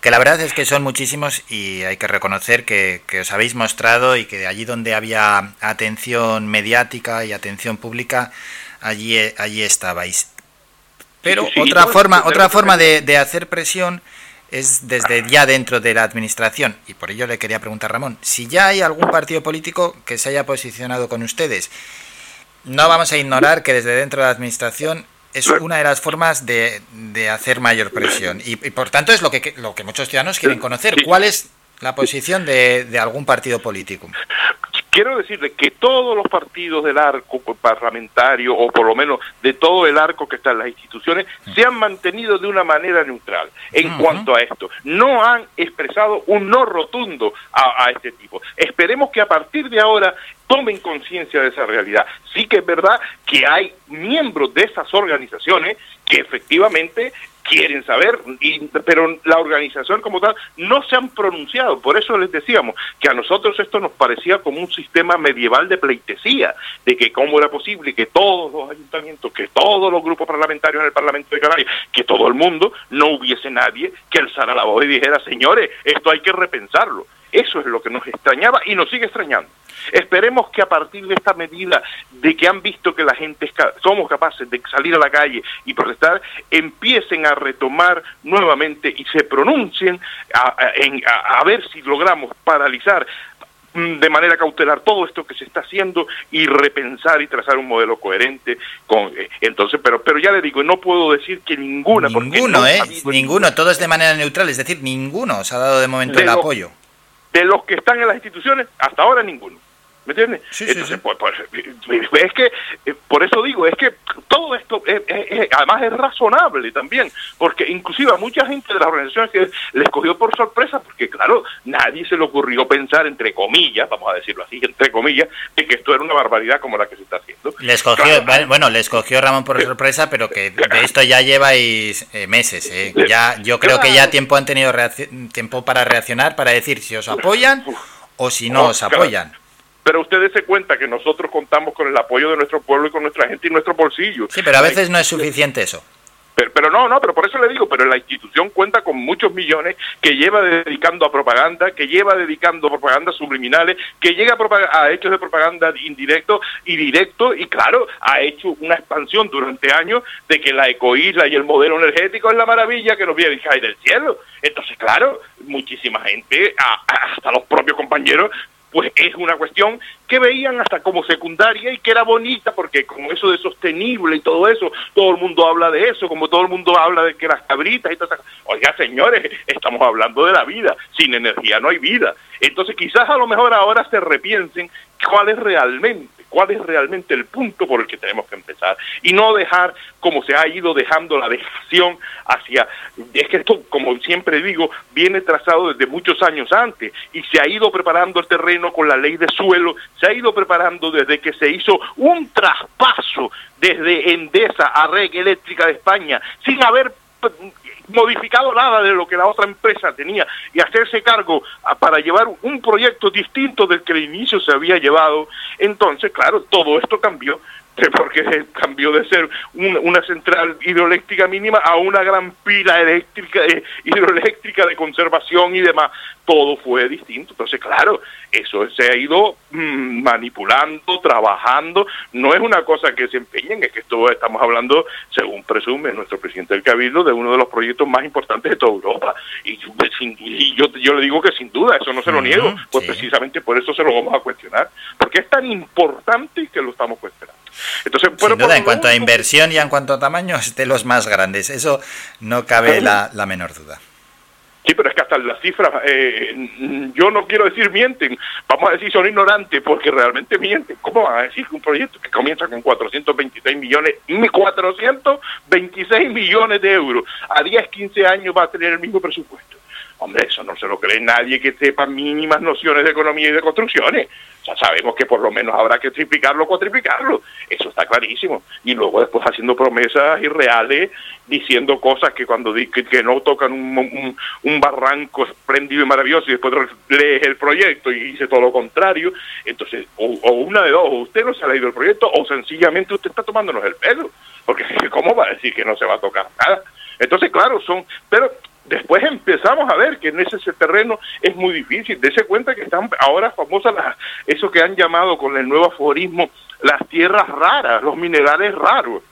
que la verdad es que son muchísimos y hay que reconocer que, que os habéis mostrado y que allí donde había atención mediática y atención pública, allí, allí estabais. Pero Sí, sí, otra no, forma, otra forma de, de hacer presión es desde ya dentro de la administración. Y por ello le quería preguntar, Ramón, si ya hay algún partido político que se haya posicionado con ustedes, no vamos a ignorar que desde dentro de la administración es una de las formas de, de hacer mayor presión. Y, y por tanto es lo que, lo que muchos ciudadanos quieren conocer. ¿Cuál es la posición de, de algún partido político? Quiero decirle que todos los partidos del arco parlamentario, o por lo menos de todo el arco que está en las instituciones, se han mantenido de una manera neutral en Ujú. cuanto a esto. No han expresado un no rotundo a, a este tipo. Esperemos que a partir de ahora tomen conciencia de esa realidad. Sí que es verdad que hay miembros de esas organizaciones que efectivamente quieren saber, y- pero la organización como tal no se han pronunciado. Por eso les decíamos que a nosotros esto nos parecía como un sistema medieval de pleitesía, de que cómo era posible que todos los ayuntamientos, que todos los grupos parlamentarios en el Parlamento de Canarias, que todo el mundo, no hubiese nadie que alzara la voz y dijera, señores, esto hay que repensarlo. Eso es lo que nos extrañaba y nos sigue extrañando. Esperemos que a partir de esta medida de que han visto que la gente somos capaces de salir a la calle y protestar, empiecen a retomar nuevamente y se pronuncien a, a- en- a- ver si logramos paralizar mm, de manera cautelar todo esto que se está haciendo y repensar y trazar un modelo coherente con eh, entonces pero pero ya le digo no puedo decir que ninguna porque Ninguno, no ¿eh? Ninguno, todo es de manera neutral, es decir, ninguno se ha dado de momento De el lo- apoyo. De los que están en las instituciones, hasta ahora ninguno. ¿Me entiendes? Entonces, pues, pues, es que, eh, por eso digo, es que todo esto, es- es- es- además es razonable también, porque inclusive a mucha gente de las organizaciones que les cogió por sorpresa, porque claro, nadie se le ocurrió pensar, entre comillas, vamos a decirlo así, entre comillas, de que esto era una barbaridad como la que se está haciendo. Les cogió, Claro, vale, bueno, les cogió Ramón por sorpresa, pero que de esto ya lleváis eh, meses, ¿eh? Ya, yo creo que ya tiempo han tenido tiempo para reaccionar, para decir si os apoyan o si no os claro. Pero ustedes se cuenta que nosotros contamos con el apoyo de nuestro pueblo y con nuestra gente y nuestro bolsillo. Sí, pero a veces no es suficiente eso. Pero, pero no, no, pero por eso le digo, pero la institución cuenta con muchos millones que lleva dedicando a propaganda, que lleva dedicando a propaganda subliminales, que llega a, a hechos de propaganda indirecto y directo, y claro, ha hecho una expansión durante años de que la ecoisla y el modelo energético es la maravilla que nos viene caer del cielo. Entonces, claro, muchísima gente, hasta los propios compañeros, pues es una cuestión que veían hasta como secundaria y que era bonita porque como eso de sostenible y todo eso, todo el mundo habla de eso, como todo el mundo habla de que las cabritas y todas esas. Oiga, señores, estamos hablando de la vida, sin energía no hay vida. Entonces quizás a lo mejor ahora se repiensen cuál es realmente, cuál es realmente el punto por el que tenemos que empezar. Y no dejar como se ha ido dejando la dejación hacia es que esto como siempre digo viene trazado desde muchos años antes y se ha ido preparando el terreno con la ley de suelo se ha ido preparando desde que se hizo un traspaso desde Endesa a Red Eléctrica de España sin haber modificado nada de lo que la otra empresa tenía y hacerse cargo a- para llevar un proyecto distinto del que al inicio se había llevado. Entonces, claro, todo esto cambió porque cambió de ser un- una central hidroeléctrica mínima a una gran pila eléctrica eh, hidroeléctrica de conservación y demás. Todo fue distinto. Entonces, claro, eso se ha ido mm, manipulando, trabajando. No es una cosa que se empeñen, es que esto estamos hablando, según presume nuestro presidente del Cabildo, de uno de los proyectos más importantes de toda Europa. Y, yo le digo que sin duda, eso no se lo niego, pues precisamente por eso se lo vamos a cuestionar, porque es tan importante que lo estamos cuestionando. Entonces, pero Sin duda, en cuanto a inversión y en cuanto a tamaño, es de los más grandes. Eso no cabe la, la menor duda. Sí, pero es que hasta las cifras, eh, yo no quiero decir mienten, vamos a decir son ignorantes porque realmente mienten. ¿Cómo van a decir que un proyecto que comienza con 426 millones, mm, 426 millones de euros, a 10, 15 años va a tener el mismo presupuesto? Hombre, eso no se lo cree nadie que sepa mínimas nociones de economía y de construcciones. Ya sabemos que por lo menos habrá que triplicarlo o cuatriplicarlo. Eso está clarísimo. Y luego después haciendo promesas irreales, diciendo cosas que cuando que, no tocan un, un- barranco espléndido y maravilloso y después lees el proyecto y dice todo lo contrario. Entonces, o, o una de dos, o usted no se ha leído el proyecto o sencillamente usted está tomándonos el pelo. Porque ¿cómo va a decir que no se va a tocar nada? Entonces, claro, son... Pero después empezamos a ver que en ese, terreno es muy difícil. Dese cuenta que están ahora famosas las, eso que han llamado con el nuevo aforismo las tierras raras, los minerales raros.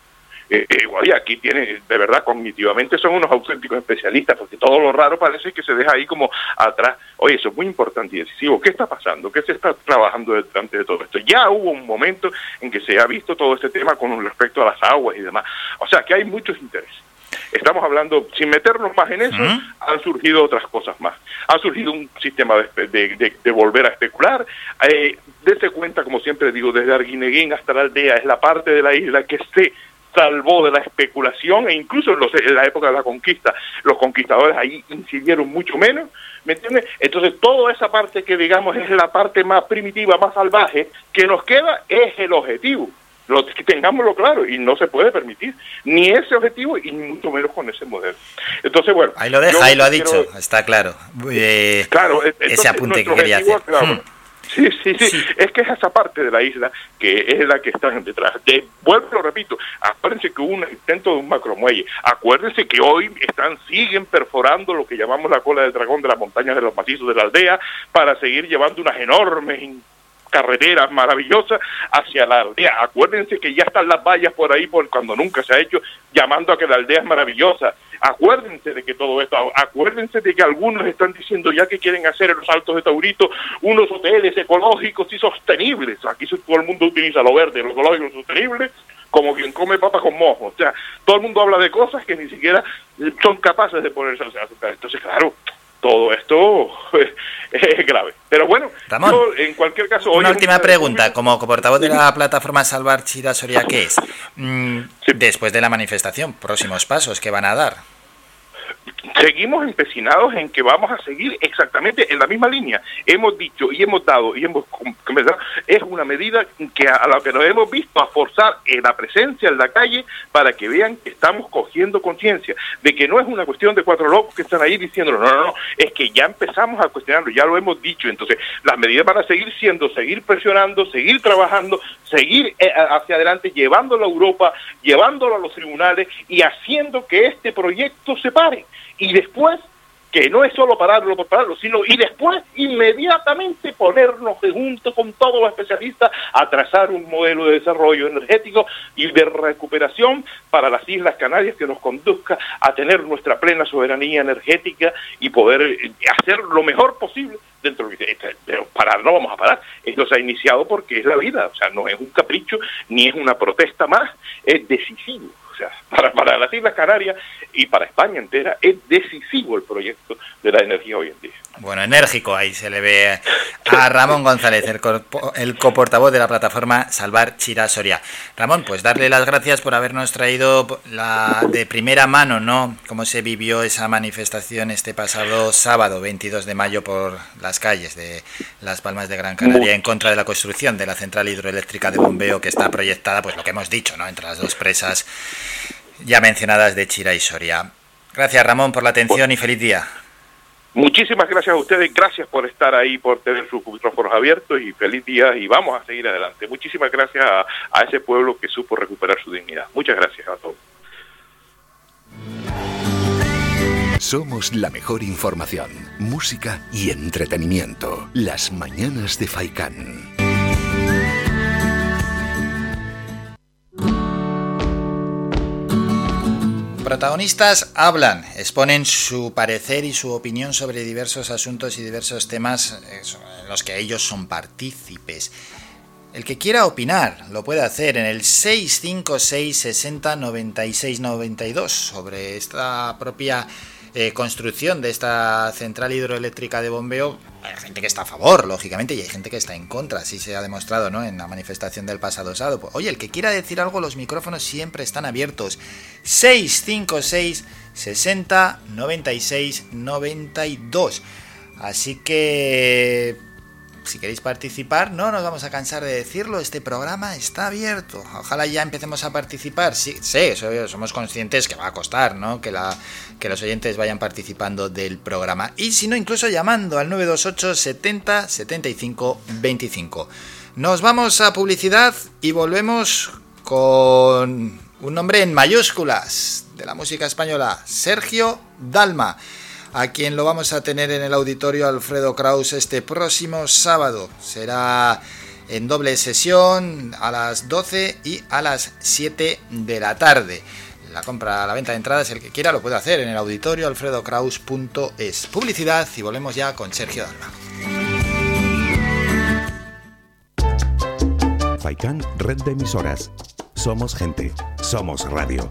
Eh, eh, oye, aquí tiene, de verdad, cognitivamente son unos auténticos especialistas, porque todo lo raro parece que se deja ahí como atrás. Oye, eso es muy importante y decisivo. ¿Qué está pasando? ¿Qué se está trabajando delante de todo esto? Ya hubo un momento en que se ha visto todo este tema con respecto a las aguas y demás. O sea, que hay muchos intereses. Estamos hablando, sin meternos más en eso, han surgido otras cosas más. Ha surgido un sistema de, espe- de- de- de volver a especular. Eh, dese cuenta, como siempre digo, desde Arguineguín hasta la aldea, es la parte de la isla que se salvó de la especulación e incluso en, los- en la época de la conquista los conquistadores ahí incidieron mucho menos, ¿me entiendes? Entonces toda esa parte que digamos es la parte más primitiva, más salvaje, que nos queda es el objetivo. Lo, tengámoslo claro y no se puede permitir ni ese objetivo y mucho menos con ese modelo. Entonces, bueno. Ahí lo deja, ahí lo ha quiero- dicho, está claro. Eh, Claro, entonces, ese apunte que quería hacer. claro, Hmm. Sí, sí, sí, Es que es esa parte de la isla que es la que están detrás. De, vuelvo, lo repito, acuérdense que hubo un intento de un macromuelle. Acuérdense que hoy están siguen perforando lo que llamamos la cola del dragón de las montañas de los macizos de la aldea para seguir llevando unas enormes carreteras maravillosas hacia la aldea. Acuérdense que ya están las vallas por ahí, por cuando nunca se ha hecho, llamando a que la aldea es maravillosa. Acuérdense de que todo esto, acuérdense de que algunos están diciendo ya que quieren hacer en los Altos de Taurito unos hoteles ecológicos y sostenibles. Aquí todo el mundo utiliza lo verde, lo ecológico, sostenible, como quien come papa con mojo. O sea, todo el mundo habla de cosas que ni siquiera son capaces de ponerse a hacer. Entonces, claro, todo esto es grave. Pero bueno, Ramón, yo, en cualquier caso... hoy Una última pregunta, como portavoz de la plataforma Salvar Chira Soria, ¿qué es? Mm, Después de la manifestación, próximos pasos que van a dar. Seguimos empecinados en que vamos a seguir exactamente en la misma línea. Hemos dicho y hemos dado y hemos conversado, es una medida que a, la que nos hemos visto a forzar en la presencia en la calle para que vean que estamos cogiendo conciencia de que no es una cuestión de cuatro locos que están ahí diciéndolo, no, no, no, es que ya empezamos a cuestionarlo, ya lo hemos dicho, entonces las medidas van a seguir siendo, seguir presionando, seguir trabajando, seguir eh, hacia adelante, llevándolo a Europa, llevándolo a los tribunales y haciendo que este proyecto se pare y después que no es solo pararlo por pararlo, sino y después inmediatamente ponernos junto con todos los especialistas a trazar un modelo de desarrollo energético y de recuperación para las Islas Canarias que nos conduzca a tener nuestra plena soberanía energética y poder eh, hacer lo mejor posible dentro de pero parar no vamos a parar. Esto se ha iniciado porque es la vida o sea no es un capricho ni es una protesta más es decisivo o sea, para, para las Islas Canarias y para España entera es decisivo el proyecto de la energía hoy en día. Bueno, enérgico ahí se le ve a Ramón González, el, corpo- el coportavoz de la plataforma Salvar Chira Soria. Ramón, pues darle las gracias por habernos traído la de primera mano, ¿no? Cómo se vivió esa manifestación este pasado sábado, 22 de mayo, por las calles de Las Palmas de Gran Canaria en contra de la construcción de la central hidroeléctrica de bombeo que está proyectada, pues lo que hemos dicho, ¿no? Entre las dos presas ya mencionadas de Chira y Soria. Gracias, Ramón, por la atención y feliz día. Muchísimas gracias a ustedes, gracias por estar ahí, por tener sus micrófonos abiertos y feliz día y vamos a seguir adelante. Muchísimas gracias a, a ese pueblo que supo recuperar su dignidad. Muchas gracias a todos. Somos la mejor información, música y entretenimiento. Las mañanas de Faikán. Protagonistas hablan, exponen su parecer y su opinión sobre diversos asuntos y diversos temas eh, en los que ellos son partícipes. El que quiera opinar lo puede hacer en el 656 60 96 92 sobre esta propia eh, construcción de esta central hidroeléctrica de bombeo. Hay gente que está a favor, lógicamente, y hay gente que está en contra, así se ha demostrado ¿no? en la manifestación del pasado sábado. Pues, oye, el que quiera decir algo, los micrófonos siempre están abiertos. 656 60 96 92. Así que si queréis participar, no nos vamos a cansar de decirlo, este programa está abierto. Ojalá ya empecemos a participar. Sí, sí, so- somos conscientes que va a costar, ¿no? Que, la, que los oyentes vayan participando del programa. Y si no, incluso llamando al 928 70 75 25. Nos vamos a publicidad y volvemos con un nombre en mayúsculas de la música española, Sergio Dalma a quien lo vamos a tener en el auditorio Alfredo Kraus este próximo sábado. Será en doble sesión a las 12 y a las 7 de la tarde. La compra, la venta de entradas, el que quiera lo puede hacer en el auditorio alfredokraus.es. Publicidad y volvemos ya con Sergio Dalma. Faikán, red de emisoras. Somos gente, somos radio.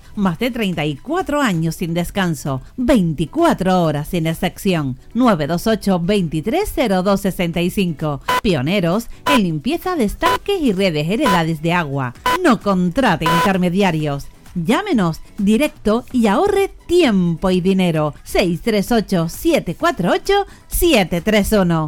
Más de 34 años sin descanso. 24 horas sin excepción. 928 230265. Pioneros en limpieza de estanques y redes heredades de agua. No contrate intermediarios. Llámenos directo y ahorre tiempo y dinero. 638-748-731.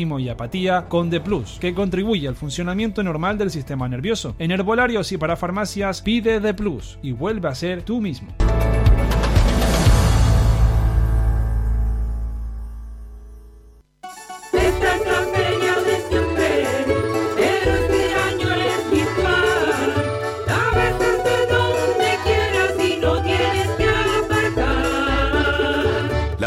y apatía con The Plus, que contribuye al funcionamiento normal del sistema nervioso. En herbolarios y para farmacias pide The Plus y vuelve a ser tú mismo.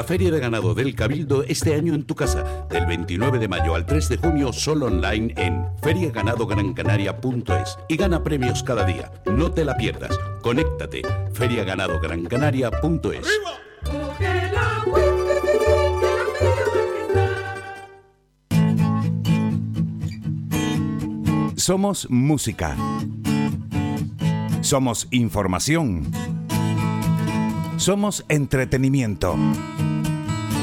La Feria de Ganado del Cabildo este año en tu casa, del 29 de mayo al 3 de junio, solo online en feriaganadograncanaria.es y gana premios cada día. No te la pierdas. Conéctate. feriaganadograncanaria.es. Somos música. Somos información. Somos entretenimiento.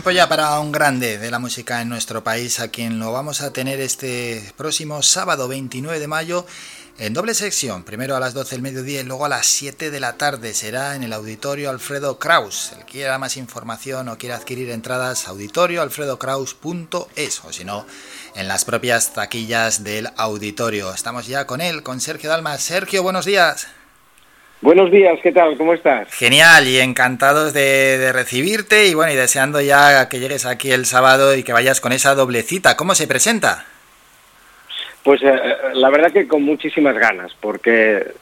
Tiempo ya para un grande de la música en nuestro país, a quien lo vamos a tener este próximo sábado 29 de mayo en doble sección, primero a las 12 del mediodía y luego a las 7 de la tarde. Será en el auditorio Alfredo Kraus. El que quiera más información o quiera adquirir entradas, auditorioalfredokraus.es o si no, en las propias taquillas del auditorio. Estamos ya con él, con Sergio Dalma. Sergio, buenos días. Buenos días, ¿qué tal? ¿Cómo estás? Genial y encantados de, de recibirte y bueno, y deseando ya que llegues aquí el sábado y que vayas con esa doble cita. ¿Cómo se presenta? Pues eh, la verdad que con muchísimas ganas, porque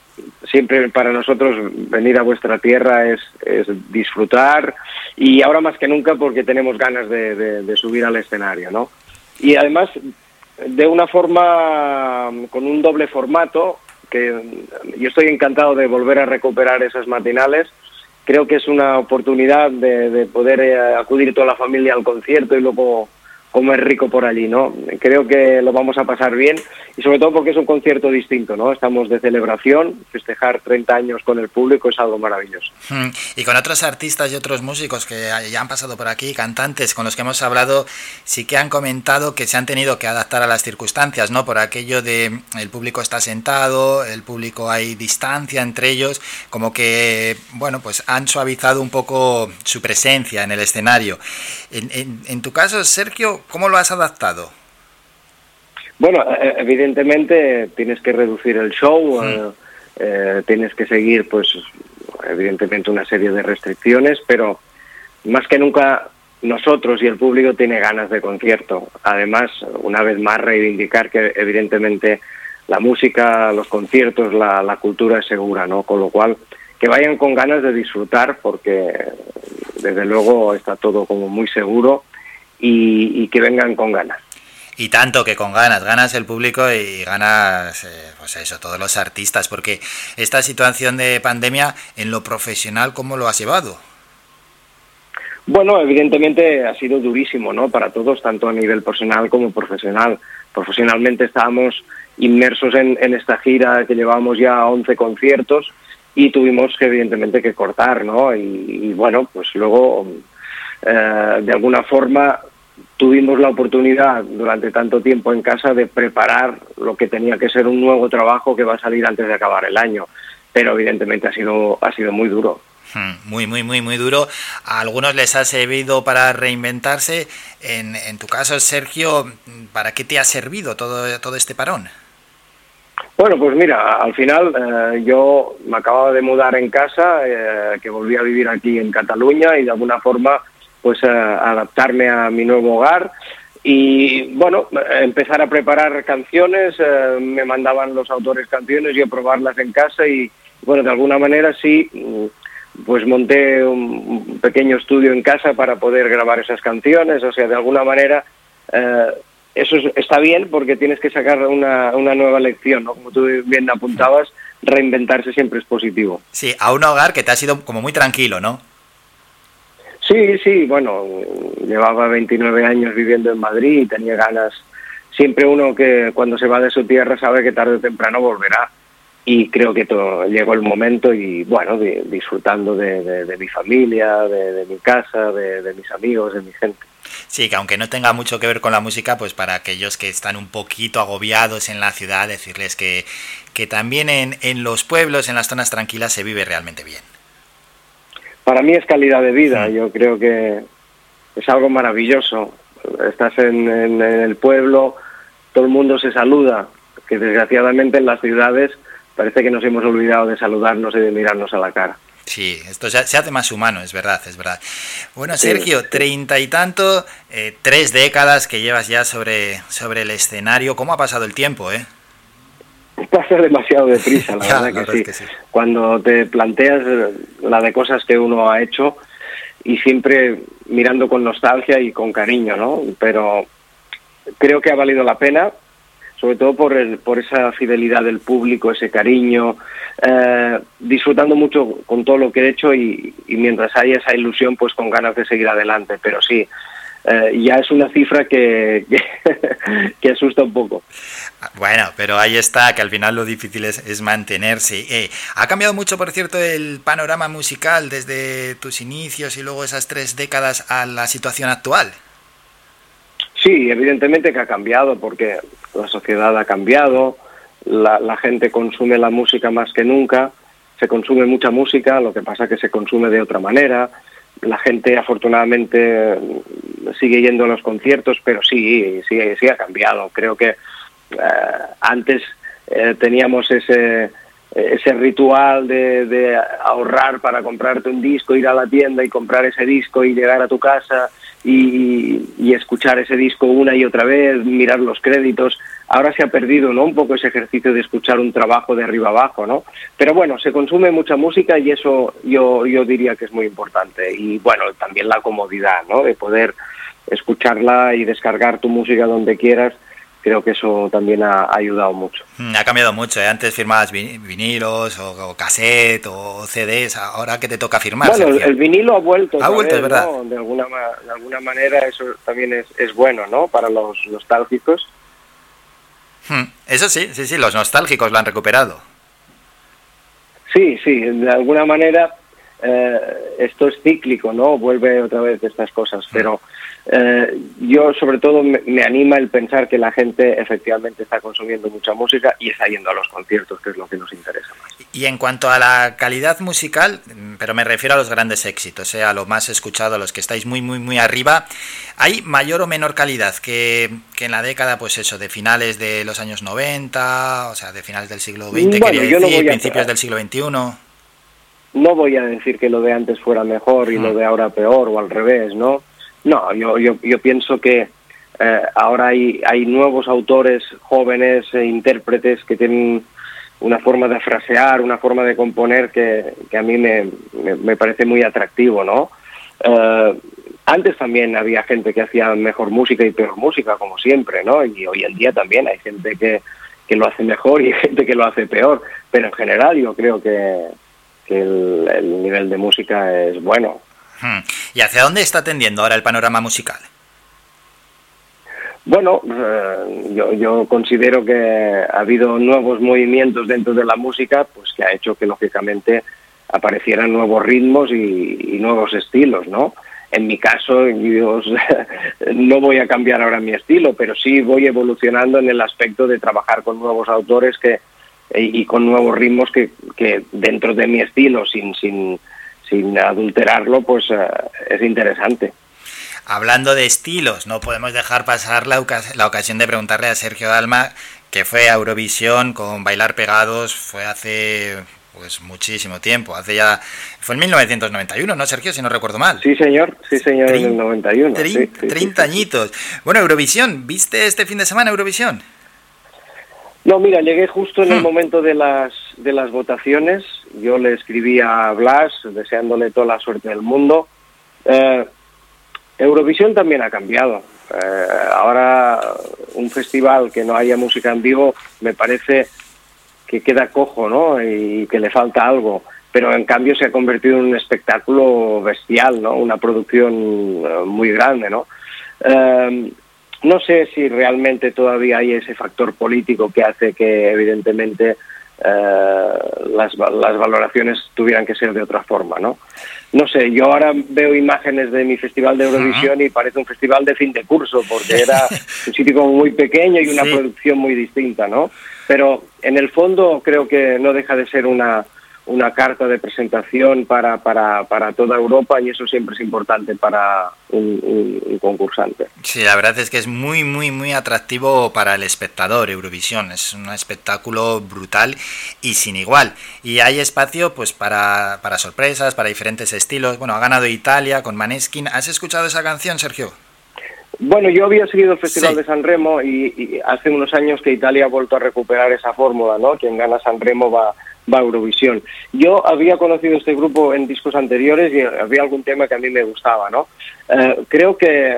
siempre para nosotros venir a vuestra tierra es, es disfrutar y ahora más que nunca porque tenemos ganas de, de- de subir al escenario, ¿no? Y además de una forma con un doble formato que yo estoy encantado de volver a recuperar esas matinales. Creo que es una oportunidad de, de poder eh, acudir toda la familia al concierto y luego comer rico por allí, ¿no? Creo que lo vamos a pasar bien y sobre todo porque es un concierto distinto, ¿no? Estamos de celebración, festejar 30 años con el público es algo maravilloso. Mm, Y con otros artistas y otros músicos que ya han pasado por aquí, cantantes con los que hemos hablado, sí que han comentado que se han tenido que adaptar a las circunstancias, ¿no? Por aquello de el público está sentado, el público hay distancia entre ellos, como que, bueno, pues han suavizado un poco su presencia en el escenario. En, en- en tu caso, Sergio, ¿cómo lo has adaptado? Bueno, eh, evidentemente tienes que reducir el show, eh, eh, tienes que seguir, pues, evidentemente una serie de restricciones, pero más que nunca nosotros y el público tiene ganas de concierto. Además, una vez más reivindicar que evidentemente la música, los conciertos, la, la cultura es segura, ¿no? Con lo cual, que vayan con ganas de disfrutar, porque desde luego está todo como muy seguro y, y que vengan con ganas. Y tanto que con ganas, ganas el público y ganas, eh, pues eso, todos los artistas, porque esta situación de pandemia en lo profesional, ¿cómo lo has llevado? Bueno, evidentemente ha sido durísimo, ¿no? Para todos, tanto a nivel personal como profesional. Profesionalmente estábamos inmersos en, en esta gira que llevamos ya 11 conciertos y tuvimos que evidentemente que cortar, ¿no? Y, y bueno, pues luego, eh, de alguna forma, tuvimos la oportunidad durante tanto tiempo en casa de preparar lo que tenía que ser un nuevo trabajo que va a salir antes de acabar el año. Pero evidentemente ha sido, ha sido muy duro. Hmm, Muy, muy, muy, muy duro. A algunos les ha servido para reinventarse. En, en tu caso, Sergio, ¿para qué te ha servido todo, todo este parón? Bueno, pues mira, al final eh, yo me acababa de mudar en casa, eh, que volví a vivir aquí en Cataluña y de alguna forma pues eh, adaptarme a mi nuevo hogar y bueno, empezar a preparar canciones, eh, me mandaban los autores canciones y a probarlas en casa y bueno, de alguna manera sí, mm, pues monté un pequeño estudio en casa para poder grabar esas canciones, o sea, de alguna manera eh, eso es- está bien porque tienes que sacar una, una nueva lección, ¿no? Como tú bien apuntabas, reinventarse siempre es positivo. Sí, a un hogar que te ha sido como muy tranquilo, ¿no? Sí, sí, bueno, llevaba 29 años viviendo en Madrid y tenía ganas. Siempre uno que cuando se va de su tierra sabe que tarde o temprano volverá. Y creo que llegó el momento y bueno, di- disfrutando de, de- mi familia, de, mi casa, de, de mis amigos, de mi gente. Sí, que aunque no tenga mucho que ver con la música, pues para aquellos que están un poquito agobiados en la ciudad, decirles que, que también en, en los pueblos, en las zonas tranquilas, se vive realmente bien. Para mí es calidad de vida, yo creo que es algo maravilloso. Estás en, en- en el pueblo, todo el mundo se saluda, que desgraciadamente en las ciudades parece que nos hemos olvidado de saludarnos y de mirarnos a la cara. Sí, esto se, hace más humano, es verdad, es verdad. Bueno. Sergio, treinta y tanto, eh, tres décadas que llevas ya sobre, sobre el escenario. ¿Cómo ha pasado el tiempo, eh? Pasa demasiado deprisa, la Ya, verdad, la que, verdad sí. que sí. Cuando te planteas la de cosas que uno ha hecho y siempre mirando con nostalgia y con cariño, ¿no? Pero creo que ha valido la pena, sobre todo por, el, por esa fidelidad del público, ese cariño, eh, disfrutando mucho con todo lo que he hecho y, y mientras haya esa ilusión, pues con ganas de seguir adelante. Pero sí, eh, ya es una cifra que, que, que asusta un poco. Bueno, pero ahí está, que al final lo difícil es, es mantenerse. Eh, ha cambiado mucho, por cierto, el panorama musical desde tus inicios y luego esas tres décadas a la situación actual. Sí, evidentemente que ha cambiado porque la sociedad ha cambiado, la, la gente consume la música más que nunca, se consume mucha música, lo que pasa es que se consume de otra manera. La gente afortunadamente sigue yendo a los conciertos, pero sí, sí, sí ha cambiado. Creo que eh, antes eh, teníamos ese ese ritual de ahorrar para comprarte un disco, ir a la tienda y comprar ese disco y llegar a tu casa y, y escuchar ese disco una y otra vez, mirar los créditos. Ahora se ha perdido ¿no? un poco ese ejercicio de escuchar un trabajo de arriba abajo, ¿no? Pero bueno, se consume mucha música y eso yo, yo diría que es muy importante. Y bueno, también la comodidad, ¿no? De poder escucharla y descargar tu música donde quieras. Creo que eso también ha, ha ayudado mucho. Mm, Ha cambiado mucho, ¿eh? Antes firmabas vi- vinilos o, o cassette o CDs, ahora que te toca firmar. Bueno, el, vinilo ha vuelto. Ha vuelto, vez, es verdad. ¿no? De alguna, de alguna manera eso también es, es bueno, ¿no? Para los nostálgicos. Mm, Eso sí, sí, sí, los nostálgicos lo han recuperado. Sí, sí, de alguna manera eh, esto es cíclico, ¿no? Vuelve otra vez estas cosas, pero eh, yo sobre todo me, me anima el pensar que la gente efectivamente está consumiendo mucha música y está yendo a los conciertos, que es lo que nos interesa más. Y en cuanto a la calidad musical, pero me refiero a los grandes éxitos, ¿eh? a lo más escuchado, a los que estáis muy, muy, muy arriba, ¿hay mayor o menor calidad que, que en la década, pues eso, de finales de los años 90, o sea, de finales del siglo XX, Bueno, no decir, voy a- principios del siglo XXI? no voy a decir que lo de antes fuera mejor y lo de ahora peor o al revés, ¿no? No, yo, yo, yo pienso que eh, ahora hay, hay nuevos autores jóvenes e intérpretes que tienen una forma de frasear, una forma de componer que, que a mí me, me, parece muy atractivo, ¿no? Eh, antes también había gente que hacía mejor música y peor música, como siempre, ¿no? Y hoy en día también hay gente que, que lo hace mejor y hay gente que lo hace peor, pero en general yo creo que, que el nivel de música es bueno. Hmm. ¿Y hacia dónde está tendiendo ahora el panorama musical? Bueno, eh, yo, yo considero que ha habido nuevos movimientos dentro de la música, pues que ha hecho que lógicamente aparecieran nuevos ritmos y, y nuevos estilos, ¿no? en mi caso, yo no voy a cambiar ahora mi estilo, pero sí voy evolucionando en el aspecto de trabajar con nuevos autores que y con nuevos ritmos que, que dentro de mi estilo, sin, sin, sin adulterarlo, pues eh, es interesante. Hablando de estilos, no podemos dejar pasar la, ocas- la ocasión de preguntarle a Sergio Dalma, que fue a Eurovisión con Bailar Pegados, fue hace pues muchísimo tiempo, hace ya, fue en 1991, ¿no, Sergio? Si no recuerdo mal. Sí, señor, sí, señor, en el 91. sí, Trein- sí, sí, 30 añitos. Bueno, Eurovisión, ¿viste este fin de semana Eurovisión? No, mira, llegué justo en el momento de las, de las votaciones. Yo le escribí a Blas deseándole toda la suerte del mundo. Eh, Eurovisión también ha cambiado. Eh, ahora un festival que no haya música en vivo me parece que queda cojo, ¿no? Y que le falta algo. Pero en cambio se ha convertido en un espectáculo bestial, ¿no? Una producción eh, muy grande, ¿no? Eh, no sé si realmente todavía hay ese factor político que hace que evidentemente eh, las, las valoraciones tuvieran que ser de otra forma, ¿no? No sé, yo ahora veo imágenes de mi festival de Eurovisión y parece un festival de fin de curso, porque era un sitio como muy pequeño y una Sí. producción muy distinta, ¿no? Pero en el fondo creo que no deja de ser una, una carta de presentación para, para, para toda Europa y eso siempre es importante para un- un- un concursante. Sí, la verdad es que es muy, muy, muy atractivo para el espectador Eurovisión. Es un espectáculo brutal y sin igual. Y hay espacio pues para, para sorpresas, para diferentes estilos. Bueno, ha ganado Italia con Maneskin. ¿Has escuchado esa canción, Sergio? Bueno, yo había seguido el Festival Sí. de San Remo y, y hace unos años que Italia ha vuelto a recuperar esa fórmula, ¿no? Quien gana San Remo va, va a Eurovisión. Yo había conocido este grupo en discos anteriores y había algún tema que a mí me gustaba, ¿no? Eh, creo que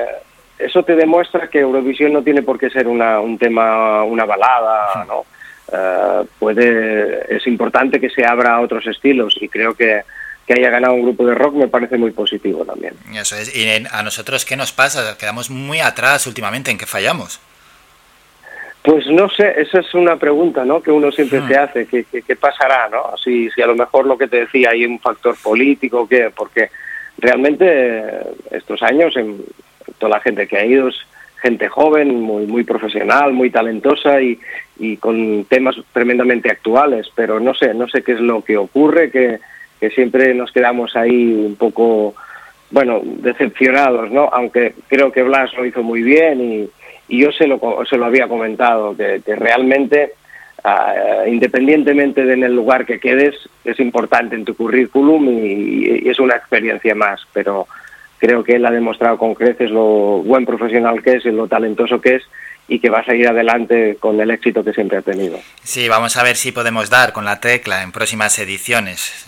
eso te demuestra que Eurovisión no tiene por qué ser una, un tema, una balada, ¿no? Eh, puede, es importante que se abra a otros estilos y creo que, que haya ganado un grupo de rock me parece muy positivo también. Eso es. ¿Y a nosotros qué nos pasa? Quedamos muy atrás últimamente. ¿En qué fallamos? Pues no sé, esa es una pregunta ¿no? que uno siempre se hace, ¿qué, qué, qué pasará? ¿no? Si, si a lo mejor lo que te decía hay un factor político, ¿qué? porque realmente eh, estos años en, toda la gente que ha ido es gente joven, muy, muy profesional, muy talentosa y, y con temas tremendamente actuales, pero no sé, no sé qué es lo que ocurre, que, que siempre nos quedamos ahí un poco, bueno, decepcionados, ¿no? Aunque creo que Blas lo hizo muy bien y, y yo se lo, se lo había comentado, que, realmente, ah, independientemente de en el lugar que quedes, es importante en tu currículum y es una experiencia más, pero creo que él ha demostrado con creces lo buen profesional que es y lo talentoso que es y que va a seguir adelante con el éxito que siempre ha tenido. Sí, vamos a ver si podemos dar con la tecla en próximas ediciones.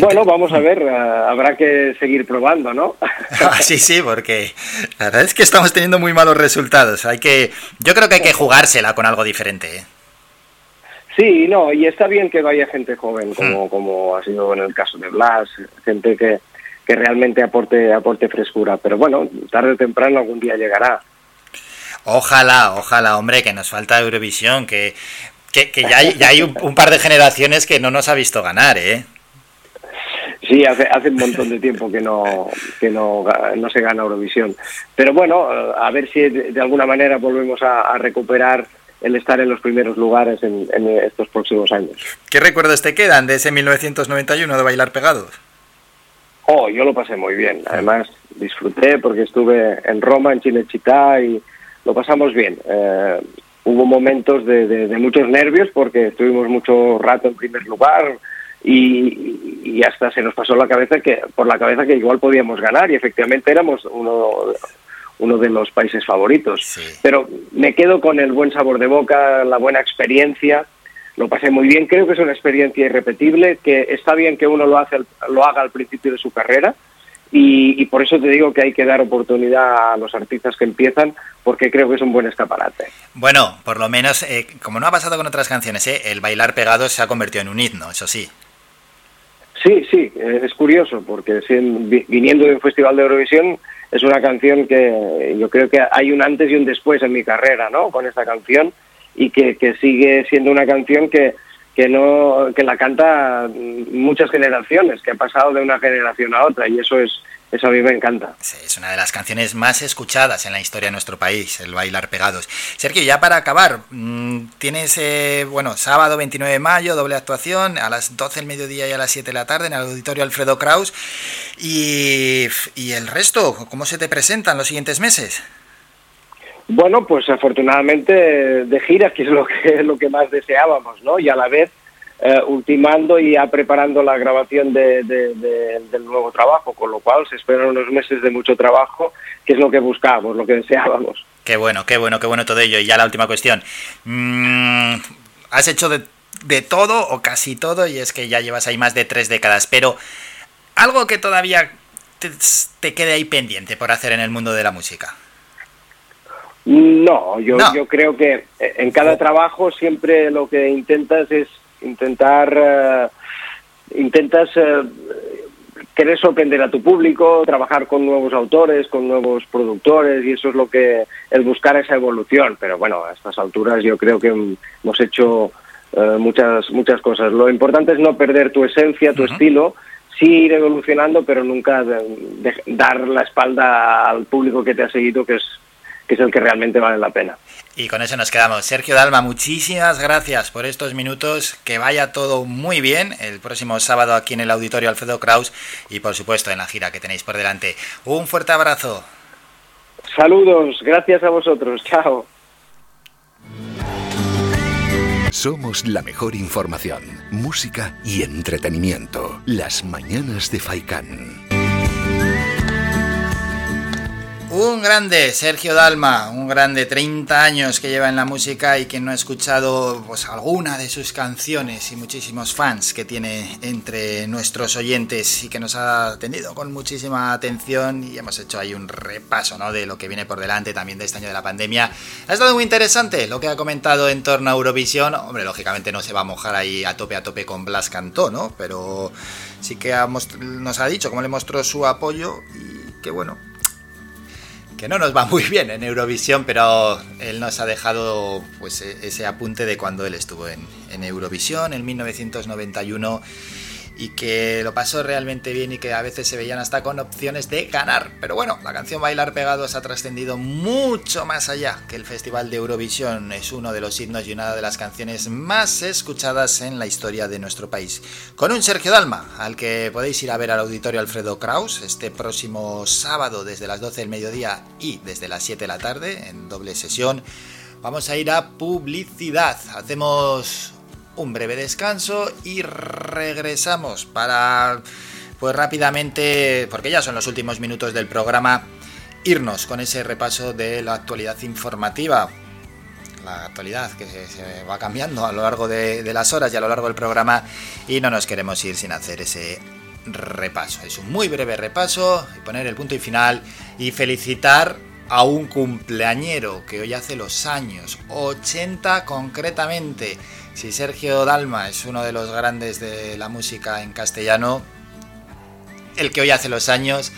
Bueno, vamos a ver, ah, habrá que seguir probando, ¿no? Ah, sí, sí, porque la verdad es que estamos teniendo muy malos resultados. Hay que, yo creo que hay que jugársela con algo diferente. ¿eh? Sí, no, y está bien que vaya gente joven, como, como ha sido en el caso de Blas, gente que, que realmente aporte, aporte frescura. Pero bueno, tarde o temprano algún día llegará. Ojalá, ojalá, hombre, que nos falta Eurovisión, que, que, que ya hay, ya hay un, un par de generaciones que no nos ha visto ganar, ¿eh? Sí, hace, hace un montón de tiempo que no que no, no se gana Eurovisión. Pero bueno, a ver si de, de alguna manera volvemos a, a recuperar el estar en los primeros lugares en, en estos próximos años. ¿Qué recuerdos te quedan de ese 1991 de Bailar Pegados? Oh, yo lo pasé muy bien. Además, disfruté porque estuve en Roma, en Cinecittà y lo pasamos bien. Eh, hubo momentos de, de- de muchos nervios porque estuvimos mucho rato en primer lugar y, y hasta se nos pasó la cabeza que por la cabeza que igual podíamos ganar y efectivamente éramos uno uno de los países favoritos. Pero me quedo con el buen sabor de boca, la buena experiencia. Lo pasé muy bien, creo que es una experiencia irrepetible, que está bien que uno lo, hace, lo haga al principio de su carrera y, y por eso te digo que hay que dar oportunidad a los artistas que empiezan porque creo que es un buen escaparate. Bueno, por lo menos, eh, como no ha pasado con otras canciones, ¿eh? el Bailar Pegados se ha convertido en un himno, eso sí. Sí, sí, eh, es curioso porque viniendo de un festival de Eurovisión es una canción que yo creo que hay un antes y un después en mi carrera, ¿no? Con esta canción y que, que sigue siendo una canción que, que no que la canta muchas generaciones, que ha pasado de una generación a otra y eso es eso a mí me encanta. Es una de las canciones más escuchadas en la historia de nuestro país, el bailar pegados. Sergio, ya para acabar, mm, tienes, eh, bueno, sábado 29 de mayo, doble actuación, a las 12 del mediodía y a las 7 de la tarde en el auditorio Alfredo Kraus. Y, y el resto, ¿cómo se te presentan los siguientes meses? Bueno, pues afortunadamente de gira, que es lo que, lo que más deseábamos, ¿no? Y a la vez eh, ultimando y ya preparando la grabación de, de- de- del nuevo trabajo, con lo cual se esperan unos meses de mucho trabajo, que es lo que buscábamos, lo que deseábamos. Qué bueno, qué bueno, qué bueno todo ello. Y ya la última cuestión. Mm, has hecho de, de todo o casi todo y es que ya llevas ahí más de tres décadas, pero algo que todavía te quede ahí pendiente por hacer en el mundo de la música. No, yo, No. yo creo que eh, en cada trabajo siempre lo que intentas es intentar eh, intentas eh, querer sorprender a tu público, trabajar con nuevos autores, con nuevos productores y eso es lo que el buscar esa evolución. Pero bueno, a estas alturas yo creo que hemos hecho muchas muchas cosas. Lo importante es no perder tu esencia, tu estilo. Sí ir evolucionando, pero nunca de- de- dar la espalda al público que te ha seguido, que es que es el que realmente vale la pena. Y con eso nos quedamos. Sergio Dalma, muchísimas gracias por estos minutos. Que vaya todo muy bien el próximo sábado aquí en el auditorio Alfredo Kraus y por supuesto en la gira que tenéis por delante. Un fuerte abrazo. Saludos, gracias a vosotros, chao. Somos la mejor información, música y entretenimiento. Las mañanas de Faikán. Un grande, Sergio Dalma, un grande, 30 años que lleva en la música y que no ha escuchado pues, alguna de sus canciones y muchísimos fans que tiene entre nuestros oyentes y que nos ha atendido con muchísima atención y hemos hecho ahí un repaso ¿no? de lo que viene por delante también de este año de la pandemia. Ha estado muy interesante lo que ha comentado en torno a Eurovisión. Hombre, lógicamente no se va a mojar ahí a tope a tope con Blas Cantó, ¿no? Pero sí que nos ha dicho cómo le mostró su apoyo y que bueno, que no nos va muy bien en Eurovisión, pero él nos ha dejado pues e- ese apunte de cuando él estuvo en, en Eurovisión en 1991 y que lo pasó realmente bien y que a veces se veían hasta con opciones de ganar. Pero bueno, la canción Bailar Pegados ha trascendido mucho más allá que el Festival de Eurovisión. Es uno de los himnos y una de las canciones más escuchadas en la historia de nuestro país. Con un Sergio Dalma, al que podéis ir a ver al auditorio Alfredo Kraus este próximo sábado desde las 12 del mediodía y desde las 7 de la tarde en doble sesión. Vamos a ir a publicidad. Hacemos un breve descanso y regresamos para, pues rápidamente, porque ya son los últimos minutos del programa, irnos con ese repaso de la actualidad informativa. La actualidad que se, va cambiando a lo largo de, de las horas y a lo largo del programa y no nos queremos ir sin hacer ese repaso. Es un muy breve repaso y poner el punto y final y felicitar a un cumpleañero que hoy hace los años, 80 concretamente. Si Sergio Dalma es uno de los grandes de la música en castellano, el que hoy hace los años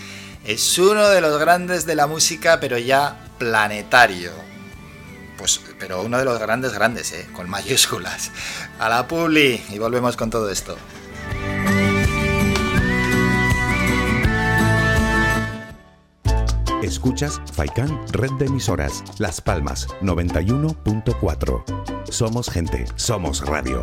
es uno de los grandes de la música, pero ya planetario. Pues, pero uno de los grandes grandes, ¿eh? con mayúsculas. A la publi y volvemos con todo esto. Escuchas Faikan Red de Emisoras, Las Palmas 91.4. Somos gente, somos radio.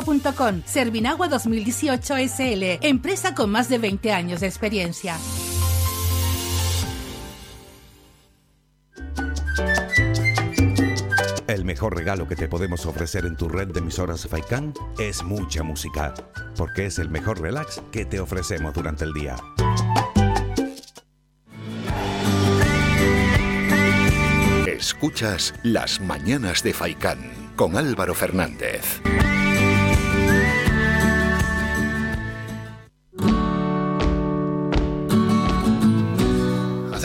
servinagua.com. Servinagua 2018 SL, empresa con más de 20 años de experiencia. El mejor regalo que te podemos ofrecer en tu red de emisoras Faikan es mucha música, porque es el mejor relax que te ofrecemos durante el día. Escuchas Las Mañanas de Faikán con Álvaro Fernández.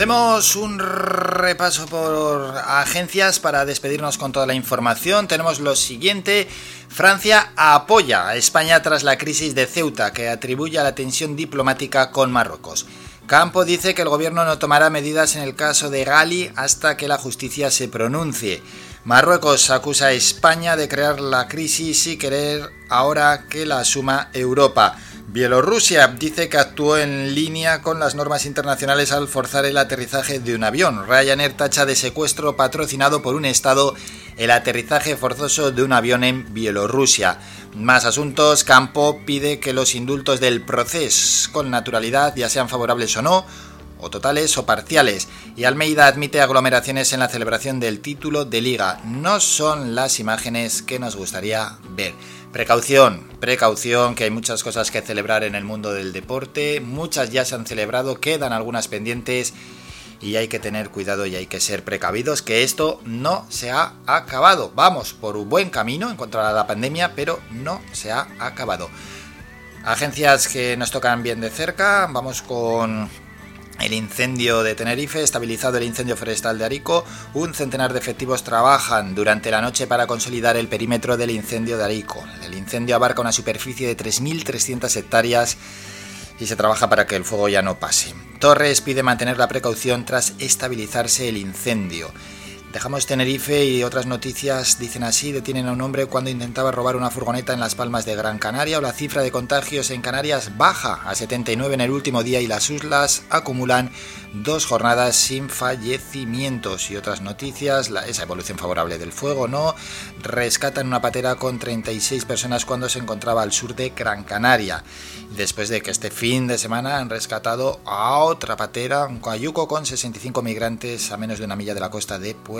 Hacemos un repaso por agencias para despedirnos con toda la información. Tenemos lo siguiente. Francia apoya a España tras la crisis de Ceuta, que atribuye a la tensión diplomática con Marruecos. Campo dice que el gobierno no tomará medidas en el caso de Gali hasta que la justicia se pronuncie. Marruecos acusa a España de crear la crisis y querer ahora que la asuma Europa. Bielorrusia dice que actuó en línea con las normas internacionales al forzar el aterrizaje de un avión. Ryanair tacha de secuestro patrocinado por un Estado el aterrizaje forzoso de un avión en Bielorrusia. Más asuntos, Campo pide que los indultos del proceso con naturalidad, ya sean favorables o no, o totales o parciales, y Almeida admite aglomeraciones en la celebración del título de liga. No son las imágenes que nos gustaría ver. Precaución, precaución, que hay muchas cosas que celebrar en el mundo del deporte, muchas ya se han celebrado, quedan algunas pendientes y hay que tener cuidado y hay que ser precavidos que esto no se ha acabado. Vamos por un buen camino en cuanto a la pandemia, pero no se ha acabado. Agencias que nos tocan bien de cerca, vamos con el incendio de Tenerife, estabilizado el incendio forestal de Arico, un centenar de efectivos trabajan durante la noche para consolidar el perímetro del incendio de Arico. El incendio abarca una superficie de 3.300 hectáreas y se trabaja para que el fuego ya no pase. Torres pide mantener la precaución tras estabilizarse el incendio. Dejamos Tenerife y otras noticias dicen así, detienen a un hombre cuando intentaba robar una furgoneta en las Palmas de Gran Canaria o la cifra de contagios en Canarias baja a 79 en el último día y las islas acumulan dos jornadas sin fallecimientos y otras noticias, esa evolución favorable del fuego, ¿no? Rescatan una patera con 36 personas cuando se encontraba al sur de Gran Canaria. Después de que este fin de semana han rescatado a otra patera, un cayuco con 65 migrantes a menos de una milla de la costa de Puerto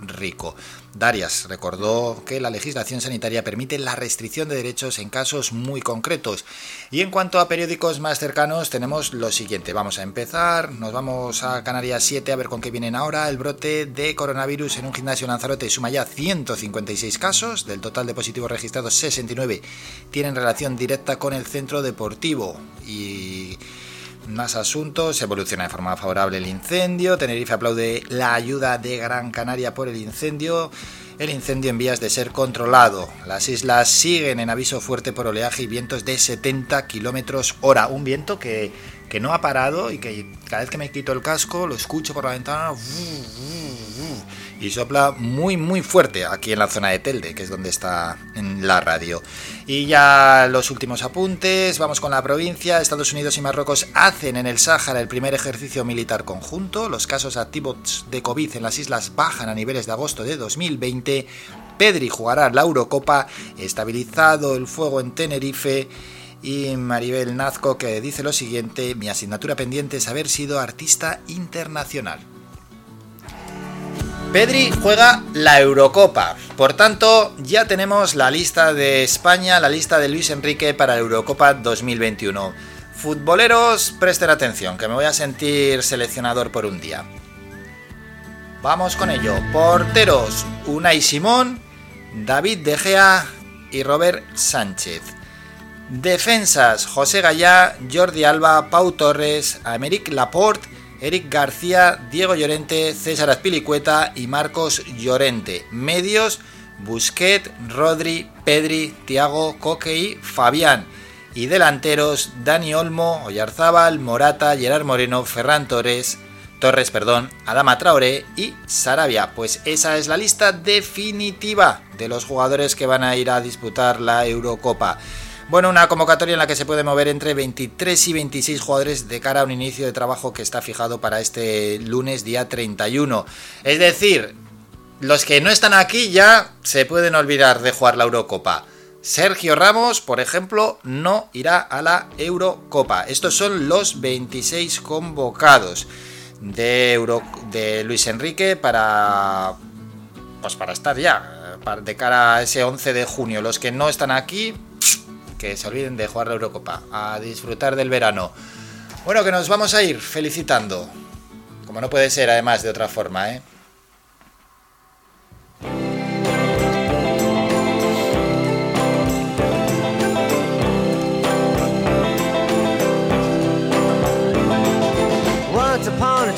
Rico. Darias recordó que la legislación sanitaria permite la restricción de derechos en casos muy concretos. Y en cuanto a periódicos más cercanos, tenemos lo siguiente. Vamos a empezar, nos vamos a Canarias 7 a ver con qué vienen ahora. El brote de coronavirus en un gimnasio en Lanzarote suma ya 156 casos. Del total de positivos registrados, 69 tienen relación directa con el centro deportivo. Y más asuntos, evoluciona de forma favorable el incendio, Tenerife aplaude la ayuda de Gran Canaria por el incendio, el incendio en vías de ser controlado, las islas siguen en aviso fuerte por oleaje y vientos de 70 kilómetros hora, un viento que, que no ha parado y que cada vez que me quito el casco lo escucho por la ventana y sopla muy muy fuerte aquí en la zona de Telde, que es donde está en la radio. Y ya los últimos apuntes, vamos con la provincia. Estados Unidos y Marruecos hacen en el Sáhara el primer ejercicio militar conjunto. Los casos activos de COVID en las islas bajan a niveles de agosto de 2020. Pedri jugará la Eurocopa, estabilizado el fuego en Tenerife. Y Maribel Nazco que dice lo siguiente, mi asignatura pendiente es haber sido artista internacional. Pedri juega la Eurocopa. Por tanto, ya tenemos la lista de España, la lista de Luis Enrique para la Eurocopa 2021. Futboleros, presten atención, que me voy a sentir seleccionador por un día. Vamos con ello. Porteros, Unai Simón, David De Gea y Robert Sánchez. Defensas, José Gallá, Jordi Alba, Pau Torres, Améric Laporte, Eric García, Diego Llorente, César Azpilicueta y Marcos Llorente. Medios, Busquet, Rodri, Pedri, Tiago, Coque y Fabián. Y delanteros Dani Olmo, Oyarzábal, Morata, Gerard Moreno, Ferran Torres, Torres, perdón, Adama Traoré y Sarabia. Pues esa es la lista definitiva de los jugadores que van a ir a disputar la Eurocopa. Bueno, una convocatoria en la que se puede mover entre 23 y 26 jugadores de cara a un inicio de trabajo que está fijado para este lunes día 31. Es decir, los que no están aquí ya se pueden olvidar de jugar la Eurocopa. Sergio Ramos, por ejemplo, no irá a la Eurocopa. Estos son los 26 convocados de, Luis Enrique para pues para estar ya de cara a ese 11 de junio. Los que no están aquí, que se olviden de jugar la Eurocopa, a disfrutar del verano. Bueno, que nos vamos a ir felicitando. Como no puede ser además de otra forma, ¿eh?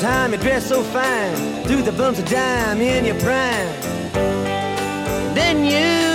Time you dressed so fine, threw the bumps of dime in your prime. Then you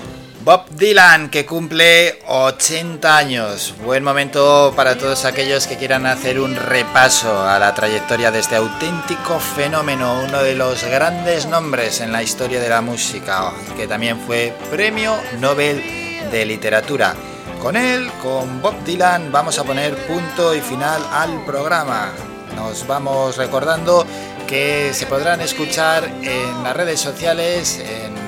Bob Dylan, que cumple 80 años. Buen momento para todos aquellos que quieran hacer un repaso a la trayectoria de este auténtico fenómeno, uno de los grandes nombres en la historia de la música, que también fue Premio Nobel de Literatura. Con él, con Bob Dylan, vamos a poner punto y final al programa. Nos vamos recordando que se podrán escuchar en las redes sociales, en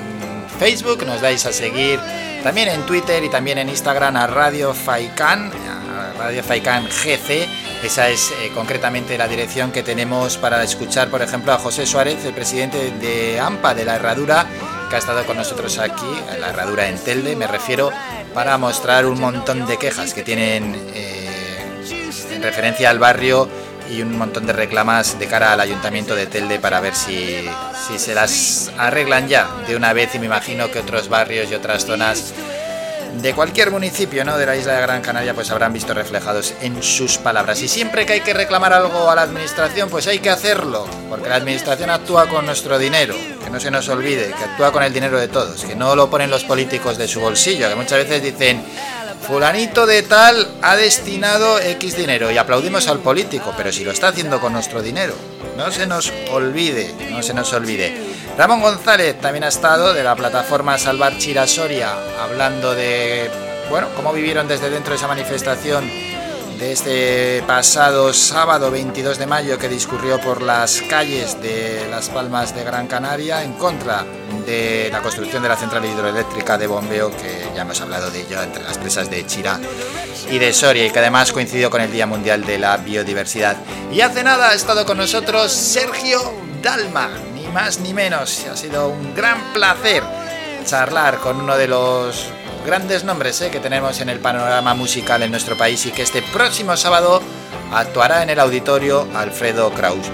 Facebook, nos dais a seguir también en Twitter y también en Instagram a Radio Faikan, Radio Faikan GC. Esa es eh, concretamente la dirección que tenemos para escuchar, por ejemplo, a José Suárez, el presidente de AMPA de la Herradura, que ha estado con nosotros aquí, en la Herradura en Telde, me refiero, para mostrar un montón de quejas que tienen eh, en referencia al barrio y un montón de reclamas de cara al ayuntamiento de Telde para ver si, si se las arreglan ya de una vez y me imagino que otros barrios y otras zonas de cualquier municipio ¿no? de la isla de Gran Canaria pues habrán visto reflejados en sus palabras. Y siempre que hay que reclamar algo a la administración, pues hay que hacerlo, porque la administración actúa con nuestro dinero, que no se nos olvide, que actúa con el dinero de todos, que no lo ponen los políticos de su bolsillo, que muchas veces dicen, fulanito de tal ha destinado X dinero y aplaudimos al político, pero si lo está haciendo con nuestro dinero, no se nos olvide, no se nos olvide. Ramón González también ha estado de la plataforma Salvar Chirasoria, hablando de, bueno, cómo vivieron desde dentro de esa manifestación de este pasado sábado 22 de mayo que discurrió por las calles de Las Palmas de Gran Canaria en contra de la construcción de la central hidroeléctrica de bombeo que ya hemos hablado de ello entre las presas de Chira y de Soria y que además coincidió con el Día Mundial de la Biodiversidad. Y hace nada ha estado con nosotros Sergio Dalma, ni más ni menos. Ha sido un gran placer charlar con uno de los grandes nombres eh, que tenemos en el panorama musical en nuestro país y que este próximo sábado actuará en el auditorio Alfredo Kraus.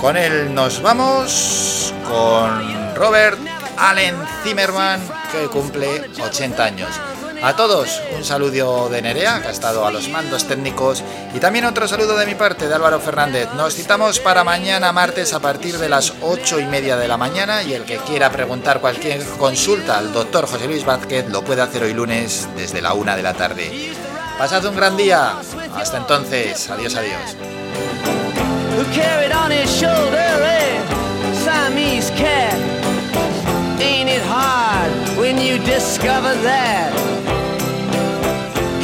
Con él nos vamos con Robert Allen Zimmerman, que cumple 80 años. A todos, un saludo de Nerea, que ha estado a los mandos técnicos, y también otro saludo de mi parte, de Álvaro Fernández. Nos citamos para mañana martes a partir de las 8 y media de la mañana, y el que quiera preguntar cualquier consulta al doctor José Luis Vázquez lo puede hacer hoy lunes desde la 1 de la tarde. Pasad un gran día. Hasta entonces. Adiós, adiós.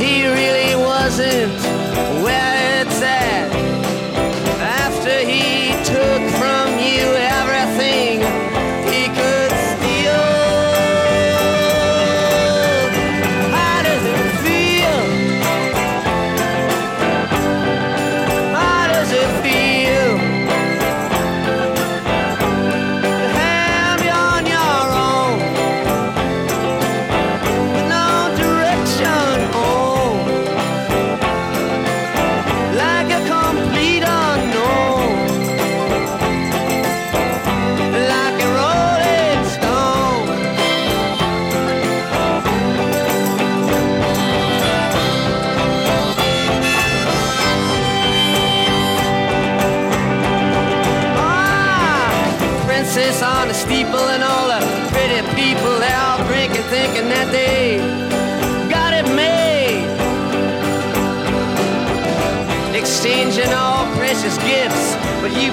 He really wasn't where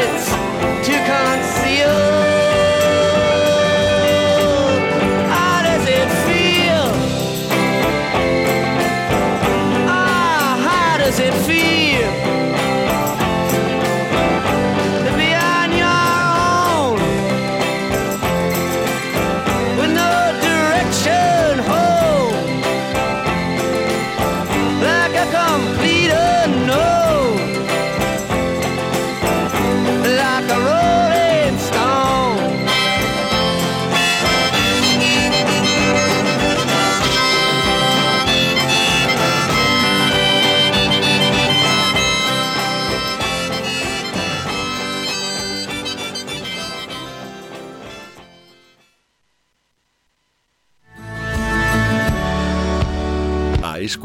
kids.